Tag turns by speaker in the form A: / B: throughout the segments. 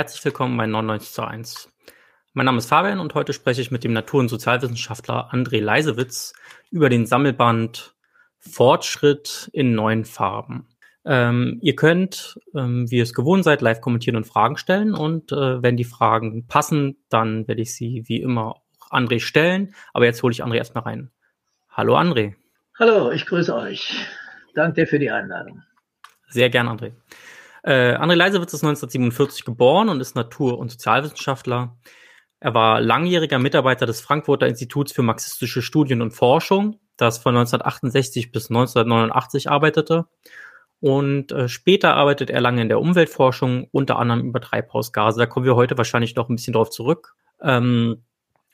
A: Herzlich willkommen bei 99 zu 1. Mein Name ist Fabian und heute spreche ich mit dem Natur- und Sozialwissenschaftler André Leisewitz über den Sammelband Fortschritt in neuen Farben. Ähm, ihr könnt, ähm, wie ihr es gewohnt seid, live kommentieren und Fragen stellen. Und äh, wenn die Fragen passen, dann werde ich sie wie immer auch André stellen. Aber jetzt hole ich André erstmal rein. Hallo André.
B: Hallo, ich grüße euch. Danke für die Einladung.
A: Sehr gern, André. Äh, André Leisewitz ist 1947 geboren und ist Natur- und Sozialwissenschaftler. Er war langjähriger Mitarbeiter des Frankfurter Instituts für marxistische Studien und Forschung, das von 1968 bis 1989 arbeitete und äh, später arbeitet er lange in der Umweltforschung, unter anderem über Treibhausgase. Da kommen wir heute wahrscheinlich noch ein bisschen drauf zurück. Ähm,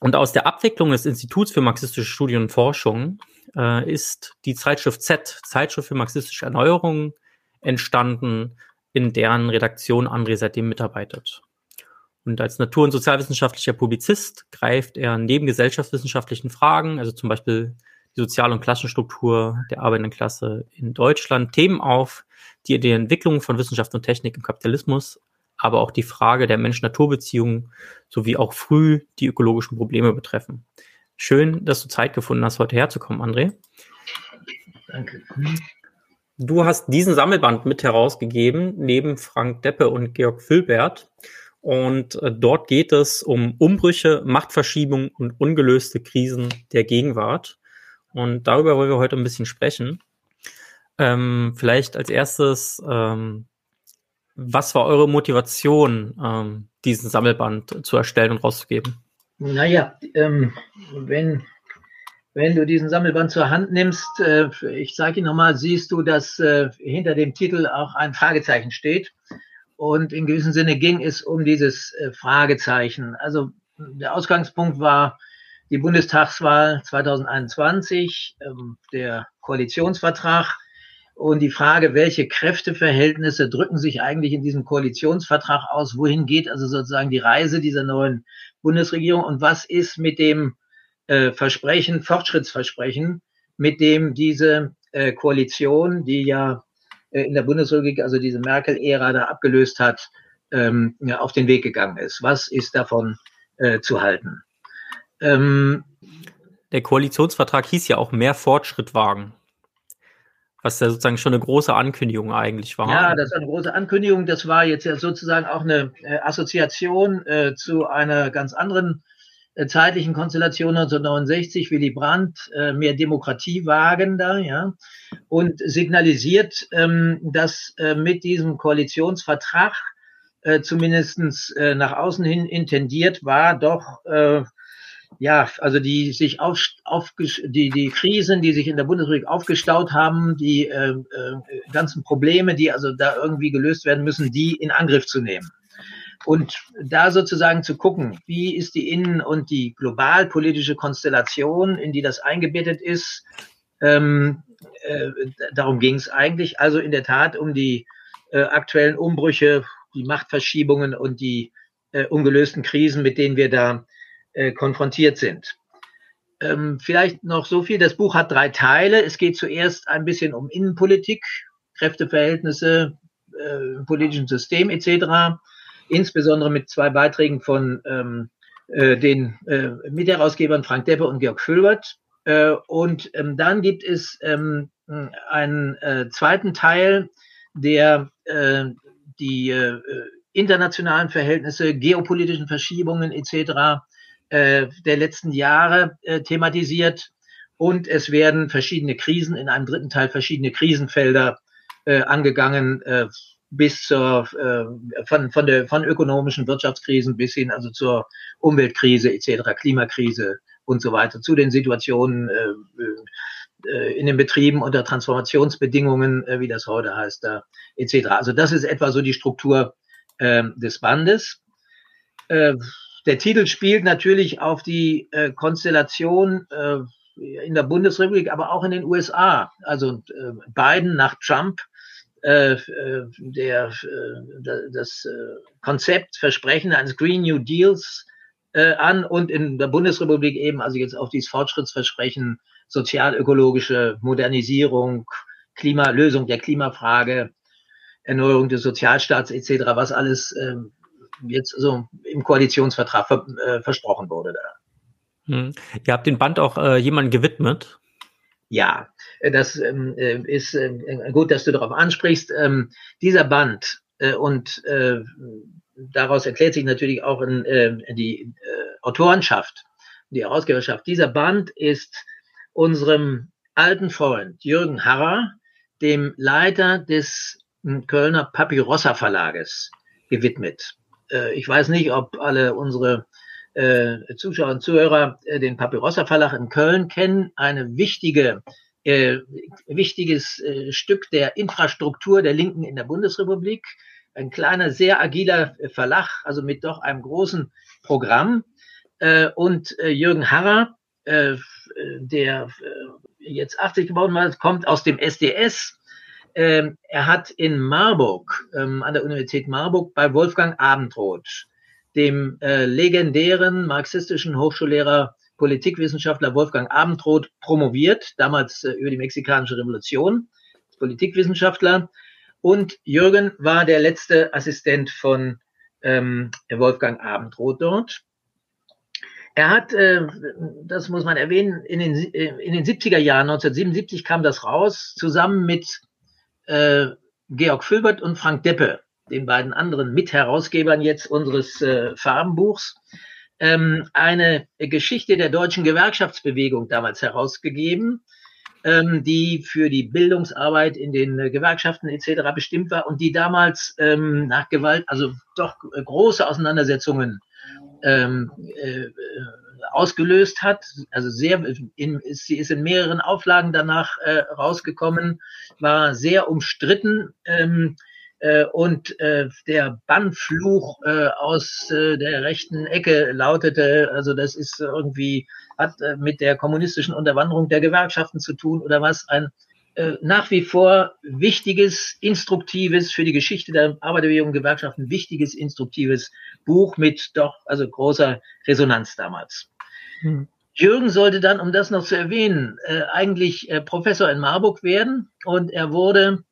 A: und aus der Abwicklung des Instituts für marxistische Studien und Forschung äh, ist die Zeitschrift Z, Zeitschrift für marxistische Erneuerung, entstanden, in deren Redaktion André seitdem mitarbeitet. Und als natur- und sozialwissenschaftlicher Publizist greift er neben gesellschaftswissenschaftlichen Fragen, also zum Beispiel die Sozial- und Klassenstruktur der arbeitenden Klasse in Deutschland Themen auf, die die Entwicklung von Wissenschaft und Technik im Kapitalismus, aber auch die Frage der Mensch-Natur-Beziehungen sowie auch früh die ökologischen Probleme betreffen. Schön, dass du Zeit gefunden hast, heute herzukommen, André.
B: Danke.
A: Du hast diesen Sammelband mit herausgegeben, neben Frank Deppe und Georg Filbert. Und äh, dort geht es um Umbrüche, Machtverschiebung und ungelöste Krisen der Gegenwart. Und darüber wollen wir heute ein bisschen sprechen. Ähm, vielleicht als erstes, ähm, was war eure Motivation, ähm, diesen Sammelband zu erstellen und rauszugeben?
B: Naja, ähm, wenn, wenn du diesen Sammelband zur Hand nimmst, äh, ich sage ihn nochmal, siehst du, dass äh, hinter dem Titel auch ein Fragezeichen steht. Und in gewissem Sinne ging es um dieses äh, Fragezeichen. Also der Ausgangspunkt war die Bundestagswahl 2021, ähm, der Koalitionsvertrag und die Frage, welche Kräfteverhältnisse drücken sich eigentlich in diesem Koalitionsvertrag aus? Wohin geht also sozusagen die Reise dieser neuen Bundesregierung? Und was ist mit dem äh, Versprechen, Fortschrittsversprechen, mit dem diese äh, Koalition, die ja äh, in der Bundesrepublik, also diese Merkel-Ära da abgelöst hat, ähm, ja, auf den Weg gegangen ist? Was ist davon äh, zu halten?
A: Ähm, der Koalitionsvertrag hieß ja auch mehr Fortschritt wagen. Was ja sozusagen schon eine große Ankündigung eigentlich war.
B: Ja, das war eine große Ankündigung. Das war jetzt ja sozusagen auch eine äh, Assoziation äh, zu einer ganz anderen zeitlichen Konstellation 1969, Willy Brandt, äh, mehr Demokratie wagen da, ja, und signalisiert, ähm, dass äh, mit diesem Koalitionsvertrag äh, zumindestens äh, nach außen hin intendiert war, doch äh, ja, also die sich auf, auf die die Krisen, die sich in der Bundesrepublik aufgestaut haben, die äh, äh, ganzen Probleme, die also da irgendwie gelöst werden müssen, die in Angriff zu nehmen. Und da sozusagen zu gucken, wie ist die innen- und die globalpolitische Konstellation, in die das eingebettet ist. Ähm, äh, darum ging es eigentlich. Also in der Tat um die äh, aktuellen Umbrüche, die Machtverschiebungen und die äh, ungelösten Krisen, mit denen wir da äh, konfrontiert sind. Ähm, vielleicht noch so viel. Das Buch hat drei Teile. Es geht zuerst ein bisschen um Innenpolitik, Kräfteverhältnisse, äh, politischen System etc. Insbesondere mit zwei Beiträgen von ähm, äh, den äh, Mitherausgebern Frank Deppe und Georg Fülbert. Äh, und ähm, dann gibt es ähm, einen äh, zweiten Teil, der äh, die äh, internationalen Verhältnisse, geopolitischen Verschiebungen etc äh, der letzten Jahre äh, thematisiert und es werden verschiedene Krisen, in einem dritten Teil verschiedene Krisenfelder äh, angegangen, äh, bis zur äh, von, von der von ökonomischen Wirtschaftskrisen bis hin also zur Umweltkrise etc., Klimakrise und so weiter, zu den Situationen äh, äh, in den Betrieben unter Transformationsbedingungen, äh, wie das heute heißt, da etc. Also das ist etwa so die Struktur äh, des Bandes. Äh, der Titel spielt natürlich auf die äh, Konstellation äh, in der Bundesrepublik, aber auch in den USA. Also äh, Biden nach Trump, äh, äh der, äh, das Konzept, Versprechen eines Green New Deals an und in der Bundesrepublik eben, also jetzt auch dieses Fortschrittsversprechen, sozialökologische Modernisierung, Klima, Lösung der Klimafrage, Erneuerung des Sozialstaats etc., was alles äh, jetzt so im Koalitionsvertrag ver, versprochen wurde
A: da. Hm. Ihr habt den Band auch äh, jemandem gewidmet.
B: Ja, das ähm, äh, ist äh, gut, dass du darauf ansprichst. Ähm, dieser Band äh, und äh, daraus erklärt sich natürlich auch äh, die äh, Autorenschaft, die Herausgeberschaft. Dieser Band ist unserem alten Freund Jürgen Harrer, dem Leiter des hm, Kölner Papyrossa Verlages, gewidmet. Äh, ich weiß nicht, ob alle unsere äh, Zuschauer und Zuhörer äh, den Papyrossa Verlag in Köln kennen. Eine wichtige, äh, wichtiges äh, Stück der Infrastruktur der Linken in der Bundesrepublik. Ein kleiner, sehr agiler Verlag, also mit doch einem großen Programm. Äh, und äh, Jürgen Harrer, äh, der äh, jetzt 80 geworden ist, kommt aus dem SDS. Ähm, er hat in Marburg, ähm, an der Universität Marburg, bei Wolfgang Abendroth dem äh, legendären marxistischen Hochschullehrer Politikwissenschaftler Wolfgang Abendroth promoviert, damals äh, über die mexikanische Revolution, Politikwissenschaftler. Und Jürgen war der letzte Assistent von ähm, Wolfgang Abendroth dort. Er hat, äh, das muss man erwähnen, in den, in den 70er Jahren, 1977 kam das raus, zusammen mit äh, Georg Filbert und Frank Deppe den beiden anderen Mitherausgebern jetzt unseres äh, Farbenbuchs, ähm, eine Geschichte der deutschen Gewerkschaftsbewegung damals herausgegeben, ähm, die für die Bildungsarbeit in den äh, Gewerkschaften etc. bestimmt war und die damals ähm, nach Gewalt, also doch äh, große Auseinandersetzungen ähm, äh, ausgelöst hat. Also sehr, in, sie ist in mehreren Auflagen danach äh, rausgekommen, war sehr umstritten. Ähm, äh, und äh, der Bannfluch äh, aus äh, der rechten Ecke lautete, also das ist irgendwie, hat äh, mit der kommunistischen Unterwanderung der Gewerkschaften zu tun oder was, ein äh, nach wie vor wichtiges, instruktives, für die Geschichte der Arbeiterbewegung Gewerkschaften wichtiges, instruktives Buch mit doch also großer Resonanz damals. Hm. Jürgen sollte dann, um das noch zu erwähnen, äh, eigentlich äh, Professor in Marburg werden und er wurde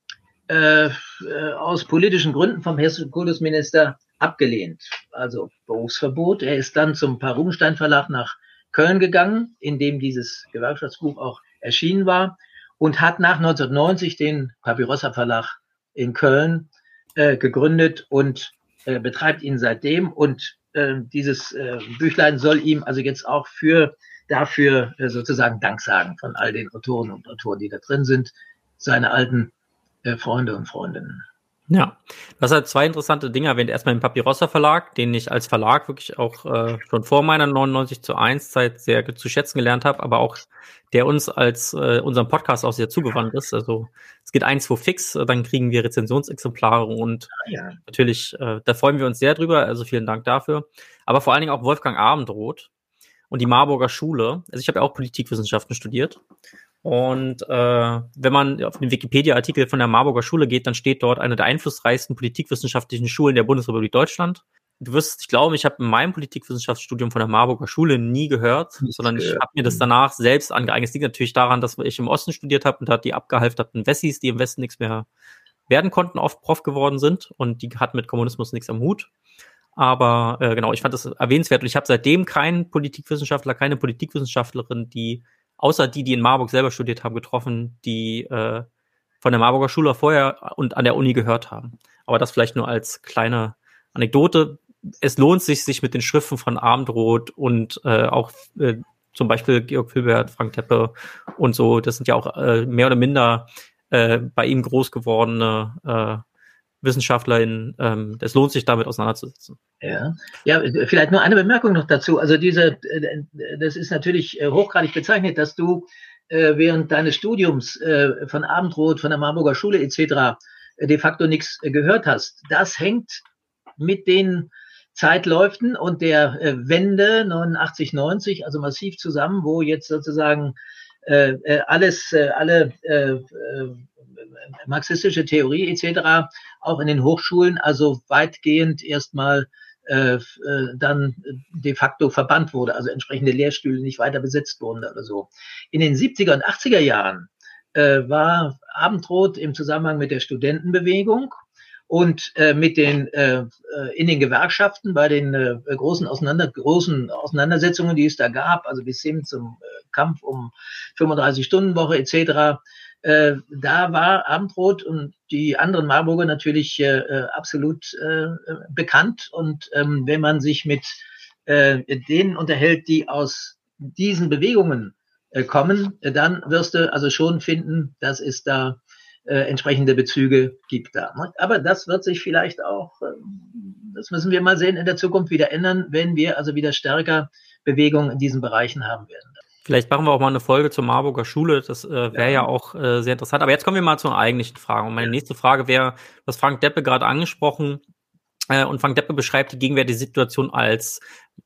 B: äh, äh, aus politischen Gründen vom hessischen Kultusminister abgelehnt. Also Berufsverbot. Er ist dann zum Parunstein Verlag nach Köln gegangen, in dem dieses Gewerkschaftsbuch auch erschienen war und hat nach 1990 den Papyrossa Verlag in Köln äh, gegründet und äh, betreibt ihn seitdem. Und äh, dieses äh, Büchlein soll ihm also jetzt auch für dafür äh, sozusagen Dank sagen von all den Autoren und Autoren, die da drin sind, seine alten äh, Freunde und Freundinnen.
A: Ja, das hat zwei interessante Dinge erwähnt. Erstmal im Papyrossa Verlag, den ich als Verlag wirklich auch äh, schon vor meiner 99 zu 1 Zeit sehr zu schätzen gelernt habe, aber auch der uns als äh, unserem Podcast auch sehr zugewandt ist. Also es geht ein, zwei fix, dann kriegen wir Rezensionsexemplare und ah, ja. natürlich, äh, da freuen wir uns sehr drüber. Also vielen Dank dafür. Aber vor allen Dingen auch Wolfgang Abendroth und die Marburger Schule. Also ich habe ja auch Politikwissenschaften studiert und äh, wenn man auf den Wikipedia-Artikel von der Marburger Schule geht, dann steht dort eine der einflussreichsten politikwissenschaftlichen Schulen der Bundesrepublik Deutschland. Du wirst nicht glauben, ich habe in meinem Politikwissenschaftsstudium von der Marburger Schule nie gehört, nicht sondern gehört. ich habe mir das danach selbst angeeignet. Es liegt natürlich daran, dass ich im Osten studiert habe und da die abgehalfterten Wessis, die im Westen nichts mehr werden konnten, oft Prof geworden sind und die hatten mit Kommunismus nichts am Hut. Aber äh, genau, ich fand das erwähnenswert und ich habe seitdem keinen Politikwissenschaftler, keine Politikwissenschaftlerin, die außer die, die in Marburg selber studiert haben, getroffen, die äh, von der Marburger Schule vorher und an der Uni gehört haben. Aber das vielleicht nur als kleine Anekdote. Es lohnt sich, sich mit den Schriften von Abendroth und äh, auch äh, zum Beispiel Georg Filbert, Frank Teppe und so, das sind ja auch äh, mehr oder minder äh, bei ihm groß gewordene äh, WissenschaftlerInnen, ähm, es lohnt sich damit auseinanderzusetzen.
B: Ja. ja, vielleicht nur eine Bemerkung noch dazu. Also diese, äh, das ist natürlich äh, hochgradig bezeichnet, dass du äh, während deines Studiums äh, von Abendrot, von der Marburger Schule etc. Äh, de facto nichts gehört hast. Das hängt mit den Zeitläuften und der äh, Wende 89, 90, also massiv zusammen, wo jetzt sozusagen äh, alles, äh, alle äh, marxistische Theorie etc. auch in den Hochschulen also weitgehend erstmal äh, äh, dann de facto verbannt wurde, also entsprechende Lehrstühle nicht weiter besetzt wurden oder so. In den 70er und 80er Jahren äh, war Abendrot im Zusammenhang mit der Studentenbewegung und äh, mit den äh, äh, in den Gewerkschaften bei den äh, großen, Auseinander großen Auseinandersetzungen, die es da gab, also bis hin zum äh, Kampf um 35-Stunden-Woche etc. Äh, da war Abendrot und die anderen Marburger natürlich äh, äh, absolut äh, bekannt. Und ähm, wenn man sich mit äh, denen unterhält, die aus diesen Bewegungen äh, kommen, dann wirst du also schon finden, dass es da entsprechende Bezüge gibt da. Ne? Aber das wird sich vielleicht auch, äh, das müssen wir mal sehen, in der Zukunft wieder ändern, wenn wir also wieder stärker Bewegungen in diesen Bereichen haben werden.
A: Vielleicht machen wir auch mal eine Folge zur Marburger Schule. Das äh, wäre ja. ja. auch äh, sehr interessant. Aber jetzt kommen wir mal zur eigentlichen Frage. Und meine nächste Frage wäre, was Frank Deppe gerade angesprochen. Äh, und Frank Deppe beschreibt die gegenwärtige Situation als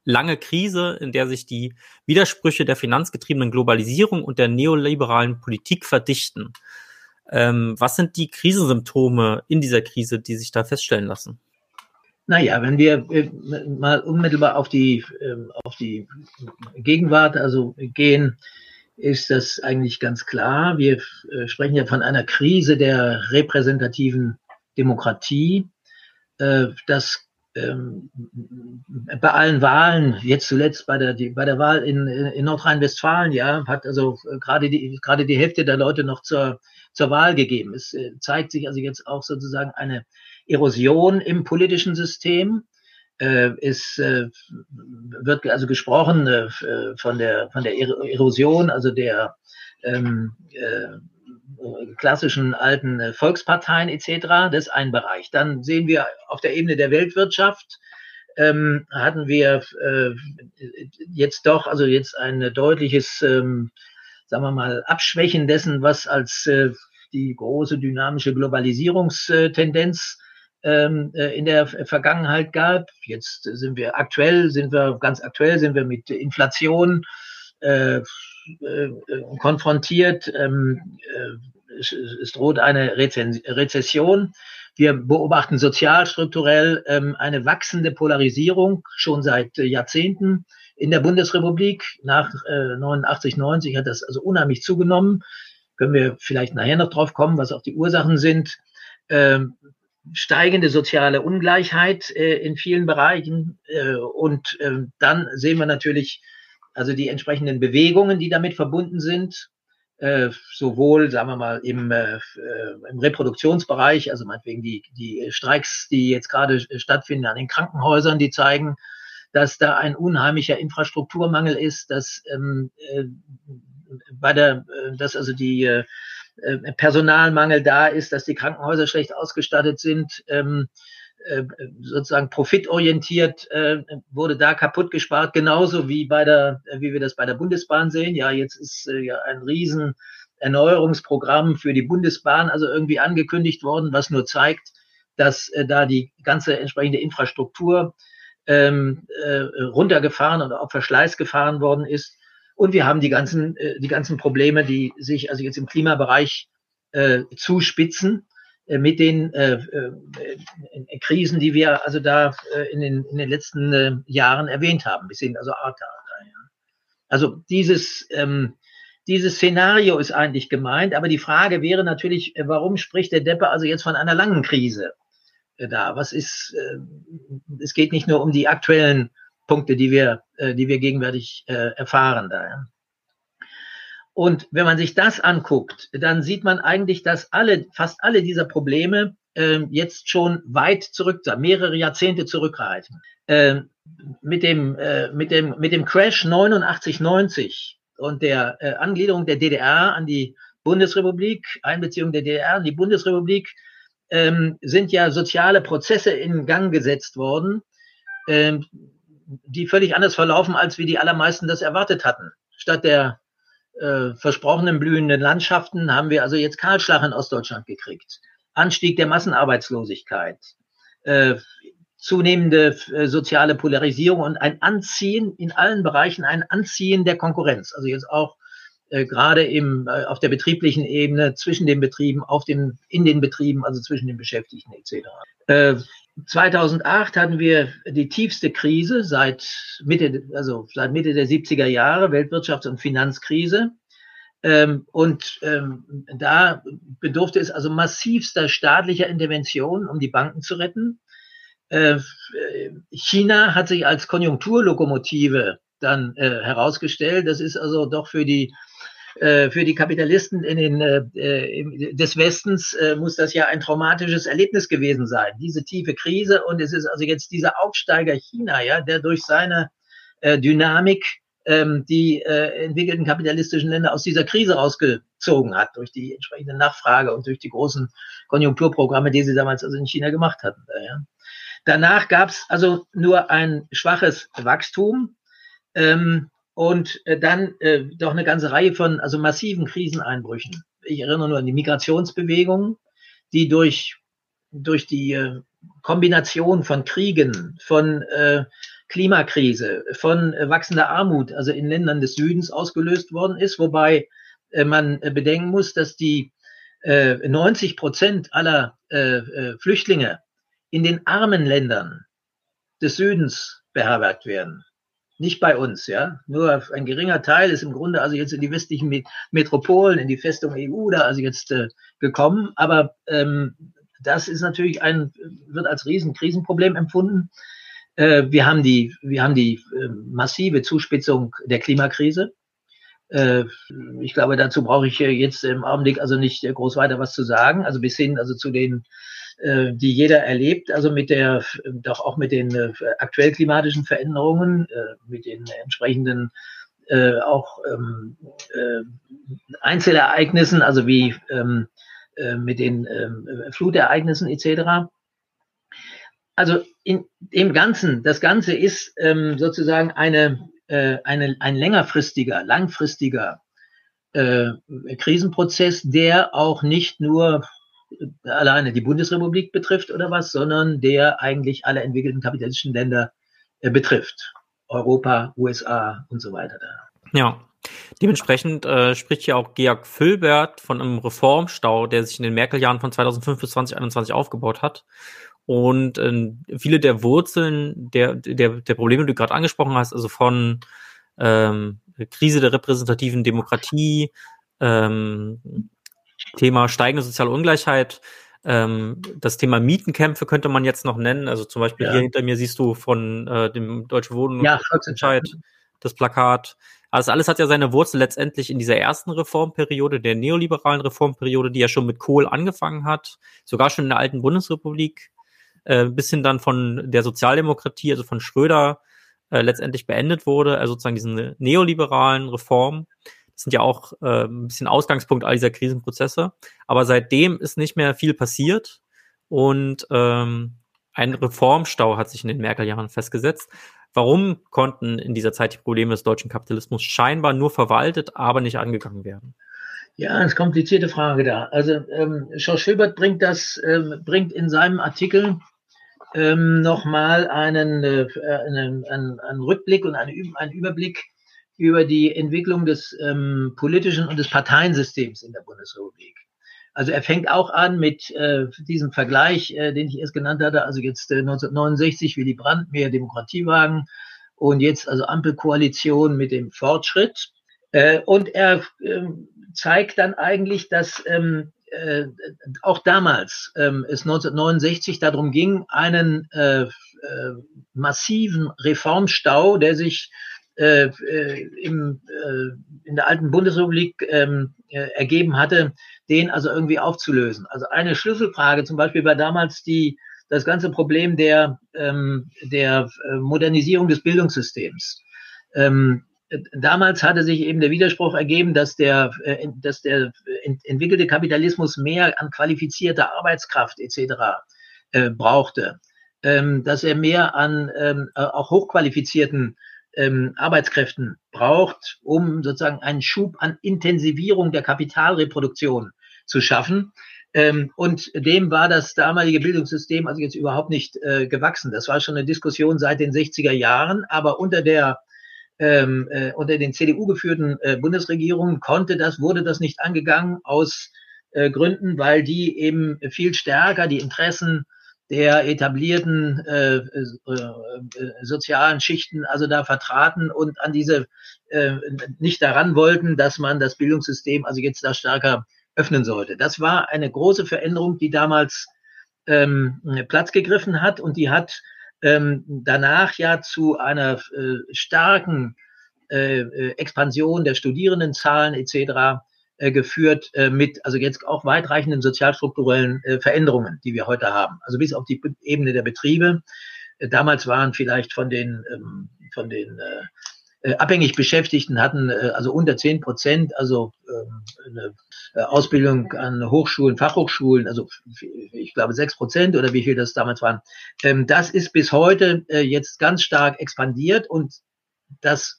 A: lange Krise, in der sich die Widersprüche der finanzgetriebenen Globalisierung und der neoliberalen Politik verdichten. Ähm, was sind die Krisensymptome in dieser Krise, die sich da feststellen lassen?
B: Naja, wenn wir äh, mal unmittelbar auf die, ähm, auf die Gegenwart also gehen, ist das eigentlich ganz klar. Wir äh, sprechen ja von einer Krise der repräsentativen Demokratie. Äh, das ähm, bei allen Wahlen, jetzt zuletzt bei der, bei der Wahl in, in Nordrhein-Westfalen, ja, hat also gerade die, gerade die Hälfte der Leute noch zur, zur Wahl gegeben. Es zeigt sich also jetzt auch sozusagen eine Erosion im politischen System. Äh, es äh, wird also gesprochen äh, von der von der Erosion, also der ähm, äh, klassischen alten Volksparteien etc. Das ist ein Bereich. Dann sehen wir auf der Ebene der Weltwirtschaft ähm, hatten wir äh, jetzt doch also jetzt ein deutliches ähm, sagen wir mal Abschwächen dessen, was als äh, die große dynamische Globalisierungstendenz ähm, äh, in der Vergangenheit gab. Jetzt sind wir aktuell, sind wir ganz aktuell, sind wir mit Inflation äh, äh, konfrontiert. Ähm, äh, es, droht eine Rezession. Wir beobachten sozialstrukturell ähm, eine wachsende Polarisierung schon seit Jahrzehnten in der Bundesrepublik. Nach äh, 89, 90 hat das also unheimlich zugenommen. Können wir vielleicht nachher noch drauf kommen, was auch die Ursachen sind. Steigende soziale Ungleichheit äh, in vielen Bereichen. Äh, und äh, dann sehen wir natürlich also die entsprechenden Bewegungen, die damit verbunden sind. Äh, sowohl, sagen wir mal, im, äh, äh im Reproduktionsbereich, also meinetwegen die, die Streiks, die jetzt gerade stattfinden an den Krankenhäusern, die zeigen, dass da ein unheimlicher Infrastrukturmangel ist, dass ähm, äh, bei der, äh, dass also die äh, äh, Personalmangel da ist, dass die Krankenhäuser schlecht ausgestattet sind, ähm, äh, sozusagen profitorientiert äh, wurde da kaputt gespart, genauso wie bei der, wie wir das bei der Bundesbahn sehen. Ja, jetzt ist äh, ja ein riesen Erneuerungsprogramm für die Bundesbahn also irgendwie angekündigt worden, was nur zeigt, dass äh, da die ganze entsprechende Infrastruktur ähm, äh, runtergefahren und auf Verschleiß gefahren worden ist. Und wir haben die ganzen, äh, die ganzen Probleme, die sich also jetzt im Klimabereich äh, zuspitzen äh, mit den äh, äh, Krisen, die wir also da äh, in, den, in den letzten äh, Jahren erwähnt haben, bis hin also Arta. Also dieses, ähm, dieses Szenario ist eigentlich gemeint, aber die Frage wäre natürlich, äh, warum spricht der Deppe also jetzt von einer langen Krise äh, da? Was ist, äh, es geht nicht nur um die aktuellen Punkte, die wir, äh, die wir gegenwärtig äh, erfahren da. Ja. Und wenn man sich das anguckt, dann sieht man eigentlich, dass alle, fast alle dieser Probleme äh, jetzt schon weit zurück, mehrere Jahrzehnte zurückreichen. Äh, mit dem, äh, mit dem, mit dem Crash 89, 90 und der äh, Angliederung der DDR an die Bundesrepublik, Einbeziehung der DDR an die Bundesrepublik, ähm, sind ja soziale Prozesse in Gang gesetzt worden, ähm, die völlig anders verlaufen, als wie die allermeisten das erwartet hatten. Statt der äh, versprochenen blühenden Landschaften haben wir also jetzt Kahlschlag in Ostdeutschland gekriegt. Anstieg der Massenarbeitslosigkeit, äh, zunehmende äh, soziale Polarisierung und ein Anziehen in allen Bereichen, ein Anziehen der Konkurrenz. Also jetzt auch äh, gerade im, äh, auf der betrieblichen Ebene, zwischen den Betrieben, auf den, in den Betrieben, also zwischen den Beschäftigten etc. Äh, 2008 hatten wir die tiefste Krise seit Mitte, also seit Mitte der 70er Jahre, Weltwirtschafts- und Finanzkrise. Ähm, und ähm, da bedurfte es also massivster staatlicher Intervention, um die Banken zu retten. Äh, China hat sich als Konjunkturlokomotive dann äh, herausgestellt. Das ist also doch für die äh, für die Kapitalisten in den, äh, des Westens äh, muss das ja ein traumatisches Erlebnis gewesen sein. Diese tiefe Krise und es ist also jetzt dieser Aufsteiger China, ja, der durch seine äh, Dynamik ähm, die äh, entwickelten kapitalistischen Länder aus dieser Krise rausgezogen hat, durch die entsprechende Nachfrage und durch die großen Konjunkturprogramme, die sie damals also in China gemacht hatten. Ja. Danach gab es also nur ein schwaches Wachstum ähm, und äh, dann äh, doch eine ganze Reihe von also massiven Kriseneinbrüchen. Ich erinnere nur an die Migrationsbewegung, die durch durch die äh, Kombination von Kriegen, von äh, Klimakrise, von äh, wachsender Armut, also in Ländern des Südens ausgelöst worden ist, wobei äh, man äh, bedenken muss, dass die 90 Prozent aller Flüchtlinge in den armen Ländern des Südens beherbergt werden. Nicht bei uns, ja. Nur ein geringer Teil ist im Grunde also jetzt in die westlichen Metropolen, in die Festung EU da also jetzt äh, gekommen. Aber ähm, das ist natürlich ein, wird als Riesenkrisenproblem empfunden. Äh, wir haben die, wir haben die äh, massive Zuspitzung der Klimakrise. Äh, ich glaube, dazu brauche ich jetzt im Augenblick also nicht groß weiter was zu sagen. Also bis hin also zu den, die jeder erlebt, also mit der, doch auch mit den aktuell klimatischen Veränderungen, mit den entsprechenden auch ähm, Einzelereignissen, also wie ähm, mit den Flutereignissen etc. Also in dem Ganzen, das Ganze ist ähm, sozusagen eine, äh, eine, ein längerfristiger, langfristiger äh, Krisenprozess, der auch nicht nur alleine die Bundesrepublik betrifft oder was, sondern der eigentlich alle entwickelten kapitalistischen Länder äh, betrifft. Europa, USA und so weiter. Da.
A: Ja, Dementsprechend äh, spricht hier auch Georg Fülbert von einem Reformstau, der sich in den Merkel-Jahren von 2005 bis 2021 aufgebaut hat. Und äh, viele der Wurzeln der, der, der Probleme, die du gerade angesprochen hast, also von ähm, Krise der repräsentativen Demokratie, ähm, Thema steigende soziale Ungleichheit, ähm, das Thema Mietenkämpfe könnte man jetzt noch nennen. Also zum Beispiel ja. hier hinter mir siehst du von äh, dem Deutschen Wohnen
B: ja,
A: Entscheid das Plakat. Also alles hat ja seine Wurzel letztendlich in dieser ersten Reformperiode, der neoliberalen Reformperiode, die ja schon mit Kohl angefangen hat, sogar schon in der alten Bundesrepublik äh, bis hin dann von der Sozialdemokratie, also von Schröder, äh, letztendlich beendet wurde, also sozusagen diesen neoliberalen Reformen. Das sind ja auch äh, ein bisschen Ausgangspunkt all dieser Krisenprozesse. Aber seitdem ist nicht mehr viel passiert und ähm, ein Reformstau hat sich in den Merkel-Jahren festgesetzt. Warum konnten in dieser Zeit die Probleme des deutschen Kapitalismus scheinbar nur verwaltet, aber nicht angegangen werden?
B: Ja, eine komplizierte Frage da. Also ähm, Schorsch Schilbert bringt das, ähm, bringt in seinem Artikel ähm, nochmal einen, äh, einen, einen, einen Rückblick und einen, einen Überblick über die Entwicklung des ähm, politischen und des Parteiensystems in der Bundesrepublik. Also er fängt auch an mit äh, diesem Vergleich, äh, den ich erst genannt hatte, also jetzt äh, 1969 Willy Brandt, mehr Demokratiewagen und jetzt also Ampelkoalition mit dem Fortschritt. Äh, und er äh, zeigt dann eigentlich, dass ähm, äh, auch damals ähm, es 1969 darum ging, einen äh, äh, massiven Reformstau, der sich äh, äh, im, äh, in der alten Bundesrepublik ähm, äh, ergeben hatte, den also irgendwie aufzulösen. Also eine Schlüsselfrage zum Beispiel war damals die das ganze Problem der ähm, der äh, Modernisierung des Bildungssystems. Ähm, damals hatte sich eben der Widerspruch ergeben, dass der, äh, dass der entwickelte Kapitalismus mehr an qualifizierter Arbeitskraft etc. Brauchte, ähm, dass er mehr an ähm, äh, auch hochqualifizierten ähm, Arbeitskräften braucht, um sozusagen einen Schub an Intensivierung der Kapitalreproduktion zu schaffen. Ähm, und dem war das damalige Bildungssystem also jetzt überhaupt nicht äh, gewachsen. Das war schon eine Diskussion seit den 60er Jahren, aber unter der ähm, äh, unter den CDU geführten äh, Bundesregierungen konnte das, wurde das nicht angegangen aus äh, Gründen, weil die eben viel stärker die Interessen der etablierten äh, äh, äh, sozialen Schichten also da vertraten und an diese äh, nicht daran wollten, dass man das Bildungssystem also jetzt da stärker öffnen sollte. Das war eine große Veränderung, die damals ähm, Platz gegriffen hat und die hat ähm, danach ja zu einer äh, starken äh, äh Expansion der Studierendenzahlen etc. Äh, geführt äh, mit, also jetzt auch weitreichenden sozialstrukturellen äh, Veränderungen, die wir heute haben. Also bis auf die Ebene der Betriebe. Damals waren vielleicht von den, ähm, von den abhängig Beschäftigten hatten also unter zehn Prozent, also ähm, eine Ausbildung an Hochschulen, Fachhochschulen, also ich glaube sechs Prozent oder wie viel das damals waren. Ähm, das ist bis heute jetzt ganz stark expandiert und das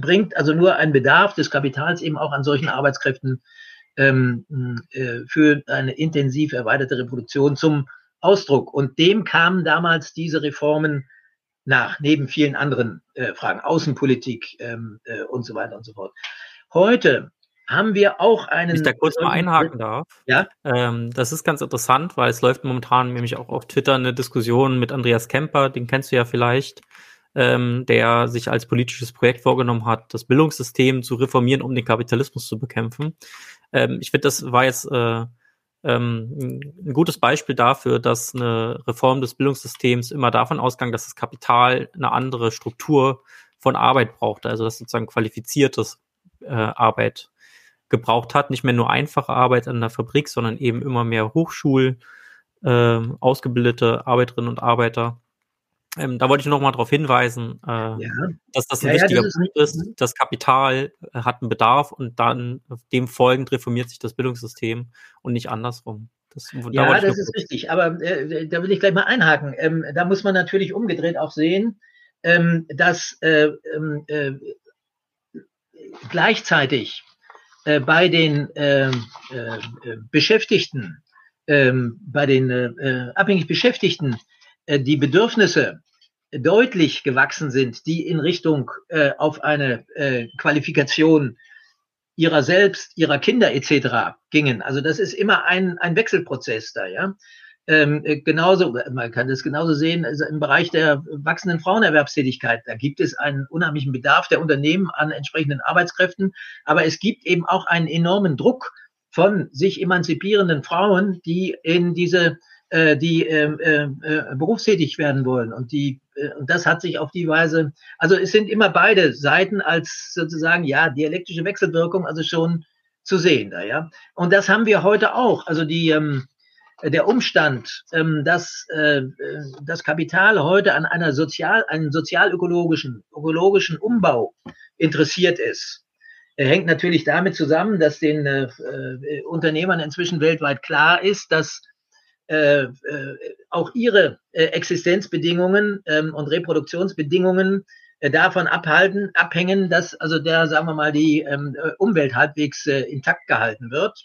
B: bringt also nur ein Bedarf des Kapitals eben auch an solchen Arbeitskräften ähm, äh, für eine intensiv erweiterte Reproduktion zum Ausdruck. Und dem kamen damals diese Reformen nach, neben vielen anderen äh, Fragen, Außenpolitik ähm, äh, und so weiter und so fort. Heute haben wir auch einen. Wenn
A: ich da kurz mal einhaken darf. Ja. Ähm, das ist ganz interessant, weil es läuft momentan nämlich auch auf Twitter eine Diskussion mit Andreas Kemper, den kennst du ja vielleicht, ähm, der sich als politisches Projekt vorgenommen hat, das Bildungssystem zu reformieren, um den Kapitalismus zu bekämpfen. Ähm, ich finde, das war jetzt äh, ähm, ein gutes Beispiel dafür, dass eine Reform des Bildungssystems immer davon ausgang, dass das Kapital eine andere Struktur von Arbeit braucht, also dass sozusagen qualifiziertes äh, Arbeit gebraucht hat, nicht mehr nur einfache Arbeit an der Fabrik, sondern eben immer mehr Hochschul, äh, ausgebildete Arbeiterinnen und Arbeiter ähm, da wollte ich noch mal darauf hinweisen, äh, ja. dass das ein ja, wichtiger ja, das Punkt ist. ist. Das Kapital äh, hat einen Bedarf und dann dem folgend reformiert sich das Bildungssystem und nicht andersrum.
B: Das, ja, da das ist richtig. Aber äh, da will ich gleich mal einhaken. Ähm, da muss man natürlich umgedreht auch sehen, ähm, dass äh, ähm, äh, gleichzeitig äh, bei den ähm, Beschäftigten, ähm, bei den abhängig Beschäftigten, die Bedürfnisse deutlich gewachsen sind, die in Richtung äh, auf eine äh, Qualifikation ihrer selbst, ihrer Kinder etc. gingen. Also das ist immer ein, ein Wechselprozess da, ja. Ähm, äh, genauso, man kann das genauso sehen, also im Bereich der wachsenden Frauenerwerbstätigkeit. Da gibt es einen unheimlichen Bedarf der Unternehmen an entsprechenden Arbeitskräften, aber es gibt eben auch einen enormen Druck von sich emanzipierenden Frauen, die in diese äh, die äh, äh, berufstätig werden wollen. Und die äh, das hat sich auf die Weise, also es sind immer beide Seiten als sozusagen ja dialektische Wechselwirkung also schon zu sehen da ja. Und das haben wir heute auch. Also die ähm, der Umstand, ähm, dass äh, das Kapital heute an einer sozial, einen sozialökologischen, ökologischen Umbau interessiert ist, hängt natürlich damit zusammen, dass den äh, Unternehmern inzwischen weltweit klar ist, dass äh, äh, auch ihre äh, Existenzbedingungen ähm, und Reproduktionsbedingungen äh, davon abhalten, abhängen, dass also der, sagen wir mal, die ähm, äh, Umwelt halbwegs äh, intakt gehalten wird.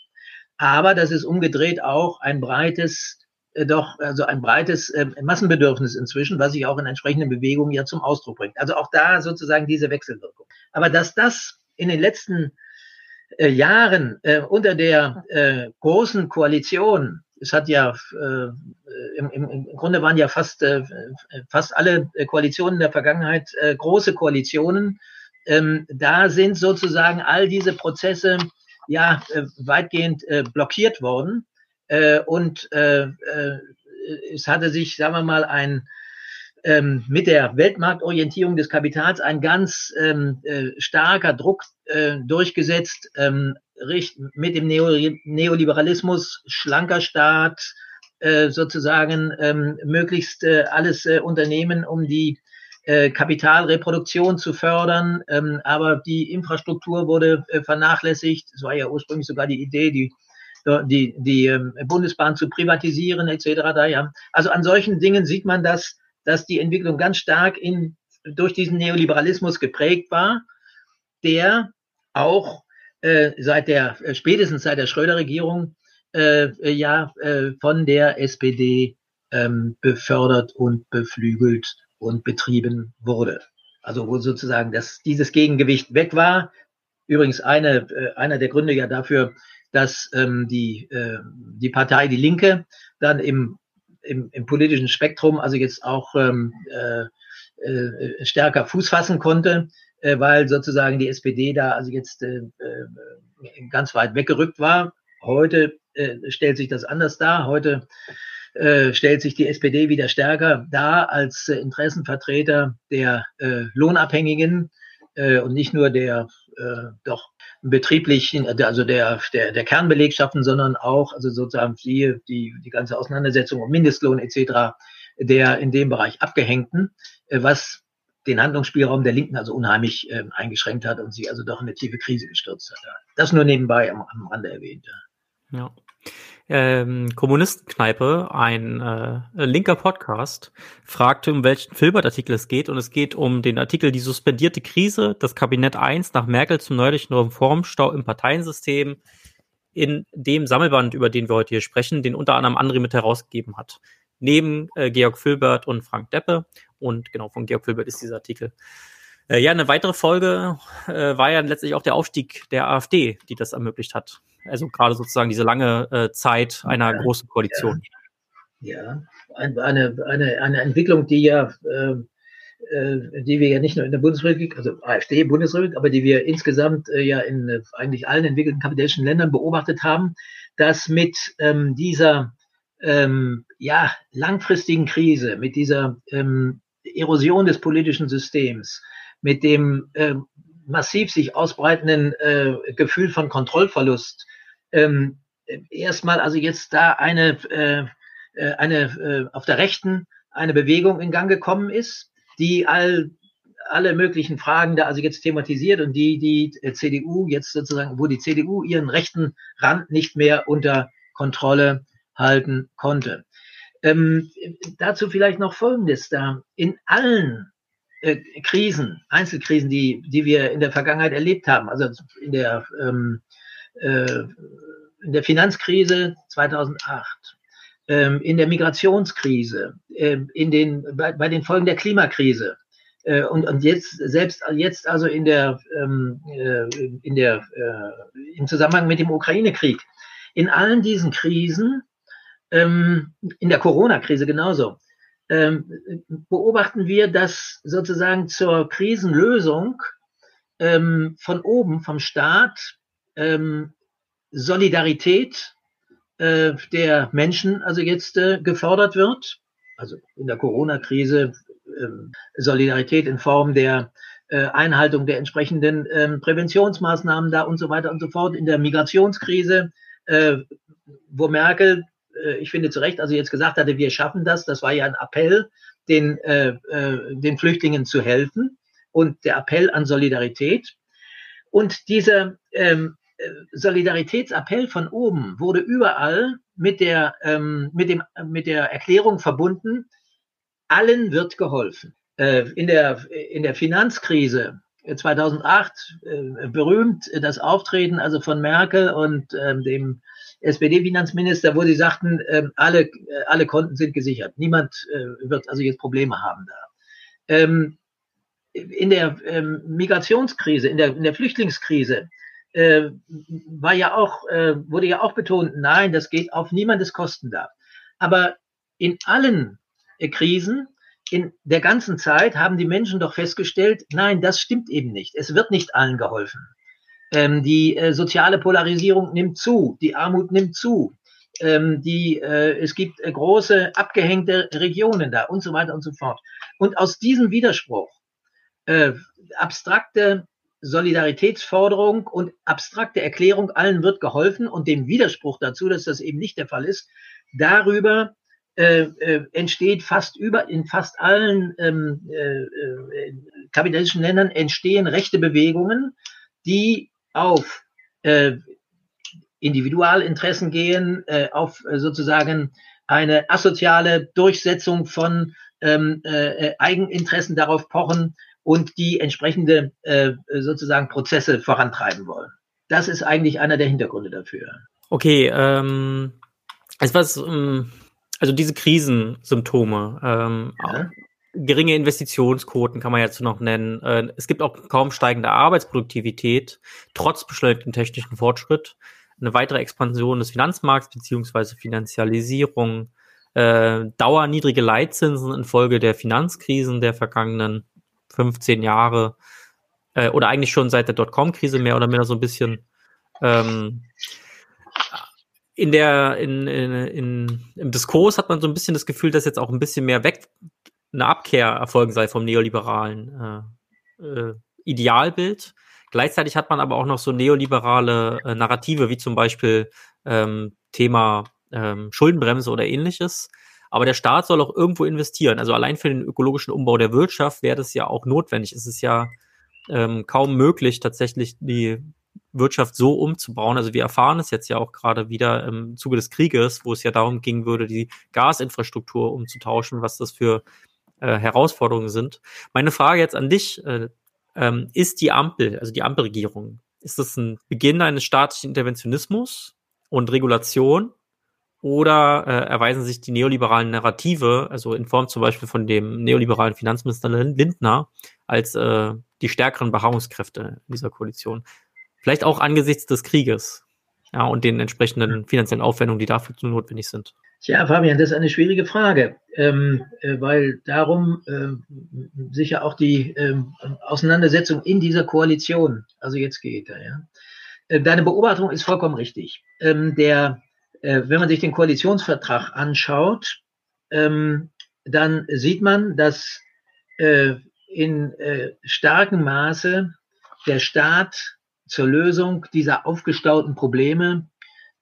B: Aber das ist umgedreht auch ein breites, äh, doch, also ein breites äh, Massenbedürfnis inzwischen, was sich auch in entsprechenden Bewegungen ja zum Ausdruck bringt. Also auch da sozusagen diese Wechselwirkung. Aber dass das in den letzten äh, Jahren äh, unter der äh, großen Koalition es hat ja äh, im, im, Grunde waren ja fast äh, fast alle Koalitionen der Vergangenheit äh, große Koalitionen. Ähm, da sind sozusagen all diese Prozesse ja äh, weitgehend äh, blockiert worden äh, und es hatte sich, sagen wir mal, ein ähm, mit der Weltmarktorientierung des Kapitals ein ganz ähm, äh, starker Druck äh, durchgesetzt, ähm, mit dem Neo Neoliberalismus, schlanker Staat, äh, sozusagen ähm, möglichst äh, alles äh, unternehmen, um die äh, Kapitalreproduktion zu fördern. Ähm, aber die Infrastruktur wurde äh, vernachlässigt. Es war ja ursprünglich sogar die Idee, die die, die ähm, Bundesbahn zu privatisieren etc. Da, ja. Also an solchen Dingen sieht man, dass, dass die Entwicklung ganz stark in, durch diesen Neoliberalismus geprägt war, der auch äh, seit der, äh, spätestens seit der Schröder-Regierung äh, äh, ja äh, von der SPD ähm, befördert und beflügelt und betrieben wurde. Also wo sozusagen das, dieses Gegengewicht weg war. Übrigens eine, äh, einer der Gründe ja dafür, dass ähm, die, äh, die Partei Die Linke dann im, im, im politischen Spektrum also jetzt auch ähm, äh, äh, stärker Fuß fassen konnte, äh, weil sozusagen die SPD da also jetzt äh, äh, ganz weit weggerückt war. Heute äh, stellt sich das anders dar. Heute äh, stellt sich die SPD wieder stärker dar als Interessenvertreter der äh, Lohnabhängigen äh, und nicht nur der äh, doch betrieblichen, also der, der, der Kernbelegschaften, sondern auch, also sozusagen die, die, die ganze Auseinandersetzung um Mindestlohn etc., der in dem Bereich Abgehängten, äh, was den Handlungsspielraum der Linken also unheimlich äh, eingeschränkt hat und sie also doch in eine tiefe Krise gestürzt hat. Das nur nebenbei am, am Rande erwähnt.
A: Ja ähm, Kommunistenkneipe, ein äh, linker Podcast, fragte, um welchen Filbert-Artikel es geht. Und es geht um den Artikel Die suspendierte Krise, das Kabinett 1 nach Merkel zum neuerlichen Reformstau im Parteiensystem in dem Sammelband, über den wir heute hier sprechen, den unter anderem André mit herausgegeben hat. Neben äh, Georg Filbert und Frank Deppe. Und genau, von Georg Filbert ist dieser Artikel. Äh, ja, eine weitere Folge äh, war ja letztlich auch der Aufstieg der AfD, die das ermöglicht hat. Also gerade sozusagen diese lange äh, Zeit einer ja, großen Koalition.
B: Ja, ja. eine, eine, eine Entwicklung, die ja, äh, äh, die wir ja nicht nur in der Bundesrepublik, also AfD, Bundesrepublik, aber die wir insgesamt äh, ja in äh, eigentlich allen entwickelten kapitalistischen Ländern beobachtet haben, dass mit ähm, dieser ähm, ja, langfristigen Krise, mit dieser ähm, Erosion des politischen Systems, mit dem äh, massiv sich ausbreitenden äh, Gefühl von Kontrollverlust ähm, erstmal also jetzt da eine, äh, äh, eine äh, auf der Rechten eine Bewegung in Gang gekommen ist, die all alle möglichen Fragen da also jetzt thematisiert und die die äh, CDU jetzt sozusagen, wo die CDU ihren rechten Rand nicht mehr unter Kontrolle halten konnte. Ähm, dazu vielleicht noch Folgendes da. In allen äh, Krisen, Einzelkrisen, die, die wir in der Vergangenheit erlebt haben, also in der ähm, äh, in der Finanzkrise 2008, ähm, in der Migrationskrise, äh, in den, bei, bei, den Folgen der Klimakrise. Äh, und, und jetzt selbst jetzt also in der, ähm, äh, in der äh, im Zusammenhang mit dem Ukraine-Krieg. In allen diesen Krisen, ähm, in der Corona-Krise genauso, beobachten wir, dass sozusagen zur Krisenlösung ähm, von oben, vom Staat, ähm, Solidarität äh, der Menschen also jetzt äh, gefordert wird. Also in der Corona-Krise Solidarität in Form der äh, Einhaltung der entsprechenden Präventionsmaßnahmen da und so weiter und so fort. In der Migrationskrise, wo Merkel, ich finde zu Recht, also jetzt gesagt hatte, wir schaffen das, das war ja ein Appell, den, äh, äh, den Flüchtlingen zu helfen und der Appell an Solidarität. Und diese ähm, Solidaritätsappell von oben wurde überall mit der, ähm, mit, dem, mit der Erklärung verbunden, allen wird geholfen. Äh, in, der, in der Finanzkrise 2008 äh, berühmt das Auftreten also von Merkel und ähm, dem SPD-Finanzminister, wo sie sagten, äh, alle, alle Konten sind gesichert. Niemand äh, wird also jetzt Probleme haben da. Ähm, in der ähm, Migrationskrise, in der, in der Flüchtlingskrise äh, war ja auch, äh, wurde ja auch betont, nein, das geht auf niemandes Kosten da. Aber in allen äh, Krisen, in der ganzen Zeit haben die Menschen doch festgestellt, nein, das stimmt eben nicht. Es wird nicht allen geholfen. Ähm, die äh, soziale Polarisierung nimmt zu, die Armut nimmt zu, ähm, die, äh, es gibt äh, große abgehängte Regionen da und so weiter und so fort. Und aus diesem Widerspruch, äh, abstrakte Solidaritätsforderung und abstrakte Erklärung, allen wird geholfen und dem Widerspruch dazu, dass das eben nicht der Fall ist, darüber äh, äh, entsteht fast über, in fast allen ähm, äh, äh, kapitalistischen Ländern entstehen rechte Bewegungen, die auf äh, Individualinteressen gehen, äh, auf äh, sozusagen eine asoziale Durchsetzung von ähm, äh, Eigeninteressen darauf pochen, und die entsprechende äh, sozusagen Prozesse vorantreiben wollen. Das ist eigentlich einer der Hintergründe dafür.
A: Okay, ähm, also was, ähm, also diese Krisensymptome, ähm, ja. Geringe Investitionsquoten kann man jetzt noch nennen. Äh, es gibt auch kaum steigende Arbeitsproduktivität, trotz beschleunigtem technischen Fortschritt. eine weitere Expansion des Finanzmarkts beziehungsweise Finanzialisierung, äh, dauerniedrige Leitzinsen infolge der Finanzkrisen der vergangenen 15 Jahre äh, oder eigentlich schon seit der Dotcom-Krise mehr oder minder so ein bisschen ähm, in der in, in, in, im Diskurs hat man so ein bisschen das Gefühl, dass jetzt auch ein bisschen mehr weg eine Abkehr erfolgen sei vom neoliberalen äh, äh, Idealbild. Gleichzeitig hat man aber auch noch so neoliberale äh, Narrative, wie zum Beispiel ähm, Thema ähm, Schuldenbremse oder ähnliches. Aber der Staat soll auch irgendwo investieren. Also allein für den ökologischen Umbau der Wirtschaft wäre das ja auch notwendig. Es ist ja ähm, kaum möglich, tatsächlich die Wirtschaft so umzubauen. Also wir erfahren es jetzt ja auch gerade wieder im Zuge des Krieges, wo es ja darum ging würde, die Gasinfrastruktur umzutauschen, was das für äh, Herausforderungen sind. Meine Frage jetzt an dich, äh, ähm, ist die Ampel, also die Ampelregierung, ist das ein Beginn eines staatlichen Interventionismus und Regulation oder äh, erweisen sich die neoliberalen Narrative, also in Form zum Beispiel von dem neoliberalen Finanzminister Lindner, als äh, die stärkeren Beharrungskräfte dieser Koalition? Vielleicht auch angesichts des Krieges ja, und den entsprechenden finanziellen Aufwendungen, die dafür notwendig sind.
B: Tja, Fabian, das ist eine schwierige Frage, ähm, äh, weil darum äh, sicher auch die äh, Auseinandersetzung in dieser Koalition, also jetzt geht er, ja. Äh, deine Beobachtung ist vollkommen richtig. Ähm, der äh, wenn man sich den Koalitionsvertrag anschaut, ähm, dann sieht man, dass äh, in äh, starkem Maße der Staat zur Lösung dieser aufgestauten Probleme,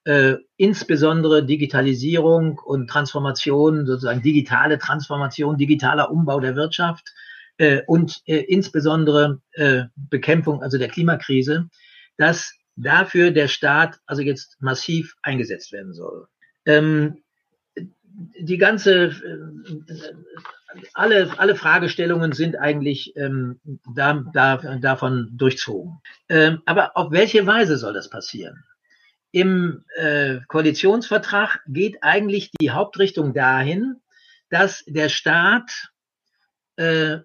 B: äh, insbesondere Digitalisierung und Transformation, sozusagen digitale Transformation, digitaler Umbau der Wirtschaft äh, und äh, insbesondere äh, Bekämpfung also der Klimakrise, dass dafür der Staat also jetzt massiv eingesetzt werden soll. Ähm, die ganze, äh, alle, alle Fragestellungen sind eigentlich ähm, da, da, davon durchzogen. Ähm, aber auf welche Weise soll das passieren? Im äh, Koalitionsvertrag geht eigentlich die Hauptrichtung dahin, dass der Staat äh,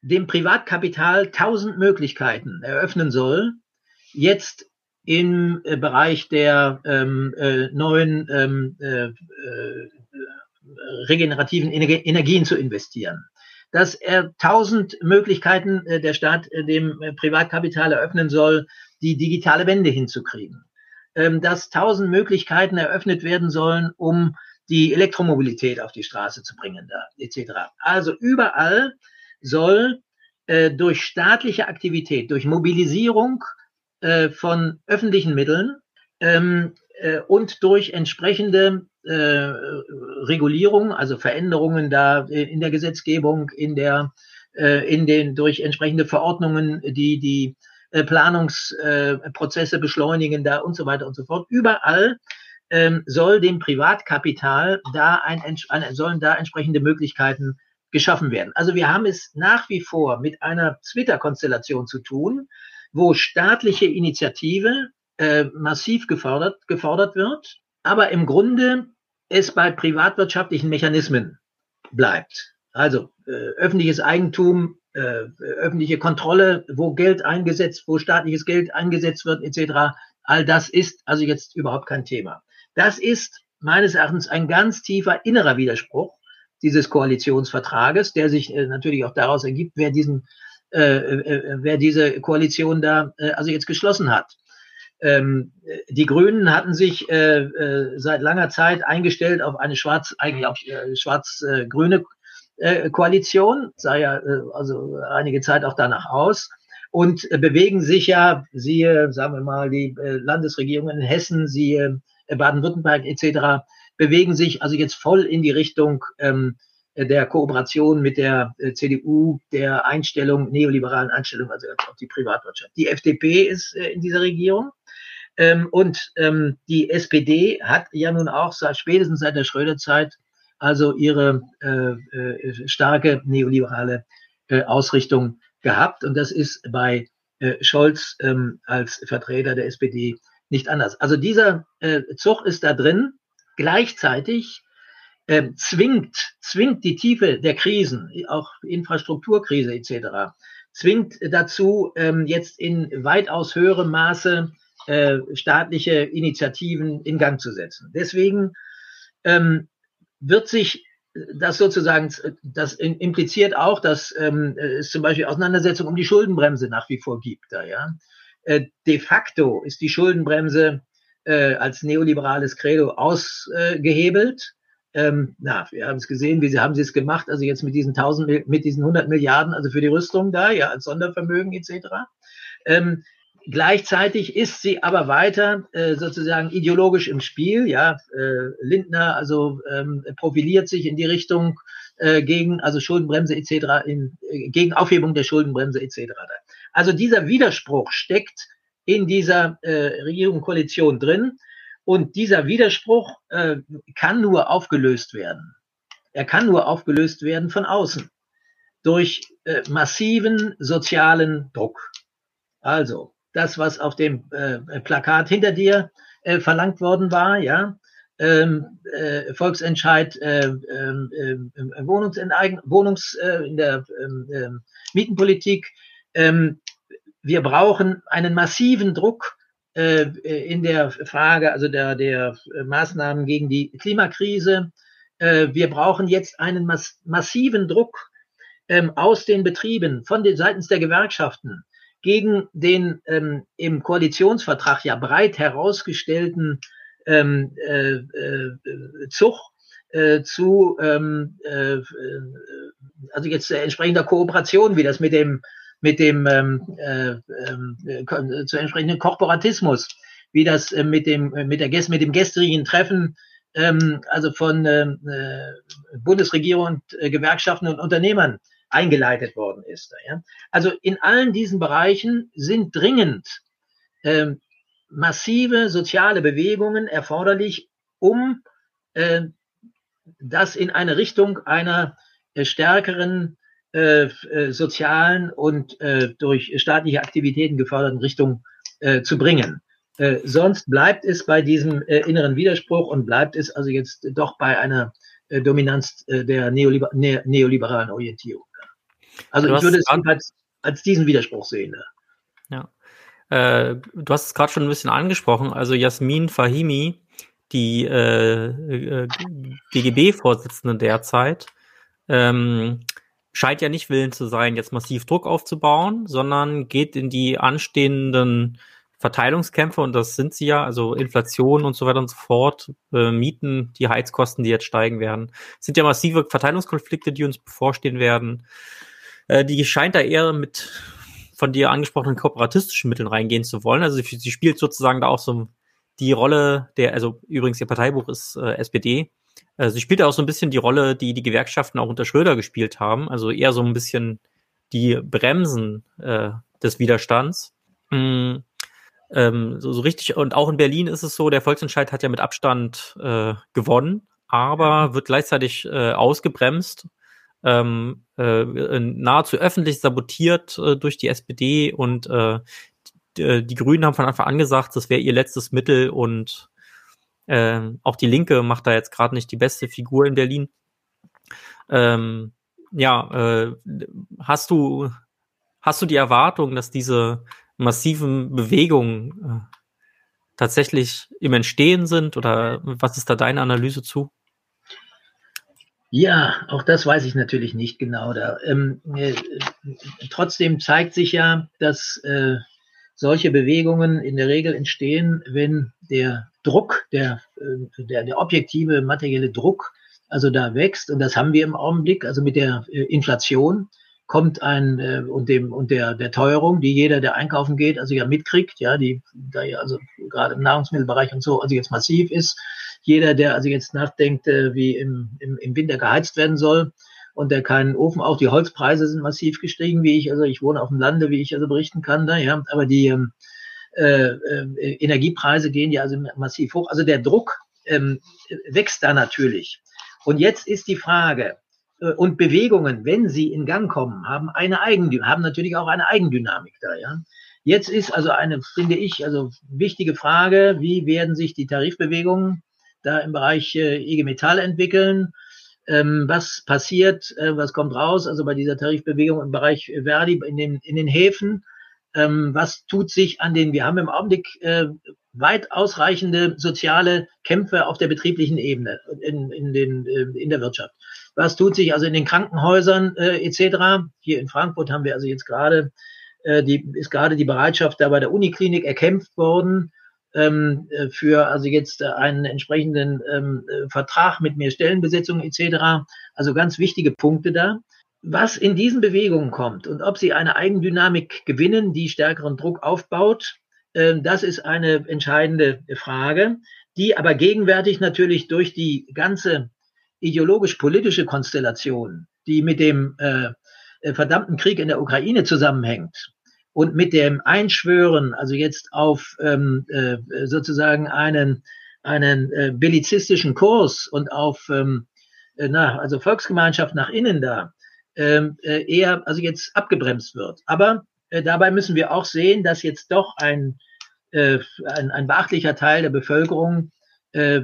B: dem Privatkapital tausend Möglichkeiten eröffnen soll, jetzt im äh, Bereich der ähm, äh, neuen ähm, äh, äh, regenerativen Energien zu investieren. Dass er tausend Möglichkeiten äh, der Staat äh, dem äh, Privatkapital eröffnen soll, die digitale Wende hinzukriegen. Ähm, dass tausend Möglichkeiten eröffnet werden sollen, um die Elektromobilität auf die Straße zu bringen, da, etc. Also überall soll äh, durch staatliche Aktivität, durch Mobilisierung äh, von öffentlichen Mitteln ähm, äh, und durch entsprechende äh, Regulierung, also Veränderungen da in der Gesetzgebung, in der äh, in den durch entsprechende Verordnungen, die die Planungsprozesse beschleunigen da und so weiter und so fort. Überall ähm, soll dem Privatkapital da ein, ein, sollen da entsprechende Möglichkeiten geschaffen werden. Also wir haben es nach wie vor mit einer Twitter-Konstellation zu tun, wo staatliche Initiative äh, massiv gefordert, gefordert wird, aber im Grunde es bei privatwirtschaftlichen Mechanismen bleibt. Also äh, öffentliches Eigentum, äh, öffentliche Kontrolle, wo Geld eingesetzt, wo staatliches Geld eingesetzt wird, etc. All das ist also jetzt überhaupt kein Thema. Das ist meines Erachtens ein ganz tiefer innerer Widerspruch dieses Koalitionsvertrages, der sich äh, natürlich auch daraus ergibt, wer diesen äh, äh, wer diese Koalition da äh, also jetzt geschlossen hat. Ähm, die Grünen hatten sich äh, äh, seit langer Zeit eingestellt auf eine schwarz, eigentlich auch äh, schwarz-grüne äh, Koalition, sah ja äh, also einige Zeit auch danach aus und äh, bewegen sich ja, siehe, sagen wir mal, die äh, Landesregierungen in Hessen, siehe äh, Baden-Württemberg etc., bewegen sich also jetzt voll in die Richtung ähm, der Kooperation mit der äh, CDU, der Einstellung, neoliberalen Einstellung, also auch die Privatwirtschaft. Die FDP ist äh, in dieser Regierung. Ähm, und ähm, die SPD hat ja nun auch seit, spätestens seit der Schröder-Zeit also ihre äh, äh, starke neoliberale äh, Ausrichtung gehabt. Und das ist bei äh, Scholz ähm, als Vertreter der SPD nicht anders. Also dieser äh, Zug ist da drin. Gleichzeitig äh, zwingt, zwingt die Tiefe der Krisen, auch Infrastrukturkrise etc., zwingt dazu, ähm, jetzt in weitaus höherem Maße äh, staatliche Initiativen in Gang zu setzen. Deswegen ähm, wird sich das sozusagen, das impliziert auch, dass ähm, es zum Beispiel Auseinandersetzungen um die Schuldenbremse nach wie vor gibt. Da, ja. Äh, de facto ist die Schuldenbremse äh, als neoliberales Credo ausgehebelt. Ähm, na, wir haben es gesehen, wie sie haben sie es gemacht, also jetzt mit diesen 1000, mit diesen 100 Milliarden, also für die Rüstung da, ja, als Sondervermögen etc. Ähm, gleichzeitig ist sie aber weiter äh, sozusagen ideologisch im Spiel, ja. Äh, Lindner also ähm, profiliert sich in die Richtung äh, gegen also Schuldenbremse etc. In, äh, gegen Aufhebung der Schuldenbremse etc. Also dieser Widerspruch steckt in dieser äh, Regierung Koalition drin. Und dieser Widerspruch äh, kann nur aufgelöst werden. Er kann nur aufgelöst werden von außen durch äh, massiven sozialen Druck. Also das, was auf dem äh, Plakat hinter dir äh, verlangt worden war, ja, ähm, äh, Volksentscheid äh, ähm, äh, Wohnungsenteigen, Wohnungs in der äh, Mietenpolitik. Ähm, wir brauchen einen massiven Druck äh, in der Frage, also der, der Maßnahmen gegen die Klimakrise. Wir brauchen jetzt einen mass massiven Druck ähm, aus den Betrieben, von den seitens der Gewerkschaften, gegen den ähm, im Koalitionsvertrag ja breit herausgestellten ähm, äh, äh, Zug äh, zu ähm, äh, also jetzt entsprechender Kooperation, wie das mit dem mit dem ähm, äh, äh, zu entsprechenden Korporatismus, wie das äh, mit dem äh, mit der mit dem gestrigen Treffen ähm, also von ähm, äh, Bundesregierung und äh, Gewerkschaften und Unternehmern eingeleitet worden ist. Ja? Also in allen diesen Bereichen sind dringend äh, massive soziale Bewegungen erforderlich, um äh, das in eine Richtung einer äh, stärkeren äh, äh, sozialen und äh, durch staatliche Aktivitäten geförderten Richtung äh, zu bringen. Sonst bleibt es bei diesem inneren Widerspruch und bleibt es also jetzt doch bei einer Dominanz der Neoliber ne neoliberalen Orientierung. Also du ich würde es als, als diesen Widerspruch sehen.
A: Ja. Äh, du hast es gerade schon ein bisschen angesprochen. Also Jasmin Fahimi, die äh, äh, DGB-Vorsitzende derzeit, ähm, scheint ja nicht willens zu sein, jetzt massiv Druck aufzubauen, sondern geht in die anstehenden Verteilungskämpfe und das sind sie ja, also Inflation und so weiter und so fort, äh, Mieten, die Heizkosten, die jetzt steigen werden, sind ja massive Verteilungskonflikte, die uns bevorstehen werden. Äh, die scheint da eher mit von dir angesprochenen kooperatistischen Mitteln reingehen zu wollen. Also sie, sie spielt sozusagen da auch so die Rolle der, also übrigens ihr Parteibuch ist äh, SPD, äh, sie spielt auch so ein bisschen die Rolle, die die Gewerkschaften auch unter Schröder gespielt haben. Also eher so ein bisschen die Bremsen äh, des Widerstands. Mm, ähm, so, so richtig, und auch in Berlin ist es so, der Volksentscheid hat ja mit Abstand äh, gewonnen, aber wird gleichzeitig äh, ausgebremst, ähm, äh, nahezu öffentlich sabotiert äh, durch die SPD und äh, die, äh, die Grünen haben von Anfang an gesagt, das wäre ihr letztes Mittel und ähm, auch die Linke macht da jetzt gerade nicht die beste Figur in Berlin. Ähm, ja, äh, hast du hast du die Erwartung, dass diese massiven Bewegungen äh, tatsächlich im Entstehen sind oder was ist da deine Analyse zu?
B: Ja, auch das weiß ich natürlich nicht genau. Da. Ähm, äh, trotzdem zeigt sich ja, dass äh, solche Bewegungen in der Regel entstehen, wenn der Druck, der, äh, der, der objektive materielle Druck, also da wächst, und das haben wir im Augenblick, also mit der äh, Inflation kommt ein äh, und dem und der der Teuerung, die jeder, der einkaufen geht, also ja mitkriegt, ja, die da ja also gerade im Nahrungsmittelbereich und so, also jetzt massiv ist. Jeder, der also jetzt nachdenkt, wie im, im, im Winter geheizt werden soll, und der keinen Ofen. Auch die Holzpreise sind massiv gestiegen, wie ich, also ich wohne auf dem Lande, wie ich also berichten kann, da, ja, aber die ähm, äh, äh, Energiepreise gehen ja also massiv hoch. Also der Druck ähm, wächst da natürlich. Und jetzt ist die Frage, äh, und Bewegungen, wenn sie in Gang kommen, haben eine Eigendynamik, haben natürlich auch eine Eigendynamik da, ja. Jetzt ist also eine, finde ich, also wichtige Frage, wie werden sich die Tarifbewegungen da im Bereich äh, IG Metall entwickeln? ähm, was passiert, äh, was kommt raus, also bei dieser Tarifbewegung im Bereich Verdi in den, in den Häfen. Ähm, was tut sich an den, wir haben im Augenblick äh, weit ausreichende soziale Kämpfe auf der betrieblichen Ebene in, in, den, äh, in der Wirtschaft. Was tut sich also in den Krankenhäusern äh, etc.? Hier in Frankfurt haben wir also jetzt gerade äh, die ist gerade die Bereitschaft da bei der Uniklinik erkämpft worden ähm, äh, für also jetzt einen entsprechenden ähm, äh, Vertrag mit mehr Stellenbesetzung etc. Also ganz wichtige Punkte da. Was in diesen Bewegungen kommt und ob sie eine Eigendynamik gewinnen, die stärkeren Druck aufbaut, äh, das ist eine entscheidende Frage, die aber gegenwärtig natürlich durch die ganze ideologisch-politische Konstellation, die mit dem äh, äh verdammten Krieg in der Ukraine zusammenhängt, und mit dem Einschwören, also jetzt auf ähm, äh, sozusagen einen, einen äh, bellizistischen Kurs und auf ähm, äh, na, also Volksgemeinschaft nach innen da, ähm, äh, eher also jetzt abgebremst wird. Aber äh, dabei müssen wir auch sehen, dass jetzt doch ein, äh, ein, ein beachtlicher Teil der Bevölkerung äh,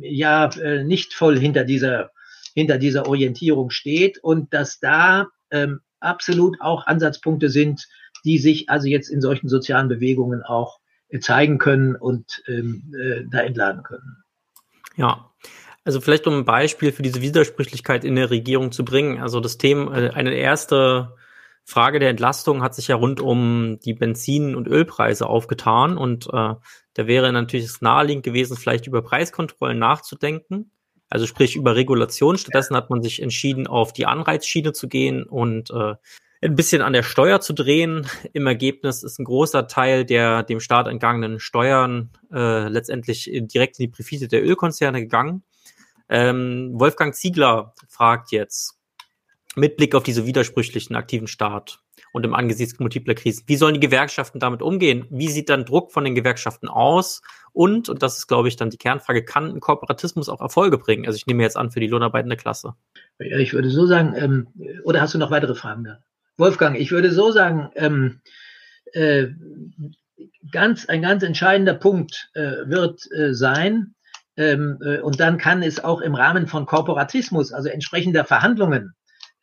B: ja äh, nicht voll hinter dieser hinter dieser Orientierung steht und dass da ähm, absolut auch Ansatzpunkte sind, die sich also jetzt in solchen sozialen Bewegungen auch äh, zeigen können und ähm, äh, da entladen können.
A: Ja, also vielleicht um ein Beispiel für diese Widersprüchlichkeit in der Regierung zu bringen. Also das Thema, äh, eine erste Frage der Entlastung hat sich ja rund um die Benzin- und Ölpreise aufgetan und äh, da wäre natürlich es naheliegend gewesen, vielleicht über Preiskontrollen nachzudenken. Also sprich über Regulation. Stattdessen hat man sich entschieden, auf die Anreizschiene zu gehen und äh, ein bisschen an der Steuer zu drehen. Im Ergebnis ist ein großer Teil der dem Staat entgangenen Steuern äh, letztendlich direkt in die Profite der Ölkonzerne gegangen. Ähm, Wolfgang Ziegler fragt jetzt mit Blick auf diese widersprüchlichen aktiven Staat und im Angesichts multipler Krisen. Wie sollen die Gewerkschaften damit umgehen? Wie sieht dann Druck von den Gewerkschaften aus? Und, und das ist, glaube ich, dann die Kernfrage, kann ein Kooperatismus auch Erfolge bringen? Also ich nehme jetzt an für die lohnarbeitende Klasse.
B: Ich würde so sagen, ähm, oder hast du noch weitere Fragen da? Wolfgang, ich würde so sagen, ähm, äh, ganz, ein ganz entscheidender Punkt äh, wird äh, sein, ähm, äh, und dann kann es auch im Rahmen von Kooperatismus, also entsprechender Verhandlungen,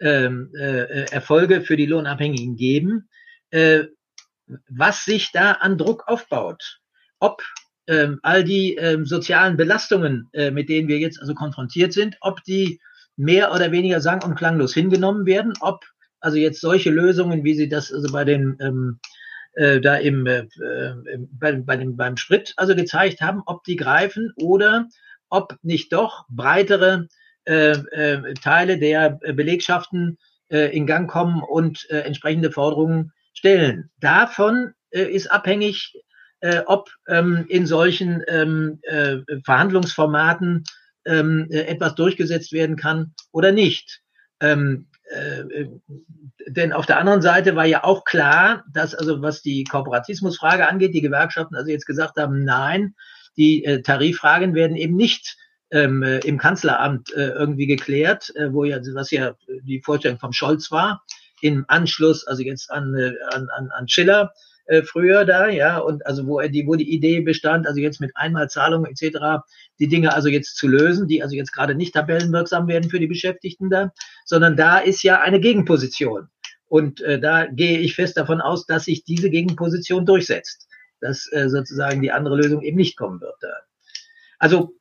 B: Erfolge für die Lohnabhängigen geben, äh, was sich da an Druck aufbaut. Ob ähm, all die ähm, sozialen Belastungen, äh, mit denen wir jetzt also konfrontiert sind, ob die mehr oder weniger sang- und klanglos hingenommen werden, ob also jetzt solche Lösungen, wie sie das also bei den ähm, äh, da im, äh, bei, bei dem, beim Sprit also gezeigt haben, ob die greifen oder ob nicht doch breitere äh, äh, Teile der Belegschaften äh, in Gang kommen und äh, entsprechende Forderungen stellen. Davon äh, ist abhängig, äh, ob ähm, in solchen ähm, äh, Verhandlungsformaten ähm, äh, etwas durchgesetzt werden kann oder nicht. Äh, äh, denn auf der anderen Seite war ja auch klar, dass also was die Kooperatismusfrage angeht, die Gewerkschaften also jetzt gesagt haben, nein, die äh, Tariffragen werden eben nicht ähm, äh, im Kanzleramt äh, irgendwie geklärt, äh, wo ja, was ja die Vorstellung vom Scholz war, im Anschluss, also jetzt an, äh, an, an, an Schiller äh, früher da, ja, und also wo die, wo die Idee bestand, also jetzt mit Einmalzahlungen etc. die Dinge also jetzt zu lösen, die also jetzt gerade nicht tabellenwirksam werden für die Beschäftigten da, sondern da ist ja eine Gegenposition. Und äh, da gehe ich fest davon aus, dass sich diese Gegenposition durchsetzt, dass äh, sozusagen die andere Lösung eben nicht kommen wird. Da. Also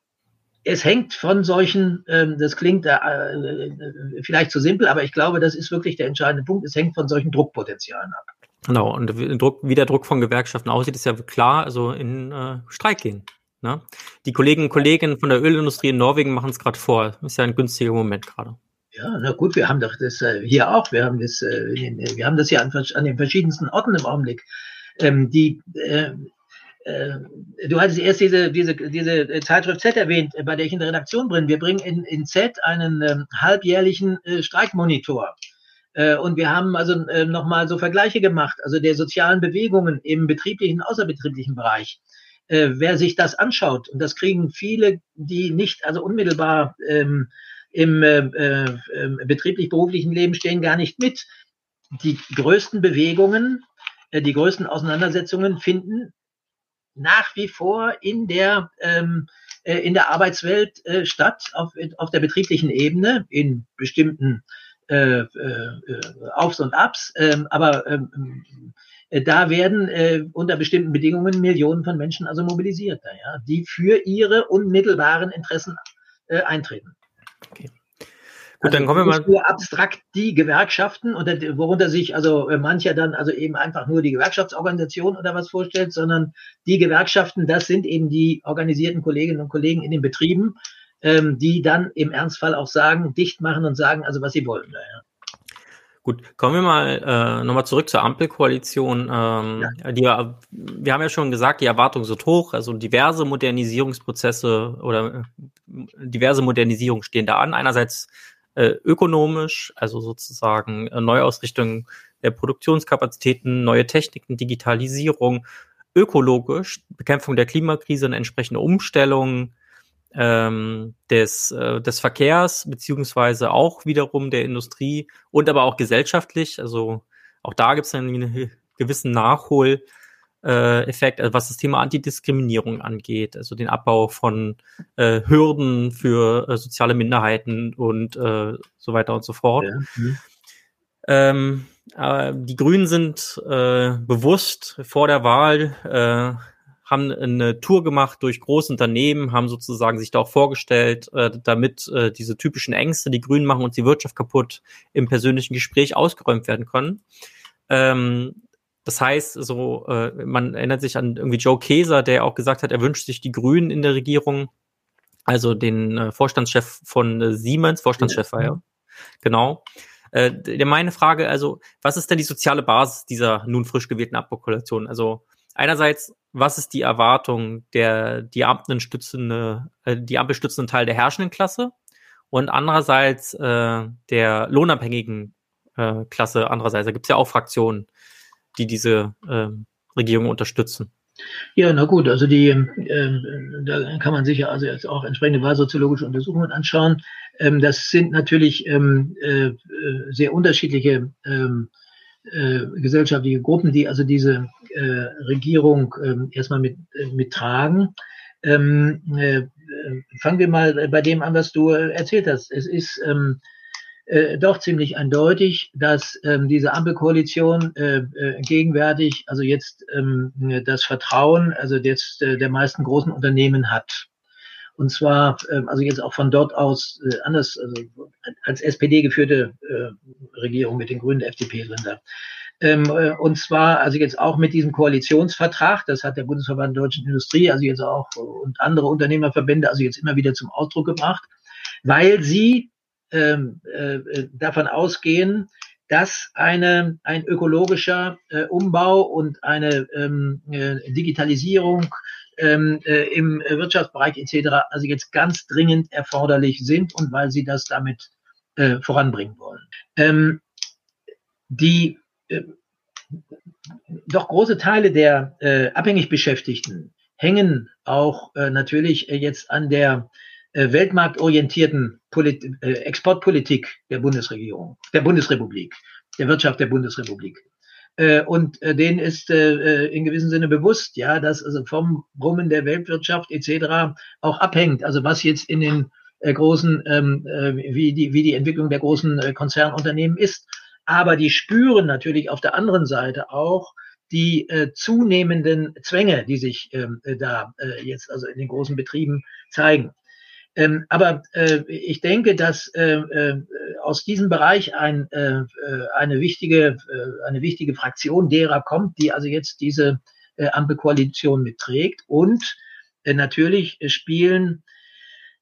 B: es hängt von solchen, ähm, das klingt äh, äh, vielleicht zu simpel, aber ich glaube, das ist wirklich der entscheidende Punkt. Es hängt von solchen Druckpotenzialen ab.
A: Genau, und Druck, wie der Druck von Gewerkschaften aussieht, ist ja klar, also in äh, Streik gehen. Ne? Die Kolleginnen und Kollegen von der Ölindustrie in Norwegen machen es gerade vor. Ist ja ein günstiger Moment gerade.
B: Ja, na gut, wir haben doch das äh, hier auch. Wir haben das, äh, wir haben das ja an, an den verschiedensten Orten im Augenblick. Ähm, die äh, äh, du hattest erst diese, diese, diese Zeitschrift Z erwähnt, bei der ich in der Redaktion bin. Wir bringen in, in Z einen ähm, halbjährlichen äh, Streikmonitor. Äh, und wir haben also äh, nochmal so Vergleiche gemacht, also der sozialen Bewegungen im betrieblichen, außerbetrieblichen Bereich. Äh, wer sich das anschaut, und das kriegen viele, die nicht also unmittelbar ähm, im äh, äh, betrieblich-beruflichen Leben stehen, gar nicht mit. Die größten Bewegungen, äh, die größten Auseinandersetzungen finden nach wie vor in der, ähm, äh, in der Arbeitswelt äh, statt, auf, auf der betrieblichen Ebene, in bestimmten äh, äh, Aufs und Abs, äh, aber ähm, Äh, da werden äh, unter bestimmten Bedingungen Millionen von Menschen also mobilisiert, ja, die für ihre unmittelbaren Interessen äh, eintreten. Okay. Gut, also dann kommen wir mal. Nur abstrakt die Gewerkschaften, unter, worunter sich also äh, mancher dann also eben einfach nur die Gewerkschaftsorganisation oder was vorstellt, sondern die Gewerkschaften, das sind eben die organisierten Kolleginnen und Kollegen in den Betrieben, ähm, die dann im Ernstfall auch sagen, dicht machen und sagen, also was sie wollen. Ja.
A: Gut, kommen wir mal äh, nochmal zurück zur Ampelkoalition. Ähm, ja. die, wir haben ja schon gesagt, die Erwartungen sind hoch, also diverse Modernisierungsprozesse oder äh, diverse Modernisierungen stehen da an. Einerseits äh, ökonomisch, also sozusagen äh, Neuausrichtung der Produktionskapazitäten, neue Techniken, Digitalisierung, ökologisch, Bekämpfung der Klimakrise, eine entsprechende Umstellung ähm, des, äh, des Verkehrs, beziehungsweise auch wiederum der Industrie und aber auch gesellschaftlich. Also auch da gibt es einen gewissen Nachhol äh, Effekt, also was das Thema Antidiskriminierung angeht, also den Abbau von äh, Hürden für äh, soziale Minderheiten und äh, so weiter und so fort. Ja. Mhm. Ähm, äh, die Grünen sind äh, bewusst vor der Wahl, äh, haben eine Tour gemacht durch große Unternehmen, haben sozusagen sich da auch vorgestellt, äh, damit äh, diese typischen Ängste, die Grünen machen uns die Wirtschaft kaputt, im persönlichen Gespräch ausgeräumt werden können. Ähm, das heißt, so, äh, man erinnert sich an irgendwie Joe Keser, der auch gesagt hat, er wünscht sich die Grünen in der Regierung, also den äh, Vorstandschef von äh, Siemens, Vorstandschef war ja, genau. Äh, der meine Frage, also, was ist denn die soziale Basis dieser nun frisch gewählten Abkoalition? Also, einerseits, was ist die Erwartung der die Amtenstützende, äh, die ampelstützenden Teil der herrschenden Klasse? Und andererseits äh, der lohnabhängigen äh, Klasse, andererseits, da gibt es ja auch Fraktionen die diese ähm, Regierung unterstützen.
B: Ja, na gut, also die, ähm, da kann man sich ja also jetzt auch entsprechende wahlsoziologische Untersuchungen anschauen. Ähm, das sind natürlich ähm, äh, sehr unterschiedliche ähm, äh, gesellschaftliche Gruppen, die also diese äh, Regierung ähm, erstmal mit, äh, mittragen. Ähm, äh, fangen wir mal bei dem an, was du erzählt hast. Es ist ähm, äh, doch ziemlich eindeutig, dass ähm, diese Ampelkoalition äh, äh, gegenwärtig, also jetzt ähm, das Vertrauen, also jetzt äh, der meisten großen Unternehmen hat. Und zwar, ähm, also jetzt auch von dort aus äh, anders, also als SPD geführte äh, Regierung mit den Grünen der FDP drin da. Ähm, äh, und zwar also jetzt auch mit diesem Koalitionsvertrag, das hat der Bundesverband der Deutschen Industrie, also jetzt auch und andere Unternehmerverbände, also jetzt immer wieder zum Ausdruck gebracht, weil sie davon ausgehen, dass eine, ein ökologischer äh, Umbau und eine ähm, äh, Digitalisierung ähm, äh, im Wirtschaftsbereich etc. also jetzt ganz dringend erforderlich sind und weil sie das damit äh, voranbringen wollen. Ähm, die äh, doch große Teile der äh, abhängig Beschäftigten hängen auch äh, natürlich äh, jetzt an der äh, weltmarktorientierten Polit äh, Exportpolitik der Bundesregierung, der Bundesrepublik, der Wirtschaft der Bundesrepublik. Äh, und äh, denen ist äh, in gewissem Sinne bewusst, ja, dass also vom Brummen der Weltwirtschaft etc. auch abhängt. Also was jetzt in den äh, großen, ähm, äh, wie, die, wie die Entwicklung der großen äh, Konzernunternehmen ist. Aber die spüren natürlich auf der anderen Seite auch die äh, zunehmenden Zwänge, die sich ähm, äh, da äh, jetzt also in den großen Betrieben zeigen. Ähm, aber äh, ich denke, dass äh, äh, aus diesem Bereich ein, äh, äh, eine, wichtige, äh, eine wichtige Fraktion derer kommt, die also jetzt diese äh, Ampelkoalition mitträgt. Und äh, natürlich spielen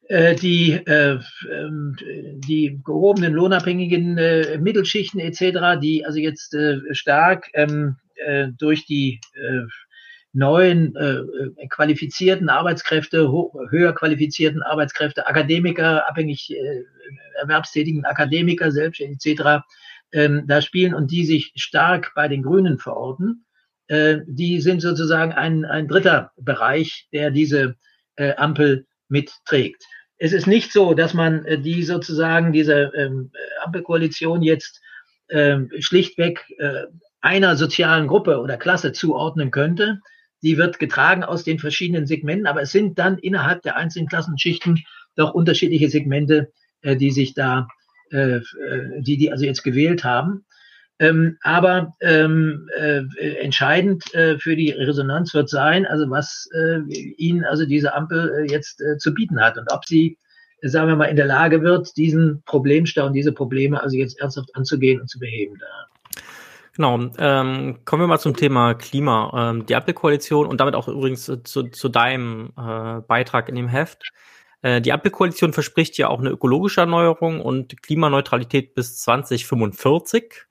B: äh, die, äh, ähm, die gehobenen lohnabhängigen äh, Mittelschichten etc., die also jetzt äh, stark ähm, äh, durch die äh, neuen äh, qualifizierten Arbeitskräfte, höher qualifizierten Arbeitskräfte, Akademiker, abhängig äh, erwerbstätigen Akademiker selbst etc. Ähm, da spielen und die sich stark bei den Grünen verorten. Äh, die sind sozusagen ein, ein dritter Bereich, der diese äh, Ampel mitträgt. Es ist nicht so, dass man äh, die sozusagen diese ähm, Ampelkoalition jetzt äh, schlichtweg äh, einer sozialen Gruppe oder Klasse zuordnen könnte, die wird getragen aus den verschiedenen Segmenten, aber es sind dann innerhalb der einzelnen Klassenschichten doch unterschiedliche Segmente, äh, die sich da, äh, äh, die die also jetzt gewählt haben. Ähm, aber ähm, äh, entscheidend äh, für die Resonanz wird sein, also was äh, Ihnen also diese Ampel äh, jetzt äh, zu bieten hat und ob sie, sagen wir mal, in der Lage wird, diesen Problemstau und diese Probleme also jetzt ernsthaft anzugehen und zu beheben.
A: Genau, ähm, kommen wir mal zum Thema Klima. Ähm, die Ampelkoalition und damit auch übrigens zu, zu deinem äh, Beitrag in dem Heft. Äh, die Ampelkoalition verspricht ja auch eine ökologische Erneuerung und Klimaneutralität bis 2045.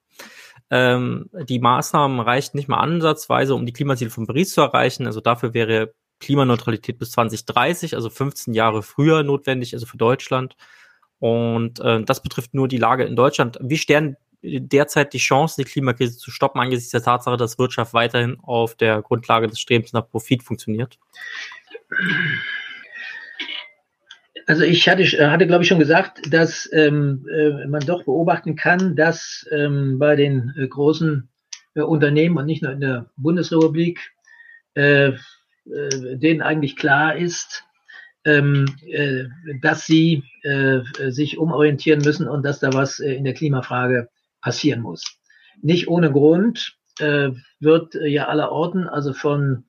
A: Ähm, die Maßnahmen reichen nicht mal ansatzweise, um die Klimaziele von Paris zu erreichen. Also dafür wäre Klimaneutralität bis 2030, also 15 Jahre früher notwendig, also für Deutschland. Und äh, das betrifft nur die Lage in Deutschland. Wie stehen derzeit die Chancen, die Klimakrise zu stoppen, angesichts der Tatsache, dass Wirtschaft weiterhin auf der Grundlage des Strebens nach Profit funktioniert?
B: Also ich hatte, hatte glaube ich, schon gesagt, dass ähm, äh, man doch beobachten kann, dass ähm, bei den äh, großen äh, Unternehmen und nicht nur in der Bundesrepublik äh, äh, denen eigentlich klar ist, ähm, äh, dass sie sich umorientieren müssen und dass da was in der Klimafrage passieren muss. Nicht ohne Grund äh, wird äh, ja aller Orten, also von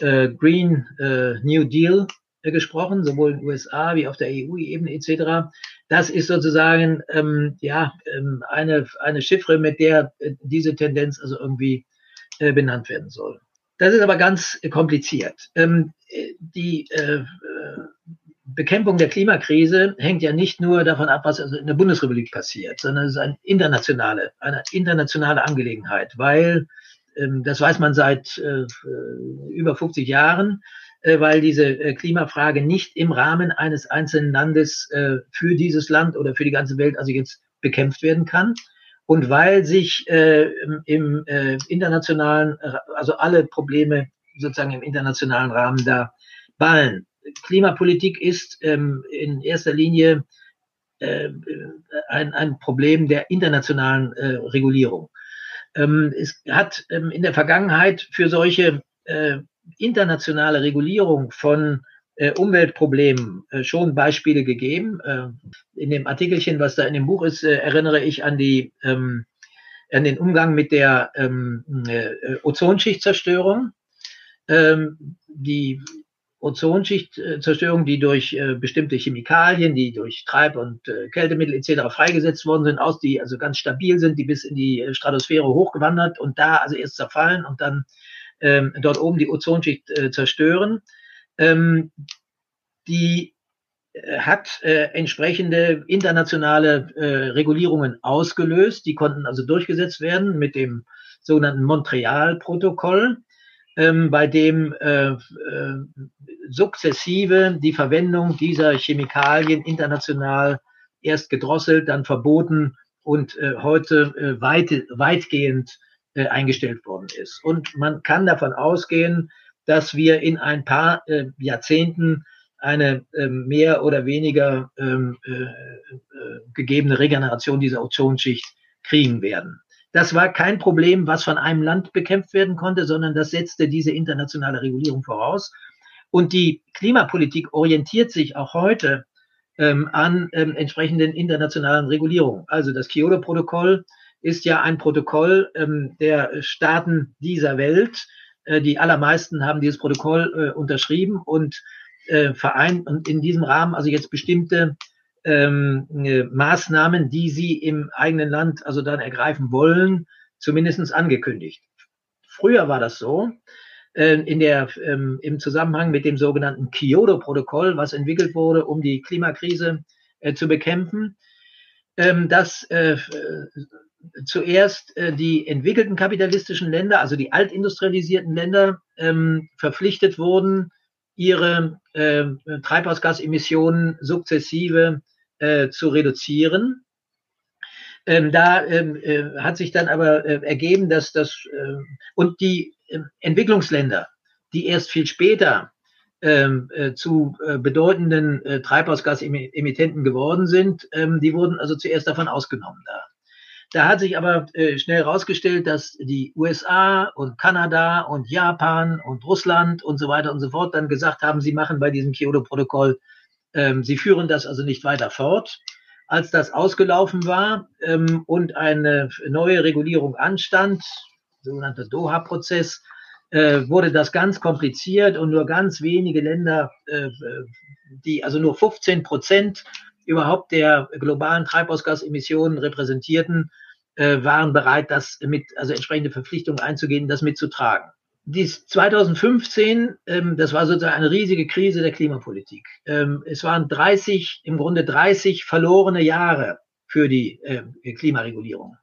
B: äh, Green äh, New Deal gesprochen, sowohl in den USA wie auf der EU-Ebene etc. Das ist sozusagen ähm, ja ähm, eine eine Chiffre, mit der äh, diese Tendenz also irgendwie äh, benannt werden soll. Das ist aber ganz kompliziert. Ähm, die äh, Bekämpfung der Klimakrise hängt ja nicht nur davon ab, was in der Bundesrepublik passiert, sondern es ist eine internationale, eine internationale Angelegenheit, weil ähm, das weiß man seit äh, über 50 Jahren äh, weil diese äh, Klimafrage nicht im Rahmen eines einzelnen Landes äh, für dieses Land oder für die ganze Welt also jetzt bekämpft werden kann. Und weil sich äh, im äh, internationalen, also alle Probleme sozusagen im internationalen Rahmen da ballen. Klimapolitik ist ähm, in erster Linie äh, ein, ein Problem der internationalen äh, Regulierung. Ähm, es hat ähm, in der Vergangenheit für solche äh, internationale Regulierung von äh, Umweltproblemen äh, schon Beispiele gegeben. Äh, in dem Artikelchen, was da in dem Buch ist, erinnere ich an die ähm, an den Umgang mit der ähm, äh, Ozonschichtzerstörung. Ähm, die Ozonschichtzerstörung, die durch äh, bestimmte Chemikalien, die durch Treib- und äh, Kältemittel etc. freigesetzt worden sind, aus, die also ganz stabil sind, die bis in die Stratosphäre hochgewandert und da also erst zerfallen und dann ähm, dort oben die Ozonschicht äh, zerstören. Ähm, die äh, hat äh, entsprechende internationale äh, Regulierungen ausgelöst. Die konnten also durchgesetzt werden mit dem sogenannten Montreal-Protokoll, ähm, bei dem äh, äh, sukzessive die Verwendung dieser Chemikalien international erst gedrosselt, dann verboten und äh, heute äh, weit, weitgehend äh, eingestellt worden ist. Und man kann davon ausgehen, dass wir in ein paar äh, Jahrzehnten eine äh, mehr oder weniger ähm, äh, äh, gegebene Regeneration dieser Ozonschicht kriegen werden. Das war kein Problem, was von einem Land bekämpft werden konnte, sondern das setzte diese internationale Regulierung voraus. Und die Klimapolitik orientiert sich auch heute ähm, an ähm, entsprechenden internationalen Regulierungen. Also das Kyoto-Protokoll ist ja ein Protokoll ähm, der Staaten dieser Welt. Äh, die allermeisten haben dieses Protokoll äh, unterschrieben und äh, vereint und in diesem Rahmen also jetzt bestimmte ähm, äh, Maßnahmen, die sie im eigenen Land also dann ergreifen wollen, zumindestens angekündigt. Früher war das so, äh, in der, ähm, im Zusammenhang mit dem sogenannten Kyoto-Protokoll, was entwickelt wurde, um die Klimakrise äh, zu bekämpfen, ähm, dass äh, zuerst äh, die entwickelten kapitalistischen Länder, also die altindustrialisierten Länder, ähm, verpflichtet wurden, ihre äh, Treibhausgasemissionen sukzessive äh, zu reduzieren. Ähm, da ähm, äh, hat sich dann aber äh, ergeben, dass das äh, und die äh, Entwicklungsländer, die erst viel später ähm, äh, zu bedeutenden Treibhausgasemittenten geworden sind, ähm, die wurden also zuerst davon ausgenommen da. Da hat sich aber äh, schnell herausgestellt, dass die USA und Kanada und Japan und Russland und so weiter und so fort dann gesagt haben, sie machen bei diesem Kyoto-Protokoll, ähm, sie führen das also nicht weiter fort. als das ausgelaufen war ähm, und eine neue Regulierung anstand, sogenannter Doha-Prozess, äh, wurde das ganz kompliziert und nur ganz wenige Länder, äh, die also nur 15 Prozent überhaupt der globalen Treibhausgasemissionen repräsentierten, äh, waren bereit, das mit, also entsprechende Verpflichtungen einzugehen, das mitzutragen. Dies 2015, ähm, das war sozusagen eine riesige Krise der Klimapolitik. Ähm, es waren 30, im Grunde 30 verlorene Jahre für die äh, Klimaregulierung.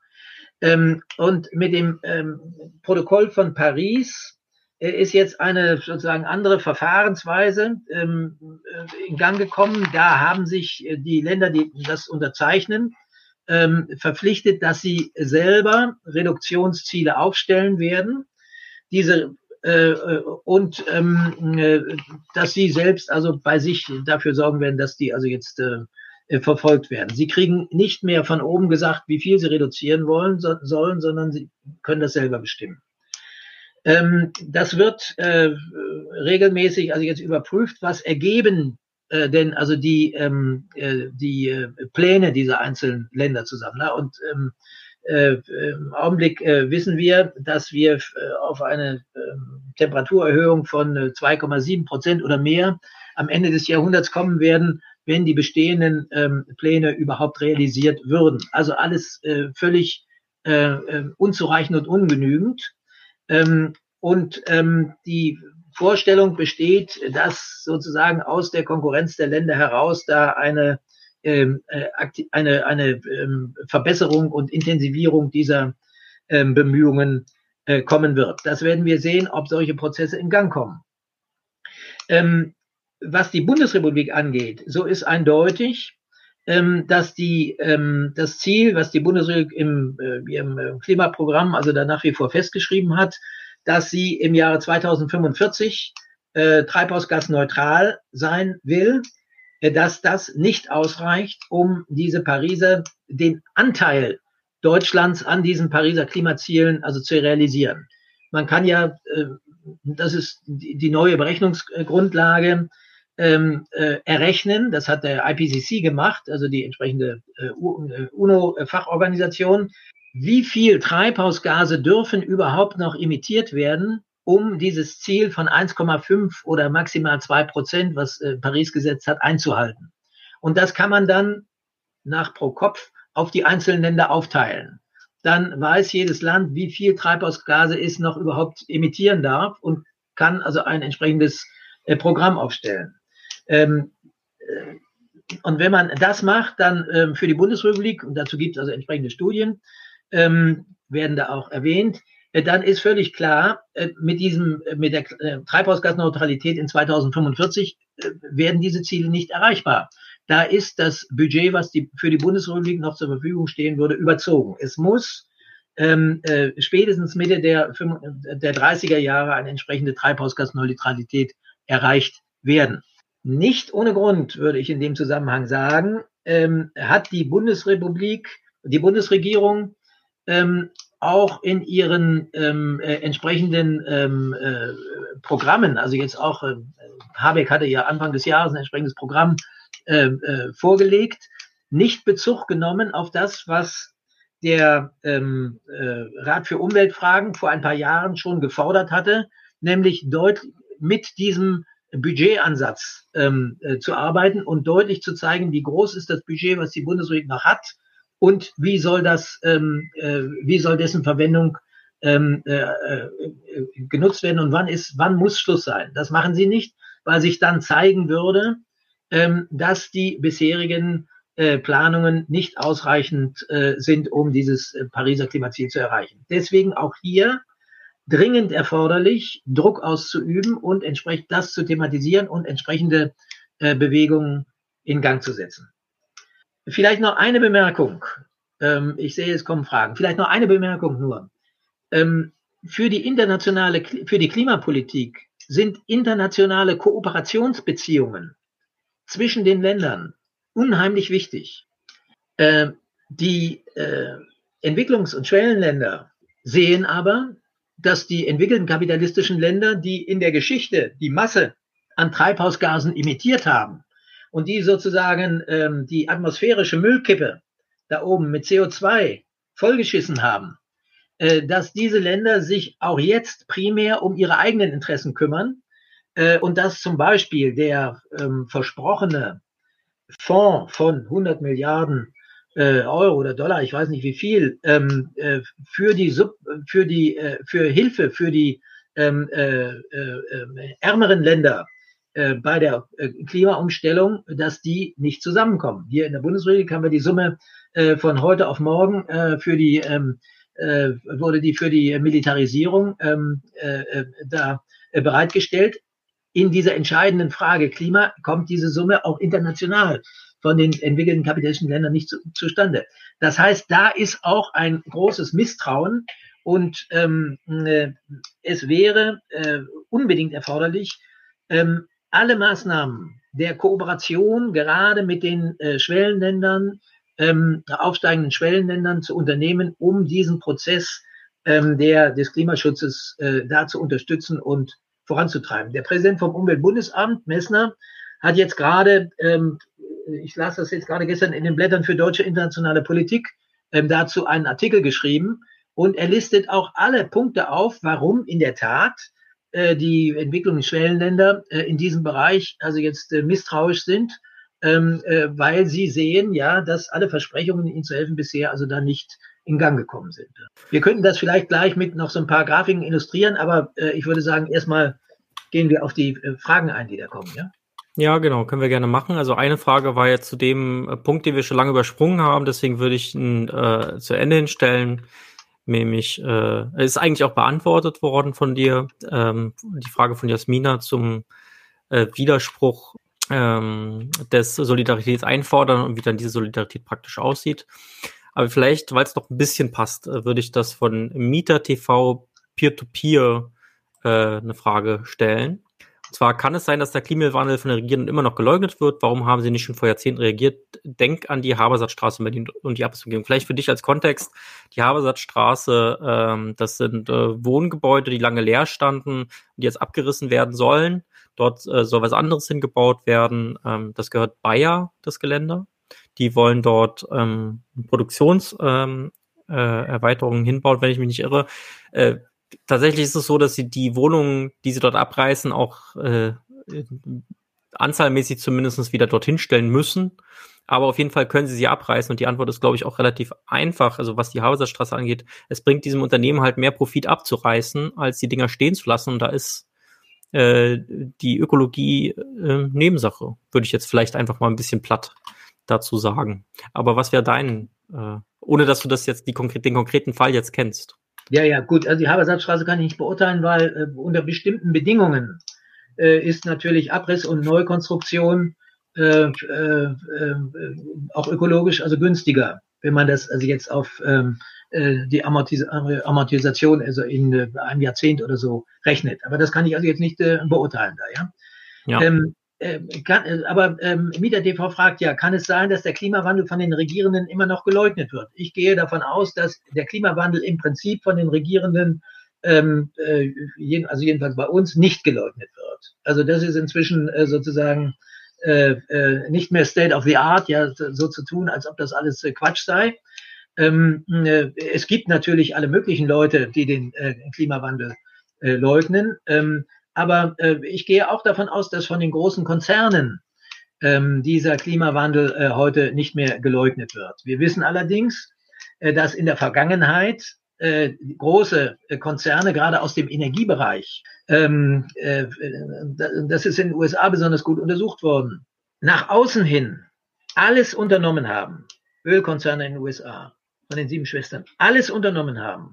B: Ähm, und mit dem ähm, Protokoll von Paris ist jetzt eine sozusagen andere Verfahrensweise ähm, äh, in Gang gekommen. Da haben sich äh, die Länder, die das unterzeichnen, ähm, verpflichtet, dass sie selber Reduktionsziele aufstellen werden. Diese äh, und ähm, äh, dass sie selbst also bei sich dafür sorgen werden, dass die also jetzt äh, verfolgt werden. Sie kriegen nicht mehr von oben gesagt, wie viel sie reduzieren wollen so, sollen, sondern sie können das selber bestimmen. Ähm, das wird äh, regelmäßig also jetzt überprüft, was ergeben äh, denn also die, ähm, äh, die äh, Pläne dieser einzelnen Länder zusammen. Ne? Und ähm, äh, im Augenblick äh, wissen wir, dass wir äh, auf eine äh, Temperaturerhöhung von 2,7 äh, Prozent oder mehr am Ende des Jahrhunderts kommen werden, wenn die bestehenden ähm, Pläne überhaupt realisiert würden. Also alles äh, völlig äh, äh unzureichend und ungenügend. Ähm, und ähm, die Vorstellung besteht, dass sozusagen aus der Konkurrenz der Länder heraus da eine, ähm, äh, eine, eine ähm, Verbesserung und Intensivierung dieser ähm, Bemühungen äh, kommen wird. Das werden wir sehen, ob solche Prozesse in Gang kommen. Ähm, was die Bundesrepublik angeht, so ist eindeutig, ähm, dass die, ähm, das Ziel, was die Bundesregierung im, äh, ihrem äh, Klimaprogramm also da nach wie vor festgeschrieben hat, dass sie im Jahre 2045 äh, treibhausgasneutral sein will, dass das nicht ausreicht, um diese Pariser, den Anteil Deutschlands an diesen Pariser Klimazielen also zu realisieren. Man kann ja, äh, das ist die, neue Berechnungsgrundlage, ähm, äh, errechnen. Das hat der IPCC gemacht, also die entsprechende äh, äh UNO-Fachorganisation. Wie viel Treibhausgase dürfen überhaupt noch emittiert werden, um dieses Ziel von 1,5 oder maximal 2 Prozent, was äh, Paris gesetzt hat, einzuhalten? Und das kann man dann nach pro Kopf auf die einzelnen Länder aufteilen. Dann weiß jedes Land, wie viel Treibhausgase es noch überhaupt emittieren darf und kann also ein entsprechendes äh, Programm aufstellen. Ähm, äh, und wenn man das macht, dann ähm, für die Bundesrepublik, und dazu gibt es also entsprechende Studien, ähm, werden da auch erwähnt, äh, dann ist völlig klar, äh, mit diesem, äh, mit der äh, Treibhausgasneutralität in 2045 äh, werden diese Ziele nicht erreichbar. Da ist das Budget, was die, für die Bundesrepublik noch zur Verfügung stehen würde, überzogen. Es muss ähm, äh, spätestens Mitte der, der 30er Jahre eine entsprechende Treibhausgasneutralität erreicht werden. Nicht ohne Grund, würde ich in dem Zusammenhang sagen, ähm, hat die Bundesrepublik, die Bundesregierung ähm, auch in ihren ähm, äh, entsprechenden ähm, äh, Programmen, also jetzt auch, äh, Habeck hatte ja Anfang des Jahres ein entsprechendes Programm äh, äh, vorgelegt, nicht Bezug genommen auf das, was der ähm, äh, Rat für Umweltfragen vor ein paar Jahren schon gefordert hatte, nämlich deutlich mit diesem Budgetansatz ähm, äh, zu arbeiten und deutlich zu zeigen, wie groß ist das Budget, was die Bundesregierung noch hat und wie soll das, ähm, äh, wie soll dessen Verwendung ähm, äh, äh, genutzt werden und wann ist, wann muss Schluss sein. Das machen sie nicht, weil sich dann zeigen würde, ähm, dass die bisherigen äh, Planungen nicht ausreichend äh, sind, um dieses äh, Pariser Klimaziel zu erreichen. Deswegen auch hier dringend erforderlich, Druck auszuüben und entsprechend das zu thematisieren und entsprechende äh, Bewegungen in Gang zu setzen. Vielleicht noch eine Bemerkung. Ähm, ich sehe, es kommen Fragen. Vielleicht noch eine Bemerkung nur. Ähm, für die internationale, für die Klimapolitik sind internationale Kooperationsbeziehungen zwischen den Ländern unheimlich wichtig. Äh, die äh, Entwicklungs- und Schwellenländer sehen aber, dass die entwickelten kapitalistischen Länder, die in der Geschichte die Masse an Treibhausgasen emittiert haben, und die sozusagen ähm, die atmosphärische Müllkippe da oben mit CO2 vollgeschissen haben, äh, dass diese Länder sich auch jetzt primär um ihre eigenen Interessen kümmern äh, und dass zum Beispiel der ähm, versprochene Fonds von 100 Milliarden äh, Euro oder Dollar, ich weiß nicht wie viel, ähm, äh, für die Sub, für die äh, für Hilfe für die ähm, äh, äh, ärmeren Länder äh, bei der äh, Klimaumstellung, dass die nicht zusammenkommen. Hier in der Bundesrepublik haben wir die Summe äh, von heute auf morgen äh, für die ähm, äh, wurde die für die Militarisierung ähm, äh, äh da bereitgestellt. In dieser entscheidenden Frage Klima kommt diese Summe auch international von den entwickelten kapitalistischen Ländern nicht zu, zustande. Das heißt, da ist auch ein großes Misstrauen und ähm, äh, es wäre unbedingt erforderlich, ähm, alle Maßnahmen der Kooperation gerade mit den äh, Schwellenländern, ähm, aufsteigenden Schwellenländern zu unternehmen, um diesen Prozess ähm, der, des Klimaschutzes äh, da zu unterstützen und voranzutreiben. Der Präsident vom Umweltbundesamt, Messner, hat jetzt gerade ähm, ich las das jetzt gerade gestern in den Blättern für deutsche internationale Politik, ähm, dazu einen Artikel geschrieben. Und er listet auch alle Punkte auf, warum in der Tat die Entwicklung in Schwellenländer äh, in diesem Bereich also jetzt äh, misstrauisch sind, ähm, äh, weil sie sehen, ja, dass alle Versprechungen, ihnen zu helfen, bisher also da nicht in Gang gekommen sind. Wir könnten das vielleicht gleich mit noch so ein paar Grafiken illustrieren, aber äh, ich würde sagen, erstmal gehen wir auf die äh, Fragen ein, die da kommen, ja?
A: Ja, genau, können wir gerne machen. Also eine Frage war jetzt zu dem äh, Punkt, den wir schon lange übersprungen haben, deswegen würde ich ihn äh, zu Ende hinstellen. Nämlich, äh, ist eigentlich auch beantwortet worden von dir, ähm, die Frage von Jasmina zum äh, Widerspruch ähm, des Solidaritäts einfordern und wie dann diese Solidarität praktisch aussieht. Aber vielleicht, weil es noch ein bisschen passt, äh, würde ich das von Mieter TV Peer-to-Peer äh, eine Frage stellen. Und zwar kann es sein, dass der Klimawandel von der Regierung immer noch geleugnet wird. Warum haben sie nicht schon vor Jahrzehnten reagiert? Denk an die Habersatzstraße in Berlin und die Abzugehung. Vielleicht für dich als Kontext. Die Habersatzstraße, ähm, das sind äh, Wohngebäude, die lange leer standen, die jetzt abgerissen werden sollen. Dort äh, soll was anderes hingebaut werden. Ähm, das gehört Bayer, das Gelände. Die wollen dort ähm, Produktionserweiterungen ähm, äh, hinbauen, wenn ich mich nicht irre. Äh, tatsächlich ist es so, dass sie die Wohnungen, die sie dort abreißen, auch äh, anzahlmäßig zumindest wieder dorthin stellen müssen. Aber auf jeden Fall können sie sie abreißen und die Antwort ist, glaube ich, auch relativ einfach. Also was die Hauserstraße angeht, es bringt diesem Unternehmen halt mehr Profit abzureißen, als die Dinger stehen zu lassen. Und da ist äh, die Ökologie äh, Nebensache, würde ich jetzt vielleicht einfach mal ein bisschen platt dazu sagen. Aber was wäre dein, äh, ohne dass du das jetzt die konkret, den konkreten Fall jetzt kennst?
B: Ja, ja, gut. Also die Habersatzstraße kann ich nicht beurteilen, weil äh, unter bestimmten Bedingungen äh, ist natürlich Abriss und Neukonstruktion äh, äh, äh, auch ökologisch also günstiger, wenn man das also jetzt auf ähm, äh, die Amortis Amortisation also in äh, einem Jahrzehnt oder so rechnet. Aber das kann ich also jetzt nicht äh, beurteilen da, ja. ja. Ähm, äh, kann, äh, aber ähm, Mieter TV fragt ja, kann es sein, dass der Klimawandel von den Regierenden immer noch geleugnet wird? Ich gehe davon aus, dass der Klimawandel im Prinzip von den Regierenden, ähm, äh, also jedenfalls bei uns, nicht geleugnet wird. Also das ist inzwischen äh, sozusagen äh, äh, nicht mehr State of the Art, ja, so zu tun, als ob das alles äh, Quatsch sei. Ähm, äh, es gibt natürlich alle möglichen Leute, die den Klimawandel leugnen. Aber äh, ich gehe auch davon aus, dass von den großen Konzernen ähm, dieser Klimawandel äh, heute nicht mehr geleugnet wird. Wir wissen allerdings, äh, dass in der Vergangenheit äh, große äh, Konzerne, gerade aus dem Energiebereich, ähm, äh, das ist in den USA besonders gut untersucht worden, nach außen hin alles unternommen haben, Ölkonzerne in den USA, von den sieben Schwestern, alles unternommen haben,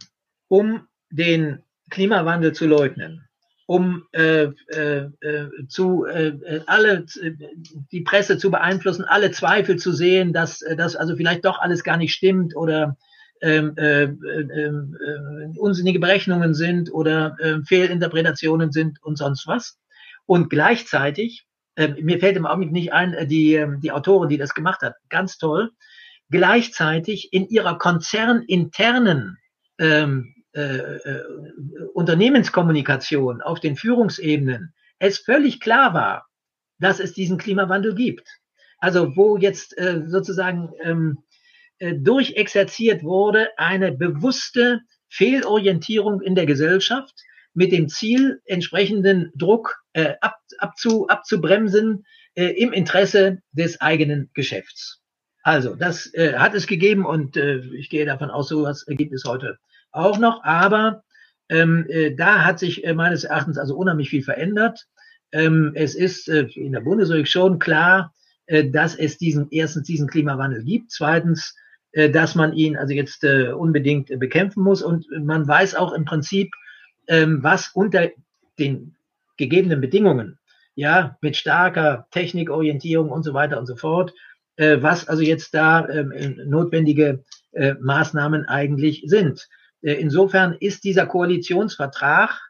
B: um den Klimawandel zu leugnen um äh, äh, äh, zu äh, alle die Presse zu beeinflussen, alle Zweifel zu sehen, dass das also vielleicht doch alles gar nicht stimmt oder ähm, äh, äh, äh, unsinnige Berechnungen sind oder äh, Fehlinterpretationen sind und sonst was. Und gleichzeitig, äh, mir fällt im Augenblick nicht ein, äh, die, äh, die Autorin, die das gemacht hat, ganz toll, gleichzeitig in ihrer konzerninternen ähm, äh, äh, Unternehmenskommunikation auf den Führungsebenen es völlig klar war, dass es diesen Klimawandel gibt. also wo jetzt äh, sozusagen ähm, äh, durchexerziert wurde, eine bewusste Fehlorientierung in der Gesellschaft mit dem Ziel, entsprechenden Druck äh, ab, abzu, abzubremsen äh, im Interesse des eigenen Geschäfts. Also, das äh, hat es gegeben und äh, ich gehe davon aus, so was gibt es heute auch noch. Aber ähm, äh, da hat sich äh, meines Erachtens also unheimlich viel verändert. Ähm, es ist äh, in der Bundesrepublik schon klar, äh, dass es diesen erstens diesen Klimawandel gibt, zweitens, äh, dass man ihn also jetzt äh, unbedingt äh, bekämpfen muss und man weiß auch im Prinzip, ähm, was unter den gegebenen Bedingungen, ja, mit starker Technikorientierung und so weiter und so fort, äh, was also jetzt da ähm, notwendige äh, Maßnahmen eigentlich sind. Äh, insofern ist dieser Koalitionsvertrag,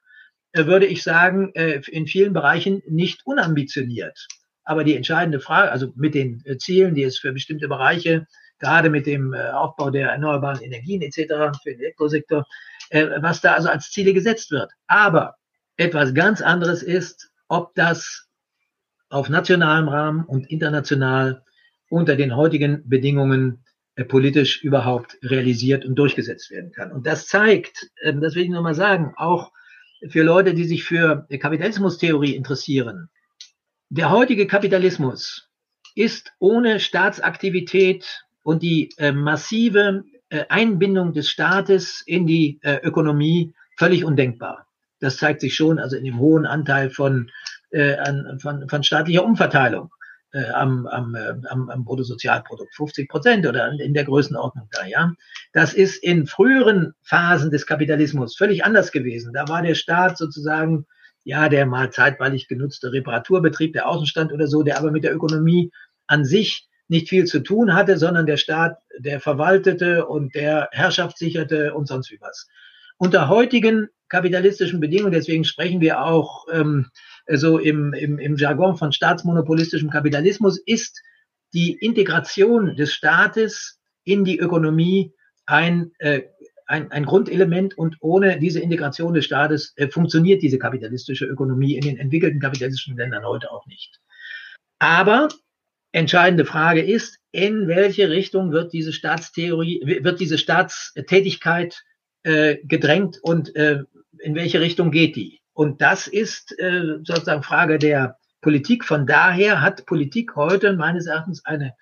B: äh, würde ich sagen, äh, in vielen Bereichen nicht unambitioniert. Aber die entscheidende Frage, also mit den Zielen, die es für bestimmte Bereiche, gerade mit dem Aufbau der erneuerbaren Energien etc., für den Elektrosektor, was da also als Ziele gesetzt wird. Aber etwas ganz anderes ist, ob das auf nationalem Rahmen und international unter den heutigen Bedingungen politisch überhaupt realisiert und durchgesetzt werden kann. Und das zeigt, äh, das will ich nochmal sagen, auch für Leute, die sich für Kapitalismustheorie interessieren. Der heutige Kapitalismus ist ohne Staatsaktivität und die äh, massive äh, Einbindung des Staates in die äh, Ökonomie völlig undenkbar. Das zeigt sich schon also in dem hohen Anteil von, äh, von, von staatlicher Umverteilung äh, am, am, äh, am, am Bruttosozialprodukt, 50 Prozent oder in der Größenordnung da, ja. Das ist in früheren Phasen des Kapitalismus völlig anders gewesen. Da war der Staat sozusagen, ja, der mal zeitweilig genutzte Reparaturbetrieb, der Außenstand oder so, der aber mit der Ökonomie an sich nicht viel zu tun hatte, sondern der Staat, der verwaltete und der Herrschaft sicherte und sonst wie was. Unter heutigen kapitalistischen Bedingungen, deswegen sprechen wir auch ähm, so im, im, im Jargon von staatsmonopolistischem Kapitalismus, ist die Integration des Staates in die Ökonomie ein, äh, ein, ein Grundelement und ohne diese Integration des Staates äh, funktioniert diese kapitalistische Ökonomie in den entwickelten kapitalistischen Ländern heute auch nicht. Aber entscheidende Frage ist, in welche Richtung wird diese Staatstheorie, wird diese Staatstätigkeit äh, gedrängt und äh, in welche Richtung geht die? Und das ist äh, sozusagen Frage der Politik. Von daher hat Politik heute meines Erachtens eine,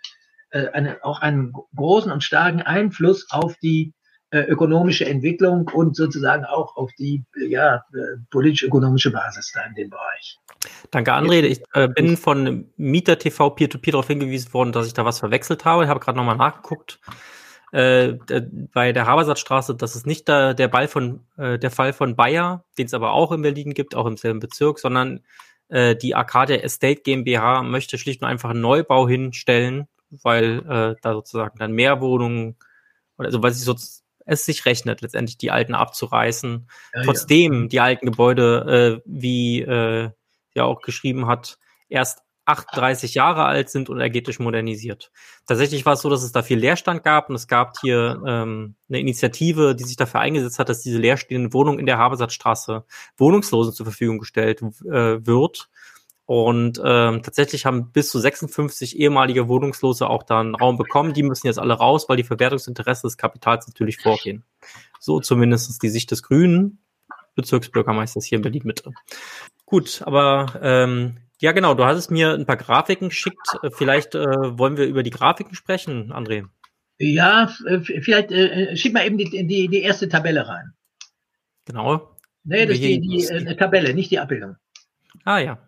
B: äh, eine, auch einen großen und starken Einfluss auf die äh, ökonomische Entwicklung und sozusagen auch auf die ja, politisch-ökonomische Basis da in dem Bereich.
A: Danke, André. Ich äh, bin von Mieter TV Peer-to-Peer darauf hingewiesen worden, dass ich da was verwechselt habe. Ich habe gerade nochmal nachgeguckt. Äh, bei der Habersatzstraße, das ist nicht der, der Ball von äh, der Fall von Bayer, den es aber auch in Berlin gibt, auch im selben Bezirk, sondern äh, die Arcadia Estate GmbH möchte schlicht und einfach einen Neubau hinstellen, weil äh, da sozusagen dann mehr Wohnungen oder also weil sie so es sich rechnet, letztendlich die alten abzureißen. Ja, Trotzdem ja. die alten Gebäude, äh, wie äh, ja auch geschrieben hat, erst 38 Jahre alt sind und energetisch modernisiert. Tatsächlich war es so, dass es da viel Leerstand gab und es gab hier ähm, eine Initiative, die sich dafür eingesetzt hat, dass diese leerstehenden Wohnungen in der Habersatzstraße Wohnungslosen zur Verfügung gestellt äh, wird. Und ähm, tatsächlich haben bis zu 56 ehemalige Wohnungslose auch da einen Raum bekommen. Die müssen jetzt alle raus, weil die Verwertungsinteressen des Kapitals natürlich vorgehen. So zumindest die Sicht des Grünen Bezirksbürgermeisters hier in Berlin Mitte. Gut, aber ähm, ja, genau. Du hattest mir ein paar Grafiken geschickt. Äh, vielleicht äh, wollen wir über die Grafiken sprechen, André.
B: Ja, äh, vielleicht äh, schick mal eben die, die, die erste Tabelle rein.
A: Genau.
B: Nee, das ist die, die äh, Tabelle, nicht die Abbildung.
A: Ah ja.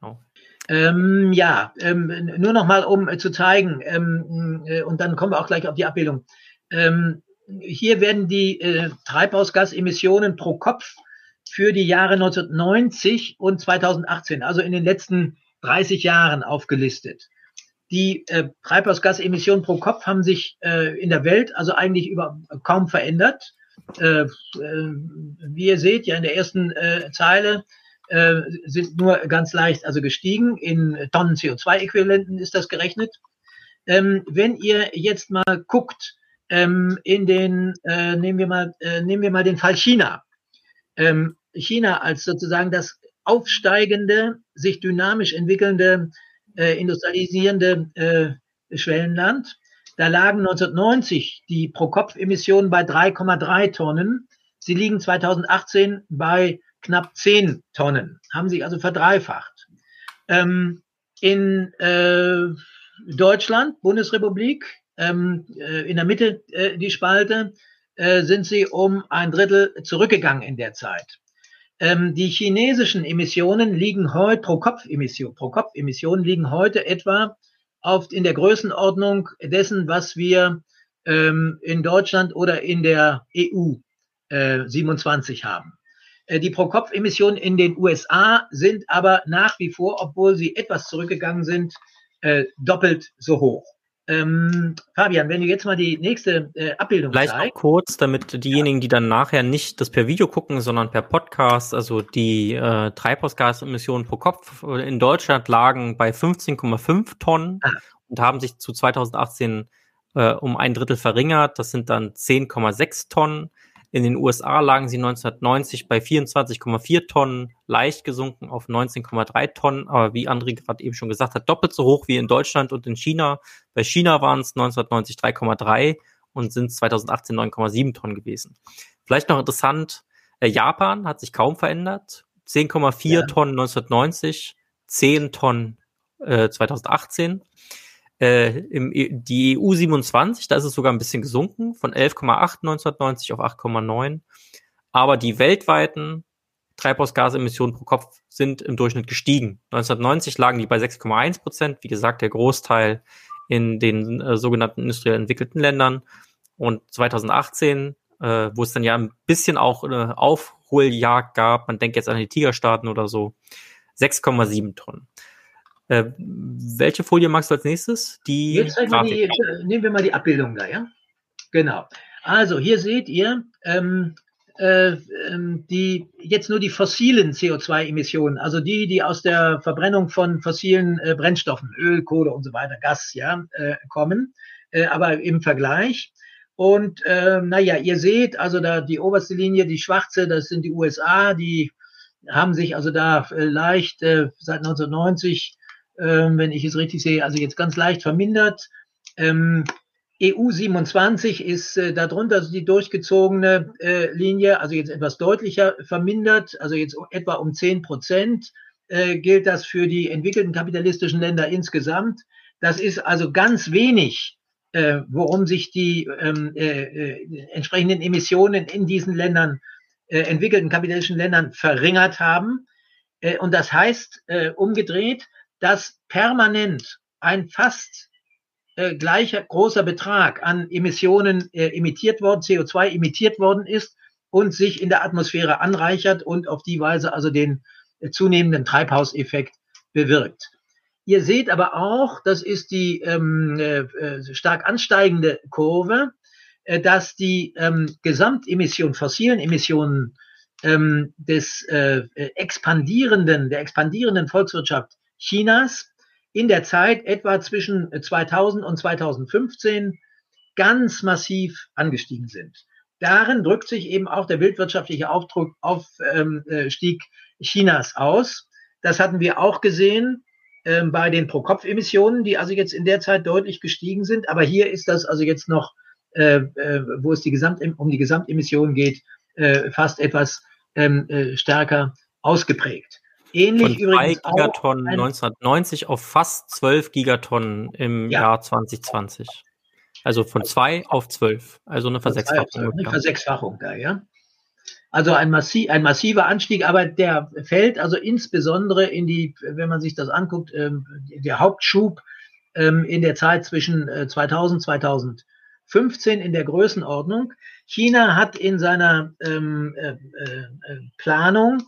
B: Genau. Ähm, ja, ähm, nur noch mal, um äh, zu zeigen, ähm, äh, und dann kommen wir auch gleich auf die Abbildung. Ähm, hier werden die äh, Treibhausgasemissionen pro Kopf für die Jahre 1990 und 2018, also in den letzten 30 Jahren aufgelistet. Die äh, Treibhausgasemissionen pro Kopf haben sich äh, in der Welt also eigentlich über kaum verändert. Äh, äh, wie ihr seht, ja in der ersten äh, Zeile äh, sind nur ganz leicht also gestiegen. In Tonnen CO2-Äquivalenten ist das gerechnet. Ähm, wenn ihr jetzt mal guckt, ähm, in den, nehmen wir mal, nehmen wir mal den Fall China. Ähm, China als sozusagen das aufsteigende, sich dynamisch entwickelnde äh, industrialisierende äh, Schwellenland. Da lagen 1990 die Pro-Kopf-Emissionen bei 3,3 Tonnen. Sie liegen 2018 bei knapp 10 Tonnen, haben sich also verdreifacht. Ähm, in äh, Deutschland, Bundesrepublik, ähm, äh, in der Mitte äh, die Spalte, äh, sind sie um ein Drittel zurückgegangen in der Zeit. Ähm, die chinesischen Emissionen liegen heute pro Kopf Emission, pro Kopf Emissionen liegen heute etwa auf in der Größenordnung dessen, was wir ähm, in Deutschland oder in der EU äh, 27 haben. Äh, die Pro-Kopf-Emissionen in den USA sind aber nach wie vor, obwohl sie etwas zurückgegangen sind, äh, doppelt so hoch. Ähm, Fabian, wenn du jetzt mal die nächste äh, Abbildung
A: Vielleicht zeigst. noch kurz, damit diejenigen, die dann nachher nicht das per Video gucken, sondern per Podcast, also die äh, Treibhausgasemissionen pro Kopf in Deutschland lagen bei 15,5 Tonnen ah. und haben sich zu 2018 äh, um ein Drittel verringert. Das sind dann 10,6 Tonnen. In den USA lagen sie 1990 bei 24,4 Tonnen, leicht gesunken auf 19,3 Tonnen, aber wie André gerade eben schon gesagt hat, doppelt so hoch wie in Deutschland und in China. Bei China waren es 1990 3,3 und sind 2018 9,7 Tonnen gewesen. Vielleicht noch interessant, äh, Japan hat sich kaum verändert. 10,4 ja. Tonnen 1990, 10 Tonnen äh, 2018. Äh, im, e, die EU 27, da ist es sogar ein bisschen gesunken, von 11,8 1990 auf 8,9. Aber die weltweiten Treibhausgasemissionen pro Kopf sind im Durchschnitt gestiegen. 1990 lagen die bei 6,1 Prozent, wie gesagt, der Großteil in den äh, sogenannten industriell entwickelten Ländern. Und 2018, äh, wo es dann ja ein bisschen auch eine Aufholjagd gab, man denkt jetzt an die Tigerstaaten oder so, 6,7 Tonnen. Äh, welche Folie magst du als nächstes?
B: Die, Jetzt die äh, nehmen wir mal die Abbildung da, ja? Genau. Also hier seht ihr ähm, äh, ähm, die jetzt nur die fossilen CO2-Emissionen, also die, die aus der Verbrennung von fossilen äh, Brennstoffen, Öl, Kohle und so weiter, Gas, ja, äh, kommen, aber im Vergleich. Und äh, naja, ihr seht, also da die oberste Linie, die schwarze, das sind die USA, die haben sich also da äh, leicht äh, seit 1990 ähm, wenn ich es richtig sehe, also jetzt ganz leicht vermindert. Ähm, EU 27 ist äh, darunter also die durchgezogene äh, Linie, also jetzt etwas deutlicher vermindert, also jetzt etwa um 10 Prozent äh, gilt das für die entwickelten kapitalistischen Länder insgesamt. Das ist also ganz wenig, äh, worum sich die ähm, äh, äh, entsprechenden Emissionen in diesen Ländern, äh, entwickelten kapitalistischen Ländern verringert haben. Äh, und das heißt äh, umgedreht, dass permanent ein fast äh, gleicher großer Betrag an Emissionen äh, emittiert worden, CO2 emittiert worden ist und sich in der Atmosphäre anreichert und auf die Weise also den äh, zunehmenden Treibhauseffekt bewirkt. Ihr seht aber auch, das ist die ähm, äh, äh stark ansteigende Kurve, äh, dass die ähm, Gesamtemission, fossilen Emissionen ähm, des äh, expandierenden, der expandierenden Volkswirtschaft Chinas in der Zeit etwa zwischen 2000 und 2015 ganz massiv angestiegen sind. Darin drückt sich eben auch der Aufstieg ähm, äh, Chinas aus. Das hatten wir auch gesehen ähm, bei den Pro-Kopf-Emissionen, die also jetzt in der Zeit deutlich gestiegen sind. Aber hier ist das also jetzt noch, äh, äh, wo es die Gesamt, um die Gesamtemissionen geht, äh, fast etwas ähm, äh, stärker ausgeprägt.
A: Ähnlich Von 2 Gigatonnen 1990 auf fast 12 Gigatonnen im ja. Jahr 2020. Also von 2 auf 12. Also eine Versechsfachung.
B: Eine Versechsfachung da, ja. Also ein, massiv, ein massiver Anstieg, aber der fällt also insbesondere in die, wenn man sich das anguckt, ähm, der Hauptschub ähm, in der Zeit zwischen 2000 äh, 2015 in der Größenordnung. China hat in seiner ähm, äh, äh, Planung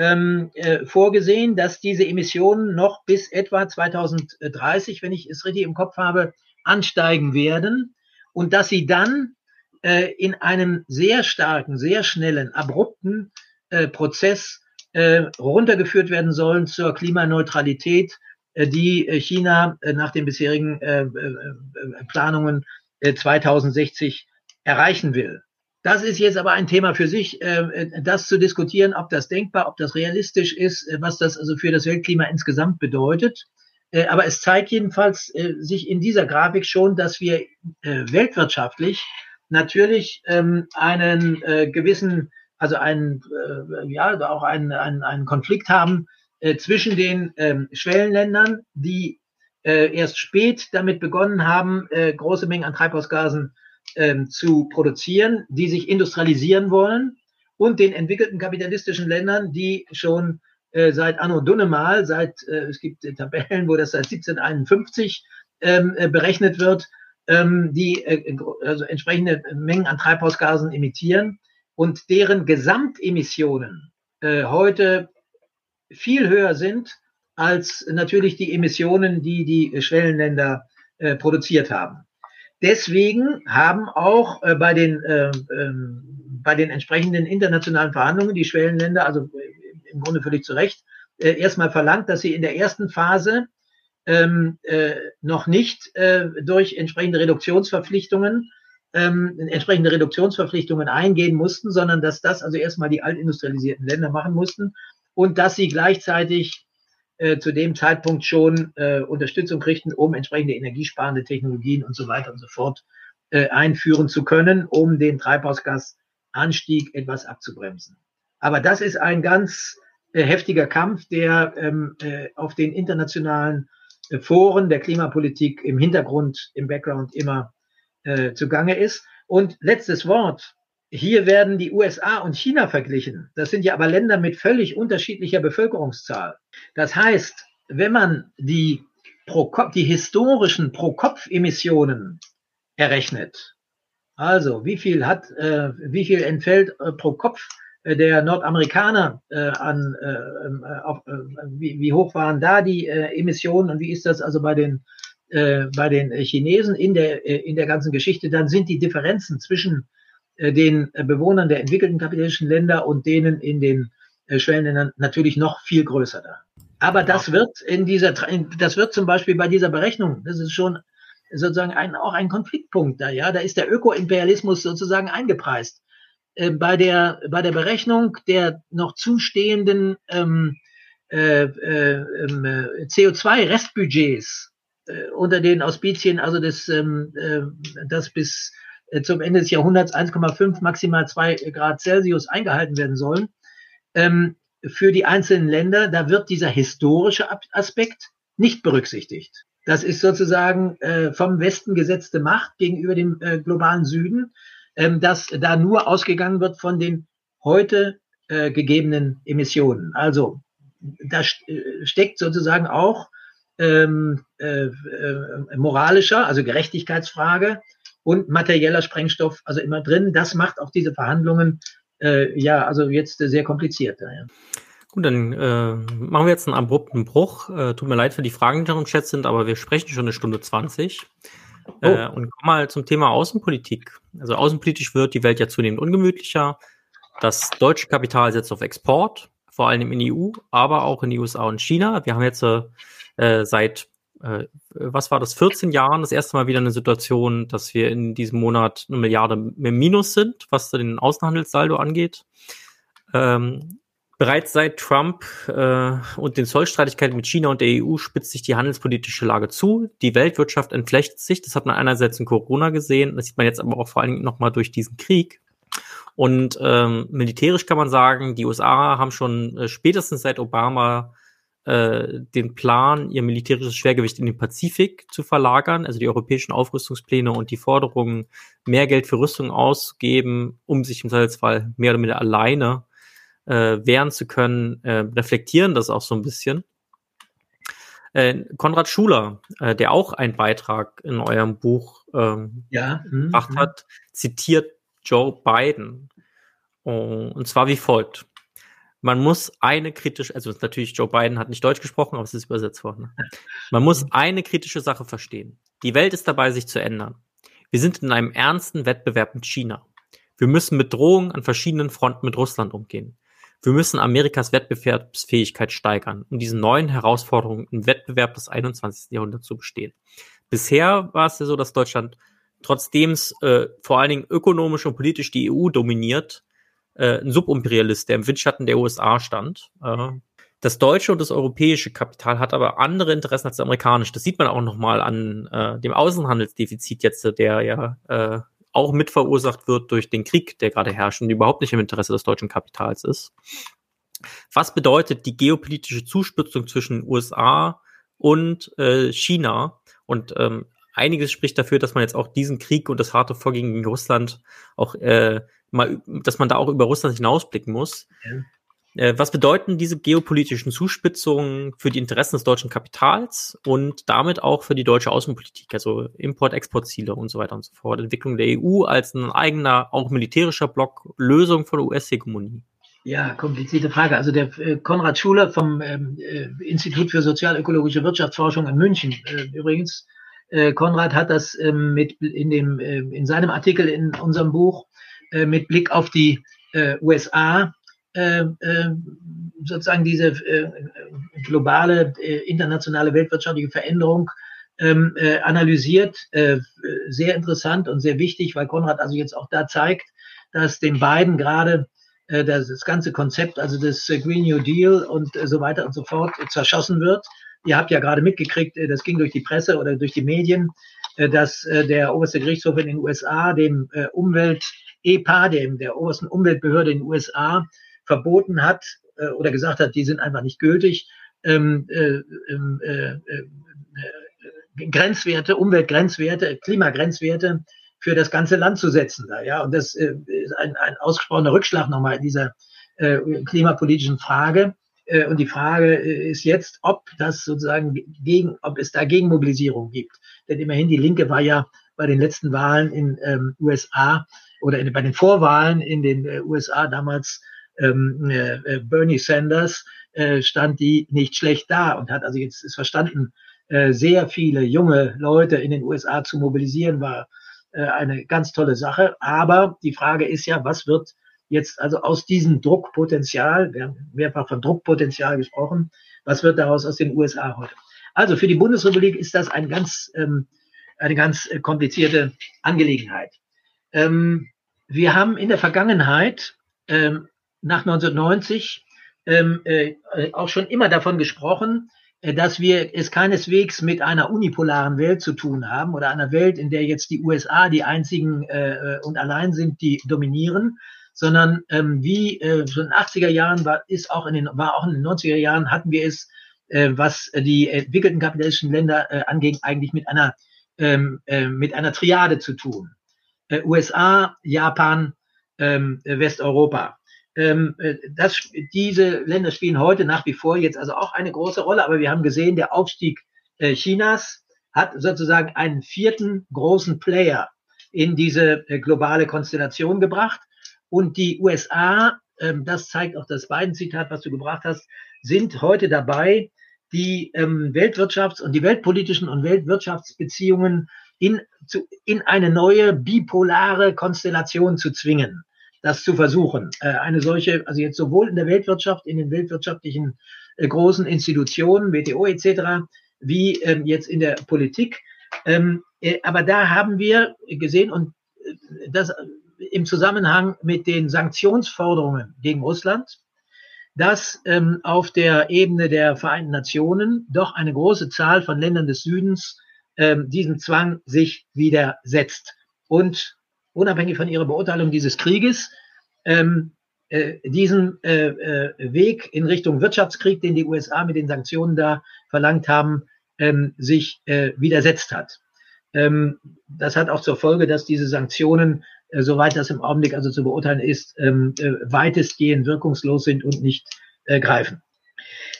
B: ähm, äh, vorgesehen, dass diese Emissionen noch bis etwa 2030, wenn ich es richtig im Kopf habe, ansteigen werden und dass sie dann äh, in einem sehr starken, sehr schnellen, abrupten äh, Prozess äh, runtergeführt werden sollen zur Klimaneutralität, äh, die äh, China äh, nach den bisherigen äh, äh, Planungen äh, 2060 erreichen will. Das ist jetzt aber ein Thema für sich, äh, das zu diskutieren, ob das denkbar, ob das realistisch ist, äh, was das also für das Weltklima insgesamt bedeutet. Äh, aber es zeigt jedenfalls äh, sich in dieser Grafik schon, dass wir äh, weltwirtschaftlich natürlich ähm, einen äh, gewissen, also einen, äh, ja, auch einen, einen, einen Konflikt haben äh, zwischen den ähm, Schwellenländern, die äh, erst spät damit begonnen haben, äh, große Mengen an Treibhausgasen äh, zu produzieren, die sich industrialisieren wollen, und den entwickelten kapitalistischen Ländern, die schon äh, seit Anno Dunnemal, seit äh, es gibt äh, Tabellen, wo das seit 1751 ähm, äh, berechnet wird, ähm, die äh, also entsprechende Mengen an Treibhausgasen emittieren und deren Gesamtemissionen äh, heute viel höher sind als natürlich die Emissionen, die die Schwellenländer produziert haben. Deswegen haben auch äh, bei den äh, äh, bei den entsprechenden internationalen Verhandlungen die Schwellenländer, also äh, im Grunde völlig zu Recht, äh, erstmal verlangt, dass sie in der ersten Phase ähm, äh, noch nicht durch entsprechende Reduktionsverpflichtungen ähm, entsprechende Reduktionsverpflichtungen eingehen mussten, sondern dass das also erstmal die altindustrialisierten Länder machen mussten und dass sie gleichzeitig äh, zu dem Zeitpunkt schon äh, Unterstützung kriegten, um entsprechende energiesparende Technologien und so weiter und so fort äh, einführen zu können, um den Treibhausgasanstieg etwas abzubremsen. Aber das ist ein ganz äh, heftiger Kampf, der ähm, äh, auf den internationalen äh, Foren der Klimapolitik im Hintergrund, im Background immer äh, zugange ist. Und letztes Wort. Hier werden die USA und China verglichen. Das sind ja aber Länder mit völlig unterschiedlicher Bevölkerungszahl. Das heißt, wenn man die, pro Kopf, die historischen Pro-Kopf-Emissionen errechnet, also wie viel hat, äh, wie viel entfällt äh, pro Kopf äh, der Nordamerikaner äh, an, äh, äh, auf, äh, wie, wie hoch waren da die äh, Emissionen und wie ist das also bei den äh, bei den Chinesen in der äh, in der ganzen Geschichte, dann sind die Differenzen zwischen den äh, Bewohnern der entwickelten kapitalistischen Länder und denen in den äh, Schwellenländern natürlich noch viel größer da. Aber das wird in dieser, das wird zum Beispiel bei dieser Berechnung, das ist schon sozusagen ein, auch ein Konfliktpunkt da, ja, da ist der Ökoimperialismus sozusagen eingepreist. bei der, bei der Berechnung der noch zustehenden ähm, äh, äh, CO2-Restbudgets äh, unter den Auspizien, also das, ähm, äh, das bis äh, zum Ende des Jahrhunderts 1,5 maximal 2 Grad Celsius eingehalten werden sollen. Ähm, für die einzelnen Länder, da wird dieser historische Aspekt nicht berücksichtigt. Das ist sozusagen äh, vom Westen gesetzte Macht gegenüber dem äh, globalen Süden, ähm, dass da nur ausgegangen wird von den heute äh, gegebenen Emissionen. Also da äh, steckt sozusagen auch ähm, äh, äh, moralischer, also Gerechtigkeitsfrage und materieller Sprengstoff, also immer drin. Das macht auch diese Verhandlungen äh, ja, also jetzt äh, sehr kompliziert. Ja.
A: Gut, dann äh, machen wir jetzt einen abrupten Bruch. Äh, tut mir leid für die Fragen, die noch im Chat sind, aber wir sprechen schon eine Stunde 20. Oh. Äh, und kommen mal zum Thema Außenpolitik. Also außenpolitisch wird die Welt ja zunehmend ungemütlicher. Das deutsche Kapital setzt auf Export, vor allem in die EU, aber auch in die USA und China. Wir haben jetzt äh, seit äh, was war das, 14 Jahren das erste Mal wieder eine Situation, dass wir in diesem Monat eine Milliarde im Minus sind, was den Außenhandelssaldo angeht. Ähm, bereits seit Trump äh, und den Zollstreitigkeiten mit China und der EU spitzt sich die handelspolitische Lage zu. Die Weltwirtschaft entflechtet sich. Das hat man einerseits in Corona gesehen, das sieht man jetzt aber auch vor allen Dingen nochmal durch diesen Krieg. Und ähm, militärisch kann man sagen, die USA haben schon äh, spätestens seit Obama äh, den Plan, ihr militärisches Schwergewicht in den Pazifik zu verlagern, also die europäischen Aufrüstungspläne und die Forderungen, mehr Geld für Rüstung auszugeben, um sich im Zweifelsfall mehr oder minder alleine äh, wehren zu können, äh, reflektieren das auch so ein bisschen. Äh, Konrad Schuler, äh, der auch einen Beitrag in eurem Buch ähm, ja. Mhm, gemacht mhm. hat, zitiert Joe Biden. und zwar wie folgt man muss eine kritische, also natürlich Joe Biden hat nicht Deutsch gesprochen, aber es ist übersetzt worden. Ne? Man muss eine kritische Sache verstehen. Die Welt ist dabei, sich zu ändern. Wir sind in einem ernsten Wettbewerb mit China. Wir müssen mit Drohungen an verschiedenen Fronten mit Russland umgehen. Wir müssen Amerikas Wettbewerbsfähigkeit steigern, um diesen neuen Herausforderungen im Wettbewerb des 21. Jahrhunderts zu bestehen. Bisher war es ja so, dass Deutschland, trotzdem es äh, vor allen Dingen ökonomisch und politisch die EU dominiert, äh, ein Subimperialist, der im Windschatten der USA stand. Äh, Das deutsche und das europäische Kapital hat aber andere Interessen als das amerikanische. Das sieht man auch nochmal an äh, dem Außenhandelsdefizit jetzt, der ja äh, auch mit verursacht wird durch den Krieg, der gerade herrscht und überhaupt nicht im Interesse des deutschen Kapitals ist. Was bedeutet die geopolitische Zuspitzung zwischen USA und äh, China? Und ähm, einiges spricht dafür, dass man jetzt auch diesen Krieg und das harte Vorgehen gegen Russland auch äh, mal, dass man da auch über Russland hinausblicken muss. Ja. Äh, was bedeuten diese geopolitischen Zuspitzungen für die Interessen des deutschen Kapitals und damit auch für die deutsche Außenpolitik, also Import-Export-Ziele und so weiter und so fort, Entwicklung der EU als ein eigener, auch militärischer Block, Lösung von US-Hegemonie?
B: Ja, komplizierte Frage. Also der äh, Konrad Schuler vom ähm, äh, Institut für sozialökologische Wirtschaftsforschung in München äh, übrigens, Konrad hat das ähm, mit in dem äh, in seinem Artikel in unserem Buch äh, mit Blick auf die äh, USA äh, äh, sozusagen diese äh, globale äh, internationale weltwirtschaftliche Veränderung ähm, äh, analysiert. Äh, sehr interessant und sehr wichtig, weil Konrad also jetzt auch da zeigt, dass den beiden gerade äh, das, ganze Konzept, also das äh, Green New Deal und äh, so weiter und so fort zerschossen wird. Ihr habt ja gerade mitgekriegt, äh, das ging durch die Presse oder durch die Medien, äh, dass äh, der oberste Gerichtshof in den USA dem äh, Umwelt EPA, dem der obersten Umweltbehörde in den USA, verboten hat äh, oder gesagt hat, die sind einfach nicht gültig, ähm, äh, ähm, äh, äh, Grenzwerte, Umweltgrenzwerte, Klimagrenzwerte für das ganze Land zu setzen. Da, ja, und das äh, ist ein, ein ausgesprochener Rückschlag nochmal in dieser äh, klimapolitischen Frage. Äh, und die Frage äh, ist jetzt, ob das sozusagen gegen, ob es da Gegenmobilisierung gibt. Denn immerhin die Linke war ja bei den letzten Wahlen in ähm, USA oder in, bei den Vorwahlen in den äh, USA damals ähm, äh, äh, Bernie Sanders äh, stand die nicht schlecht da und hat also jetzt ist verstanden, äh, sehr viele junge Leute in den USA zu mobilisieren, war äh, eine ganz tolle Sache. Aber die Frage ist ja, was wird jetzt also aus diesem Druckpotenzial, wir haben mehrfach von Druckpotenzial gesprochen, was wird daraus aus den USA heute? Also für die Bundesrepublik ist das ein ganz, ähm, eine ganz äh, komplizierte Angelegenheit. Ähm, wir haben in der Vergangenheit ähm, nach 1990 ähm, äh, auch schon immer davon gesprochen, äh, dass wir es keineswegs mit einer unipolaren Welt zu tun haben oder einer Welt, in der jetzt die USA die einzigen äh, und allein sind, die dominieren, sondern ähm, wie äh, schon in den 80er Jahren war, ist auch in den, war auch in den 90er Jahren hatten wir es, äh, was die entwickelten kapitalistischen Länder äh, anging, eigentlich mit einer ähm, äh, mit einer Triade zu tun. Äh, USA, Japan, ähm, Westeuropa ähm, äh, das, diese Länder spielen heute nach wie vor jetzt also auch eine große Rolle, aber wir haben gesehen, der Aufstieg äh, Chinas hat sozusagen einen vierten großen Player in diese äh, globale Konstellation gebracht. Und die USA, ähm, das zeigt auch das Biden-Zitat, was du gebracht hast, sind heute dabei, die ähm, Weltwirtschafts- und die weltpolitischen und Weltwirtschaftsbeziehungen in, zu, in eine neue bipolare Konstellation zu zwingen das zu versuchen. Äh, eine solche, also jetzt sowohl in der Weltwirtschaft, in den weltwirtschaftlichen äh, großen Institutionen, WTO etc., wie ähm, jetzt in der Politik. Ähm, äh, aber da haben wir gesehen und das im Zusammenhang mit den Sanktionsforderungen gegen Russland, dass ähm, auf der Ebene der Vereinten Nationen doch eine große Zahl von Ländern des Südens ähm, diesem Zwang sich widersetzt. Und unabhängig von ihrer Beurteilung dieses Krieges, ähm, äh, diesen äh, äh, Weg in Richtung Wirtschaftskrieg, den die USA mit den Sanktionen da verlangt haben, ähm, sich äh, widersetzt hat. Ähm, das hat auch zur Folge, dass diese Sanktionen, äh, soweit das im Augenblick also zu beurteilen ist, ähm, äh, weitestgehend wirkungslos sind und nicht äh, greifen.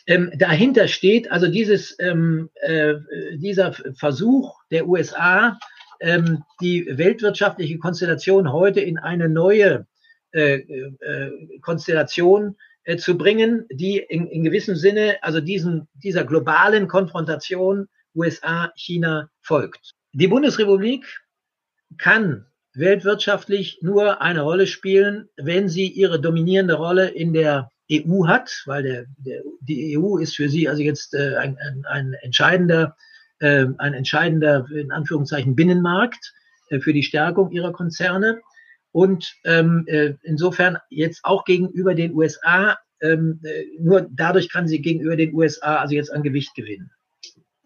B: Ähm, dahinter steht also dieses, ähm, äh, dieser Versuch der USA, die weltwirtschaftliche Konstellation heute in eine neue Konstellation zu bringen, die in, in gewissem Sinne, also diesen, dieser globalen Konfrontation USA-China folgt. Die Bundesrepublik kann weltwirtschaftlich nur eine Rolle spielen, wenn sie ihre dominierende Rolle in der EU hat, weil der, der, die EU ist für sie also jetzt äh, ein, ein, ein entscheidender äh, ein entscheidender, in Anführungszeichen, Binnenmarkt äh, für die Stärkung ihrer Konzerne. Und ähm, äh, insofern jetzt auch gegenüber den USA ähm, äh, nur dadurch kann sie gegenüber den USA also jetzt an Gewicht gewinnen.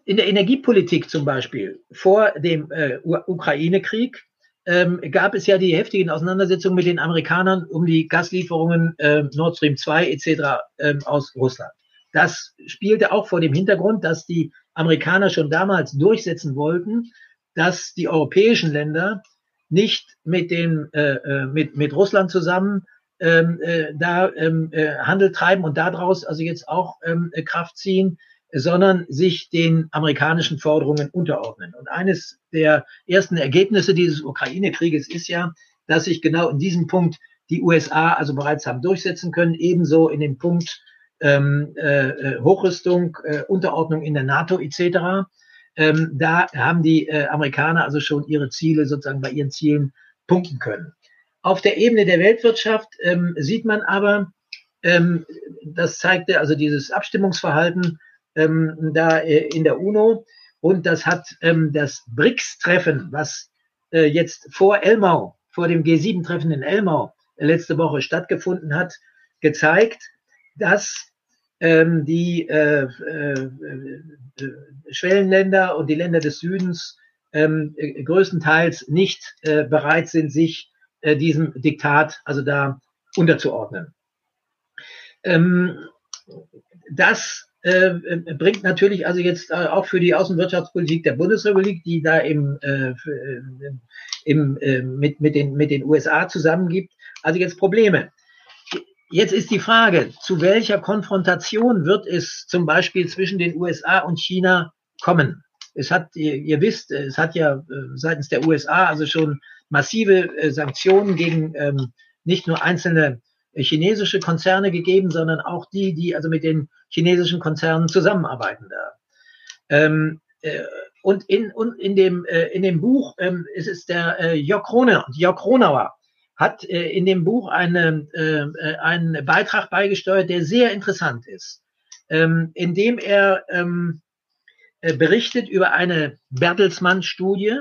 B: In der Energiepolitik zum Beispiel vor dem äh, Ukraine-Krieg ähm, gab es ja die heftigen Auseinandersetzungen mit den Amerikanern um die Gaslieferungen äh, Nord Stream 2 etc. Ähm, aus Russland. Das spielte auch vor dem Hintergrund, dass die Amerikaner schon damals durchsetzen wollten, dass die europäischen Länder nicht mit dem äh, äh mit mit Russland zusammen ähm, äh, da ähm, äh, Handel treiben und daraus also jetzt auch ähm, Kraft ziehen, sondern sich den amerikanischen Forderungen unterordnen. Und eines der ersten Ergebnisse dieses Ukraine-Krieges ist ja, dass sich genau in diesem Punkt die USA also bereits haben durchsetzen können, ebenso in dem Punkt ähm, äh, äh, Hochrüstung, äh, Unterordnung in der NATO etc. Ähm, da haben die äh, Amerikaner also schon ihre Ziele sozusagen bei ihren Zielen punkten können. Auf der Ebene der Weltwirtschaft ähm, sieht man aber, ähm, das zeigte also dieses Abstimmungsverhalten ähm, da äh, in der UNO und das hat ähm, das BRICS-Treffen, was äh, jetzt vor Elmau, vor dem G7-Treffen in Elmau äh, letzte Woche stattgefunden hat, gezeigt, dass ähm, die äh, äh, äh, Schwellenländer und die Länder des Südens ähm, äh, größtenteils nicht äh, bereit sind, sich äh, diesem Diktat also da unterzuordnen. Ähm, das äh, bringt natürlich also jetzt äh, auch für die Außenwirtschaftspolitik der Bundesrepublik, die da im, äh, äh im äh, mit, mit, den, mit den USA zusammengibt, also jetzt Probleme. Jetzt ist die Frage, zu welcher Konfrontation wird es zum Beispiel zwischen den USA und China kommen? Es hat, ihr, ihr wisst, es hat ja seitens der USA also schon massive äh, Sanktionen gegen ähm, nicht nur einzelne äh, chinesische Konzerne gegeben, sondern auch die, die also mit den chinesischen Konzernen zusammenarbeiten da. Ähm, äh, und in, und in dem, äh, in dem Buch ähm, ist es der äh, Jörg Kroner, Jörg Kronauer hat äh, in dem Buch eine, äh, einen Beitrag beigesteuert, der sehr interessant ist, ähm, in dem er ähm, äh, berichtet über eine Bertelsmann-Studie,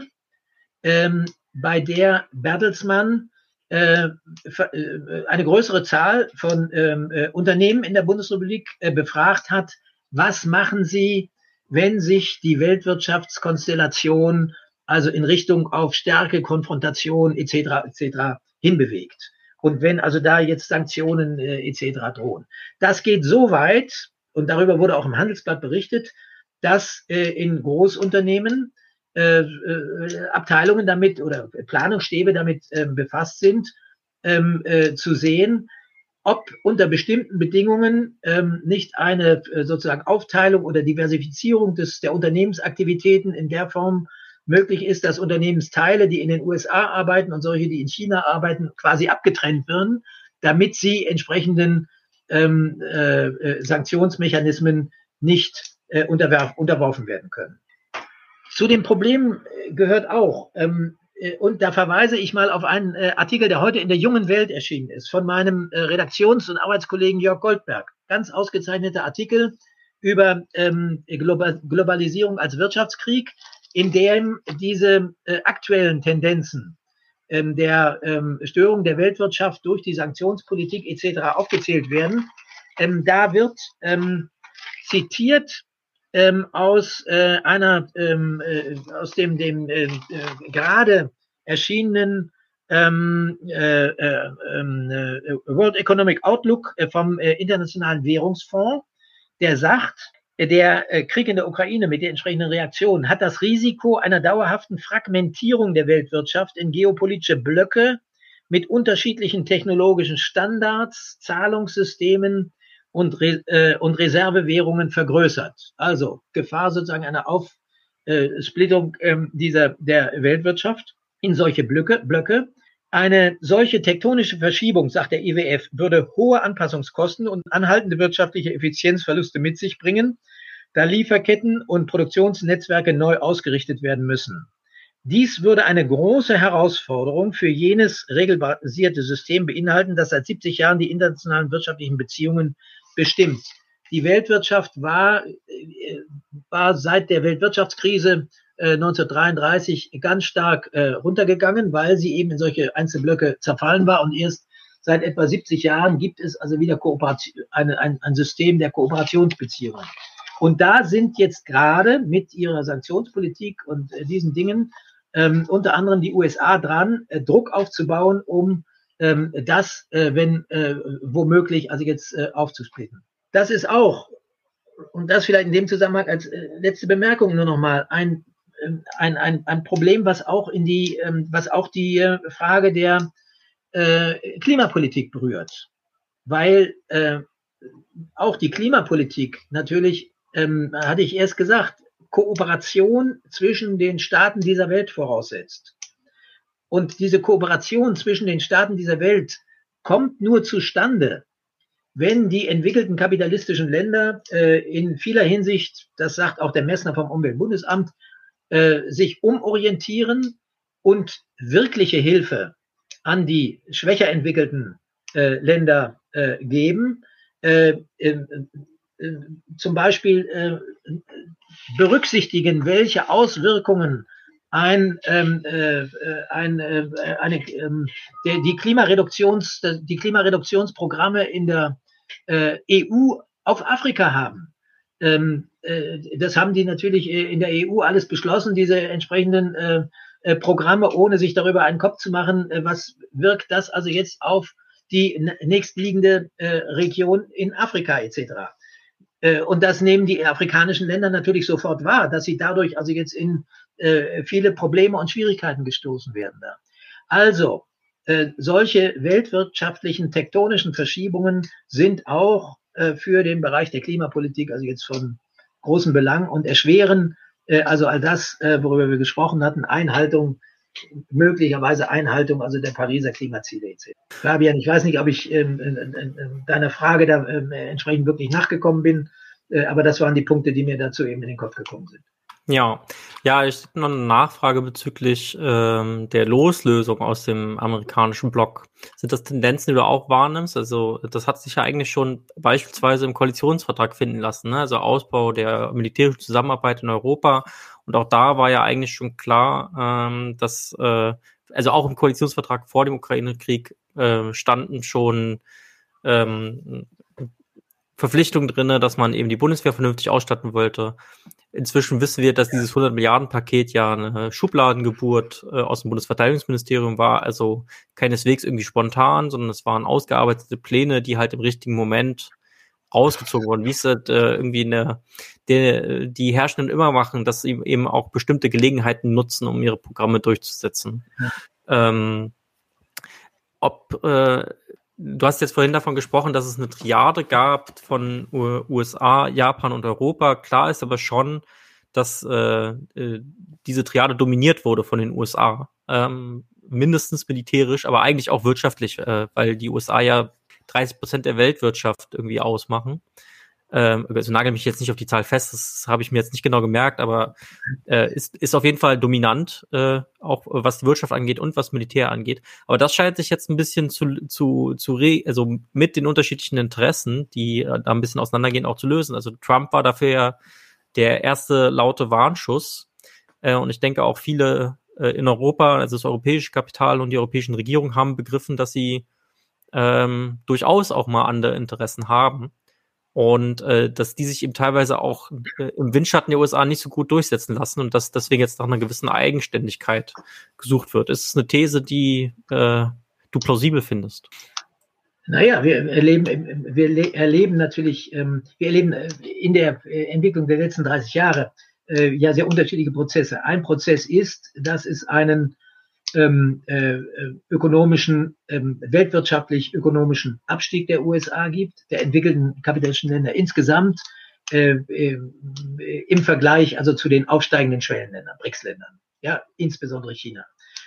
B: ähm, bei der Bertelsmann eine größere Zahl von ähm, äh, Unternehmen in der Bundesrepublik äh, befragt hat, was machen sie, wenn sich die Weltwirtschaftskonstellation also in Richtung auf Stärke, Konfrontation etc. etc. hinbewegt. Und wenn also da jetzt Sanktionen äh, etc. drohen. Das geht so weit, und darüber wurde auch im Handelsblatt berichtet, dass äh, in Großunternehmen äh, äh, Abteilungen damit oder Planungsstäbe damit äh, befasst sind, ähm, äh, zu sehen, ob unter bestimmten Bedingungen ähm, nicht eine sozusagen Aufteilung oder Diversifizierung des, der Unternehmensaktivitäten in der Form möglich ist, dass Unternehmensteile, die in den USA arbeiten und solche, die in China arbeiten, quasi abgetrennt werden, damit sie entsprechenden ähm, äh, äh Sanktionsmechanismen nicht unterworfen werden können. Zu dem Problem äh, gehört auch, ähm, äh, und da verweise ich mal auf einen äh, Artikel, der heute in der jungen Welt erschienen ist, von meinem äh, Redaktions- und Arbeitskollegen Jörg Goldberg. Ganz ausgezeichneter Artikel über ähm, Global Globalisierung als Wirtschaftskrieg, in dem diese äh, aktuellen Tendenzen ähm, der ähm, Störung der Weltwirtschaft durch die Sanktionspolitik etc. aufgezählt werden. Ähm, da wird ähm, zitiert ähm, aus äh, einer ähm, äh, aus dem dem äh, äh, gerade erschienenen ähm, äh, äh, ähm, äh, World Economic Outlook vom Internationalen Währungsfonds, der sagt, der Krieg in der Ukraine mit den entsprechenden Reaktionen hat das Risiko einer dauerhaften Fragmentierung der Weltwirtschaft in geopolitische Blöcke mit unterschiedlichen technologischen Standards, Zahlungssystemen, und, Re äh, und Reservewährungen vergrößert. Also Gefahr sozusagen einer Aufsplittung äh, dieser der Weltwirtschaft in solche Blöcke, Blöcke. Eine solche tektonische Verschiebung, sagt der IWF, würde hohe Anpassungskosten und anhaltende wirtschaftliche Effizienzverluste mit sich bringen, da Lieferketten und Produktionsnetzwerke neu ausgerichtet werden müssen. Dies würde eine große Herausforderung für jenes regelbasierte System beinhalten, das seit 70 Jahren die internationalen wirtschaftlichen Beziehungen bestimmt. Die Weltwirtschaft war, äh, war seit der Weltwirtschaftskrise 1933 äh, ganz stark äh, runtergegangen, weil sie eben in solche Einzelblöcke zerfallen war und erst seit etwa 70 Jahren gibt es also wieder Kooperation, eine, ein, ein System der Kooperationsbeziehungen. Und da sind jetzt gerade mit ihrer Sanktionspolitik und diesen Dingen ähm, unter anderem die USA dran, äh, Druck aufzubauen, um ähm, das, äh, wenn äh, womöglich, also jetzt äh, aufzusplitten. Das ist auch, und das vielleicht in dem Zusammenhang als äh, letzte Bemerkung nur nochmal, ein, ähm, ein, ein, ein Problem, was auch in die, ähm, was auch die äh, Frage der äh, Klimapolitik berührt. Weil äh, auch die Klimapolitik natürlich, ähm, hatte ich erst gesagt, Kooperation zwischen den Staaten dieser Welt voraussetzt. Und diese Kooperation zwischen den Staaten dieser Welt kommt nur zustande, wenn die entwickelten kapitalistischen Länder äh, in vieler Hinsicht, das sagt auch der Messner vom Umweltbundesamt, äh, sich umorientieren und wirkliche Hilfe an die schwächer entwickelten äh, Länder äh, geben. Äh, äh, zum Beispiel berücksichtigen, welche Auswirkungen ein, ähm, äh, ein, äh, eine, ähm, die, die, Klimareduktions, die Klimareduktionsprogramme in der äh, EU auf Afrika haben. Ähm, äh, das haben die natürlich in der EU alles beschlossen, diese entsprechenden äh, äh, Programme, ohne sich darüber einen Kopf zu machen, äh, was wirkt das also jetzt auf die nächstliegende äh, Region in Afrika etc. Äh, und das nehmen die afrikanischen Länder natürlich sofort wahr, dass sie dadurch also jetzt in äh, viele Probleme und Schwierigkeiten gestoßen werden. Da. Also, äh, solche weltwirtschaftlichen tektonischen Verschiebungen sind auch äh, für den Bereich der Klimapolitik also jetzt von großem Belang und erschweren also all das, worüber wir gesprochen hatten, Einhaltung möglicherweise Einhaltung also der Pariser Klimaziele etc. Fabian, ich weiß nicht, ob ich ähm, äh, deiner Frage da entsprechend wirklich nachgekommen bin, aber das waren die Punkte, die mir dazu eben in den Kopf gekommen sind.
A: Ja, ja, ich habe noch eine Nachfrage bezüglich ähm, der Loslösung aus dem amerikanischen Block. Sind das Tendenzen, die du auch wahrnimmst? Also das hat sich ja eigentlich schon beispielsweise im Koalitionsvertrag finden lassen, ne? also Ausbau der militärischen Zusammenarbeit in Europa. Und auch da war ja eigentlich schon klar, ähm, dass äh, also auch im Koalitionsvertrag vor dem Ukraine-Krieg äh, standen schon ähm, Verpflichtungen drinne, dass man eben die Bundeswehr vernünftig ausstatten wollte. Inzwischen wissen wir, dass dieses 100 Milliarden Paket ja eine Schubladengeburt äh, aus dem Bundesverteidigungsministerium war, also keineswegs irgendwie spontan, sondern es waren ausgearbeitete Pläne, die halt im richtigen Moment rausgezogen wurden. Wie es halt, äh, irgendwie eine, der, die Herrschenden immer machen, dass sie eben auch bestimmte Gelegenheiten nutzen, um ihre Programme durchzusetzen. Ja. Ähm, ob äh, Du hast jetzt vorhin davon gesprochen, dass es eine Triade gab von USA, Japan und Europa. Klar ist aber schon, dass äh, äh, diese Triade dominiert wurde von den USA. Ähm, mindestens militärisch, aber eigentlich auch wirtschaftlich, äh, weil die USA ja 30 Prozent der Weltwirtschaft irgendwie ausmachen. Ähm, also nagel mich jetzt nicht auf die Zahl fest, das habe ich mir jetzt nicht genau gemerkt, aber äh, ist, ist auf jeden Fall dominant, äh, auch was die Wirtschaft angeht und was Militär angeht. Aber das scheint sich jetzt ein bisschen zu, zu, zu re also mit den unterschiedlichen Interessen, die äh, da ein bisschen auseinandergehen, auch zu lösen. Also Trump war dafür ja der erste laute Warnschuss. Äh, und ich denke auch viele äh, in Europa, also das europäische Kapital und die europäischen Regierungen haben begriffen, dass sie ähm, durchaus auch mal andere Interessen haben und äh, dass die sich eben teilweise auch äh, im Windschatten der USA nicht so gut durchsetzen lassen und dass deswegen jetzt nach einer gewissen Eigenständigkeit gesucht wird. Ist es eine These, die äh, du plausibel findest?
B: Naja, wir erleben, wir erleben natürlich, ähm, wir erleben äh, in der äh, Entwicklung der letzten 30 Jahre äh, ja sehr unterschiedliche Prozesse. Ein Prozess ist, dass es einen ähm, äh, ökonomischen, ähm, weltwirtschaftlich ökonomischen Abstieg der USA gibt, der entwickelten kapitalistischen Länder insgesamt äh, äh, im Vergleich also zu den aufsteigenden Schwellenländern, BRICS-Ländern, ja, insbesondere China.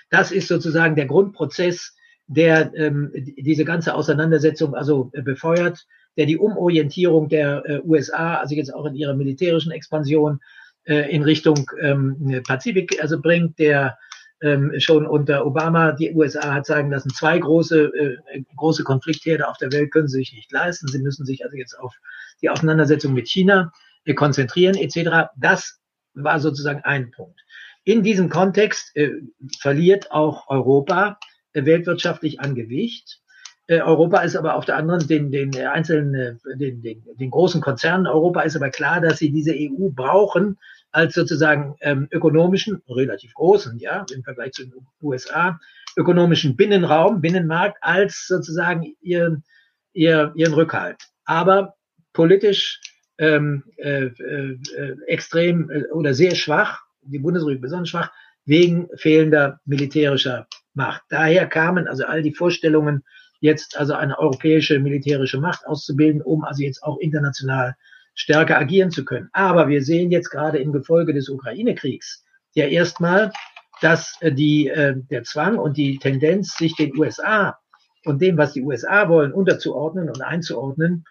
B: Das ist sozusagen der Grundprozess, der ähm, diese ganze Auseinandersetzung also äh, befeuert, der die Umorientierung der äh, USA, also jetzt auch in ihrer militärischen Expansion äh, in Richtung ähm, Pazifik also bringt, der ähm, schon unter Obama, die USA hat sagen lassen, zwei große, äh, große Konfliktherde auf der Welt können sie sich nicht leisten. Sie müssen sich also jetzt auf die Auseinandersetzung mit China äh, konzentrieren etc. Das war sozusagen ein Punkt. In diesem Kontext äh, verliert auch Europa äh, weltwirtschaftlich an Gewicht. Äh, Europa ist aber auf der anderen, den, den einzelnen, äh, den, den, den großen Konzernen Europa ist aber klar, dass sie diese EU brauchen als sozusagen ähm, ökonomischen, relativ großen, ja, im Vergleich zu den USA, ökonomischen Binnenraum, Binnenmarkt als sozusagen ihren, ihr, ihren Rückhalt. Aber politisch ähm, äh, äh, extrem äh, oder sehr schwach, die Bundesrepublik besonders schwach, wegen fehlender militärischer Macht. Daher kamen also all die Vorstellungen, jetzt also eine europäische militärische Macht auszubilden, um also jetzt auch international stärker agieren zu können. Aber wir sehen jetzt gerade im Gefolge des Ukraine-Kriegs ja erstmal, dass äh, die, äh, der Zwang und die Tendenz, sich den USA und dem, was die USA wollen, unterzuordnen und einzuordnen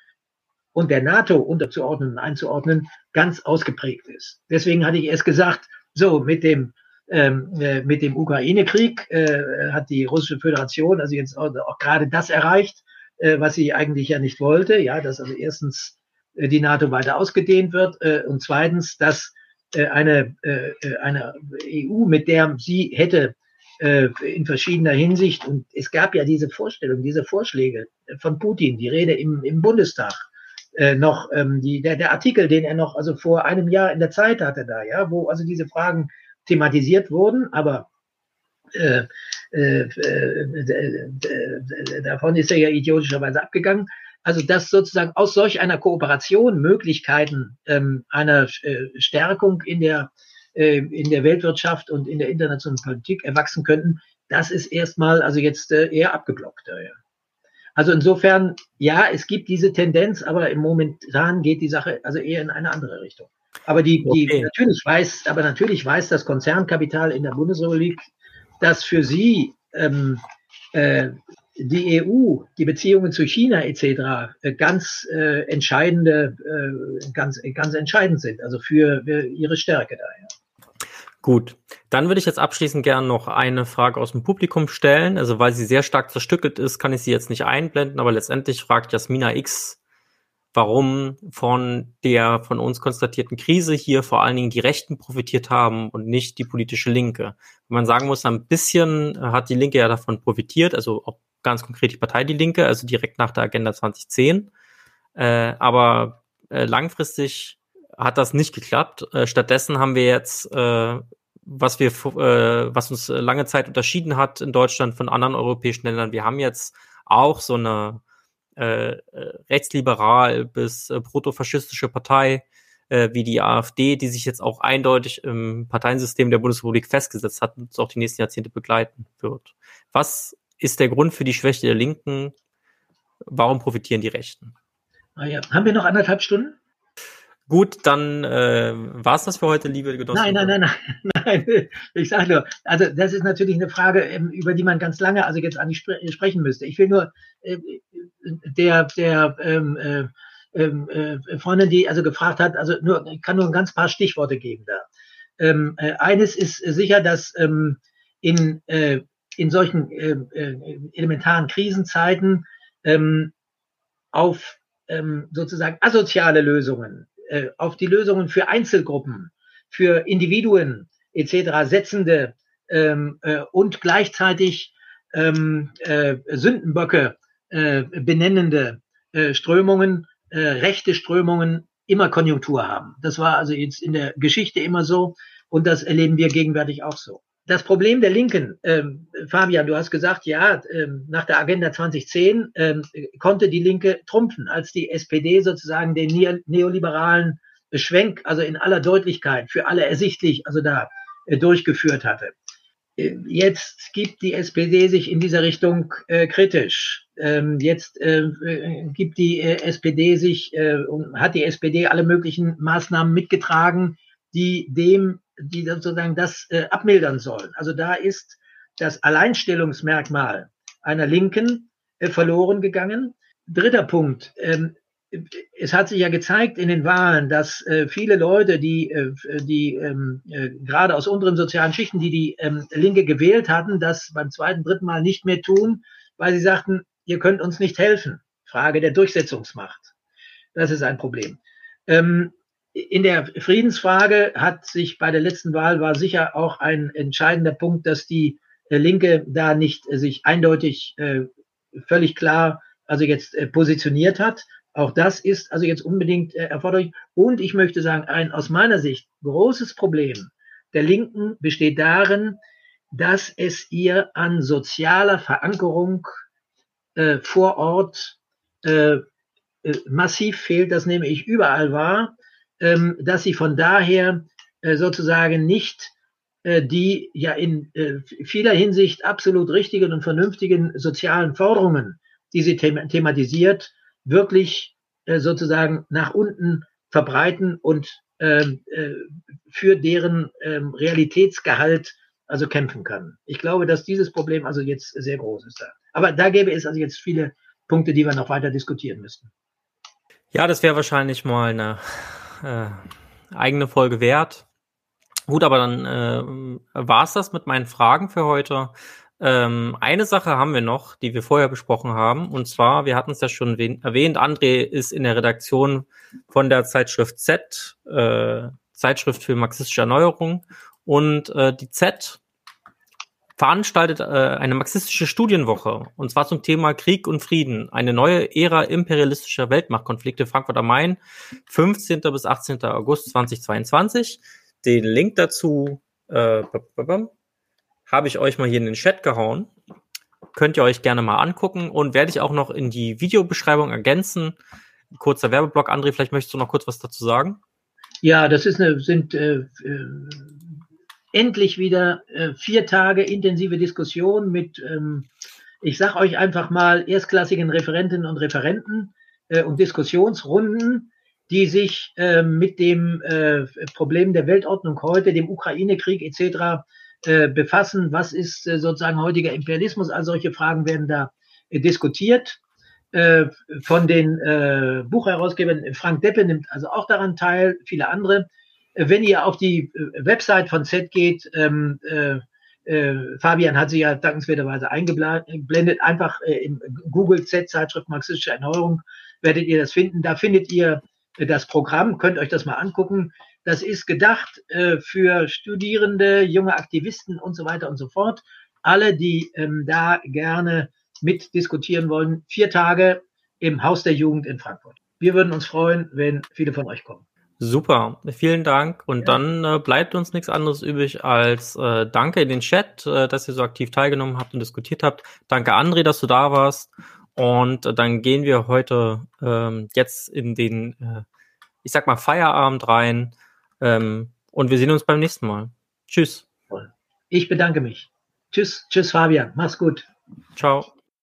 B: und der NATO unterzuordnen und einzuordnen, ganz ausgeprägt ist. Deswegen hatte ich erst gesagt, so mit dem ähm, äh, mit dem Ukraine-Krieg äh, hat die russische Föderation also jetzt auch, auch gerade das erreicht, äh, was sie eigentlich ja nicht wollte. Ja, dass also erstens die NATO weiter ausgedehnt wird äh, und zweitens, dass äh, eine, äh, eine EU, mit der sie hätte äh, in verschiedener Hinsicht, und es gab ja diese Vorstellung, diese Vorschläge von Putin, die Rede im, im Bundestag, äh, noch ähm, die, der, der Artikel, den er noch also vor einem Jahr in der Zeit hatte da, ja, wo also diese Fragen thematisiert wurden, aber äh, äh, äh, davon ist er ja idiotischerweise abgegangen. Also dass sozusagen aus solch einer Kooperation Möglichkeiten ähm, einer äh, Stärkung in der äh, in der Weltwirtschaft und in der internationalen Politik erwachsen könnten, das ist erstmal also jetzt äh, eher abgeblockt. Ja. Also insofern, ja, es gibt diese Tendenz, aber im Momentan geht die Sache also eher in eine andere Richtung. Aber die, die okay. natürlich weiß, aber natürlich weiß das Konzernkapital in der Bundesrepublik, dass für sie ähm, äh, die EU, die Beziehungen zu China etc. Äh, ganz äh, entscheidende, äh, ganz, ganz entscheidend sind, also für, für ihre Stärke daher.
A: Gut, dann würde ich jetzt abschließend gerne noch eine Frage aus dem Publikum stellen. Also weil sie sehr stark zerstückelt ist, kann ich sie jetzt nicht einblenden, aber letztendlich fragt Jasmina X, warum von der von uns konstatierten Krise hier vor allen Dingen die Rechten profitiert haben und nicht die politische Linke. Wenn man sagen muss, ein bisschen hat die Linke ja davon profitiert, also auch ganz konkret die Partei Die Linke, also direkt nach der Agenda 2010. Äh, aber äh, langfristig hat das nicht geklappt. Äh, stattdessen haben wir jetzt, äh, was wir, äh, was uns lange Zeit unterschieden hat in Deutschland von anderen europäischen Ländern, wir haben jetzt auch so eine äh, äh, rechtsliberal bis äh, protofaschistische Partei äh, wie die AfD, die sich jetzt auch eindeutig im Parteiensystem der Bundesrepublik festgesetzt hat und uns auch die nächsten Jahrzehnte begleiten wird. Was ist der Grund für die Schwäche der Linken? Warum profitieren die Rechten?
B: Ah ja. Haben wir noch anderthalb Stunden?
A: Gut, dann äh, war es das für heute, liebe Genossen.
B: Nein, nein, nein, nein, nein. Ich sage nur, also das ist natürlich eine Frage, ähm, über die man ganz lange, also jetzt eigentlich spre sprechen müsste. Ich will nur äh, der der ähm, äh, ähm, äh, Freundin, die also gefragt hat, also nur ich kann nur ein ganz paar Stichworte geben da. Ähm, äh, eines ist sicher, dass ähm, in äh, in solchen äh, äh, elementaren Krisenzeiten ähm, auf ähm, sozusagen asoziale Lösungen äh, auf die Lösungen für Einzelgruppen, für Individuen etc. setzende ähm, äh, und gleichzeitig ähm, äh, Sündenböcke äh, benennende äh, Strömungen, äh, rechte Strömungen immer Konjunktur haben. Das war also jetzt in der Geschichte immer so und das erleben wir gegenwärtig auch so das Problem der Linken, ähm, Fabian, du hast gesagt, ja, ähm, nach der Agenda 2010 ähm, konnte die Linke trumpfen, als die SPD sozusagen den neoliberalen Schwenk, also in aller Deutlichkeit, für alle ersichtlich, also da äh, durchgeführt hatte. Äh, jetzt gibt die SPD sich in dieser Richtung äh, kritisch. Ähm, jetzt äh, äh gibt die äh, SPD sich, äh, hat die SPD alle möglichen Maßnahmen mitgetragen, die dem die sozusagen das äh, abmildern sollen. Also da ist das Alleinstellungsmerkmal einer Linken äh, verloren gegangen. Dritter Punkt. Ähm, es hat sich ja gezeigt in den Wahlen, dass äh, viele Leute, die, äh, die ähm, äh, gerade aus unteren sozialen Schichten, die die ähm, Linke gewählt hatten, das beim zweiten, dritten Mal nicht mehr tun, weil sie sagten, ihr könnt uns nicht helfen. Frage der Durchsetzungsmacht. Das ist ein Problem. Ähm, in der Friedensfrage hat sich bei der letzten Wahl war sicher auch ein entscheidender Punkt, dass die äh, Linke da nicht äh, sich eindeutig äh, völlig klar also jetzt positioniert hat. Auch das ist also jetzt unbedingt erforderlich. Und ich möchte sagen, ein aus meiner Sicht großes Problem der Linken besteht darin, dass es ihr an sozialer Verankerung äh, vor Ort äh, massiv fehlt. Das nehme ich überall wahr, ähm, dass sie von daher äh, sozusagen nicht äh, die ja in äh, vieler Hinsicht absolut richtigen und vernünftigen sozialen Forderungen, die sie them thematisiert, wirklich äh, sozusagen nach unten verbreiten und ähm, äh, für deren ähm, Realitätsgehalt also kämpfen kann. Ich glaube, dass dieses Problem also jetzt sehr groß ist. Aber da gäbe es also jetzt viele Punkte, die wir noch weiter diskutieren müssten.
A: Ja, das wäre wahrscheinlich mal eine äh, eigene Folge wert. Gut, aber dann äh, war das mit meinen Fragen für heute. Ähm, eine Sache haben wir noch, die wir vorher besprochen haben. Und zwar, wir hatten es ja schon erwähnt, André ist in der Redaktion von der Zeitschrift Z, äh, Zeitschrift für marxistische Erneuerung. Und äh, die Z veranstaltet äh, eine marxistische Studienwoche. Und zwar zum Thema Krieg und Frieden. Eine neue Ära imperialistischer Weltmachtkonflikte Frankfurt am Main, 15. bis 18. August 2022. Den Link dazu äh, habe ich euch mal hier in den Chat gehauen. Könnt ihr euch gerne mal angucken und werde ich auch noch in die Videobeschreibung ergänzen. Kurzer Werbeblock. André, vielleicht möchtest du noch kurz was dazu sagen?
B: Ja, das ist eine, sind äh, äh, endlich wieder äh, vier Tage intensive Diskussion mit, ähm, ich sage euch einfach mal, erstklassigen Referentinnen und Referenten äh, und Diskussionsrunden, die sich äh, mit dem äh, Problem der Weltordnung heute, dem Ukraine-Krieg etc. Äh, befassen. Was ist äh, sozusagen heutiger Imperialismus? All solche Fragen werden da diskutiert. Von den Buchherausgebern Frank Deppe nimmt also auch daran teil, viele andere. Wenn ihr auf die äh, Website von Z geht, ähm, äh, äh, Fabian hat sie ja dankenswerterweise eingeblendet, einfach äh, im Google Z Zeitschrift Marxistische Erneuerung werdet ihr das finden. Da findet ihr das Programm, könnt euch das mal angucken. Das ist gedacht äh, für Studierende, junge Aktivisten und so weiter und so fort. Alle, die ähm, da gerne mitdiskutieren wollen, vier Tage im Haus der Jugend in Frankfurt. Wir würden uns freuen, wenn viele von euch kommen.
A: Super, vielen Dank. Und ja. dann äh, bleibt uns nichts anderes übrig als äh, Danke in den Chat, äh, dass ihr so aktiv teilgenommen habt und diskutiert habt. Danke André, dass du da warst. Und äh, dann gehen wir heute ähm, jetzt in den, äh, ich sag mal, Feierabend rein. Ähm, und wir sehen uns beim nächsten Mal. Tschüss.
B: Ich bedanke mich. Tschüss, tschüss Fabian. Mach's gut.
A: Ciao.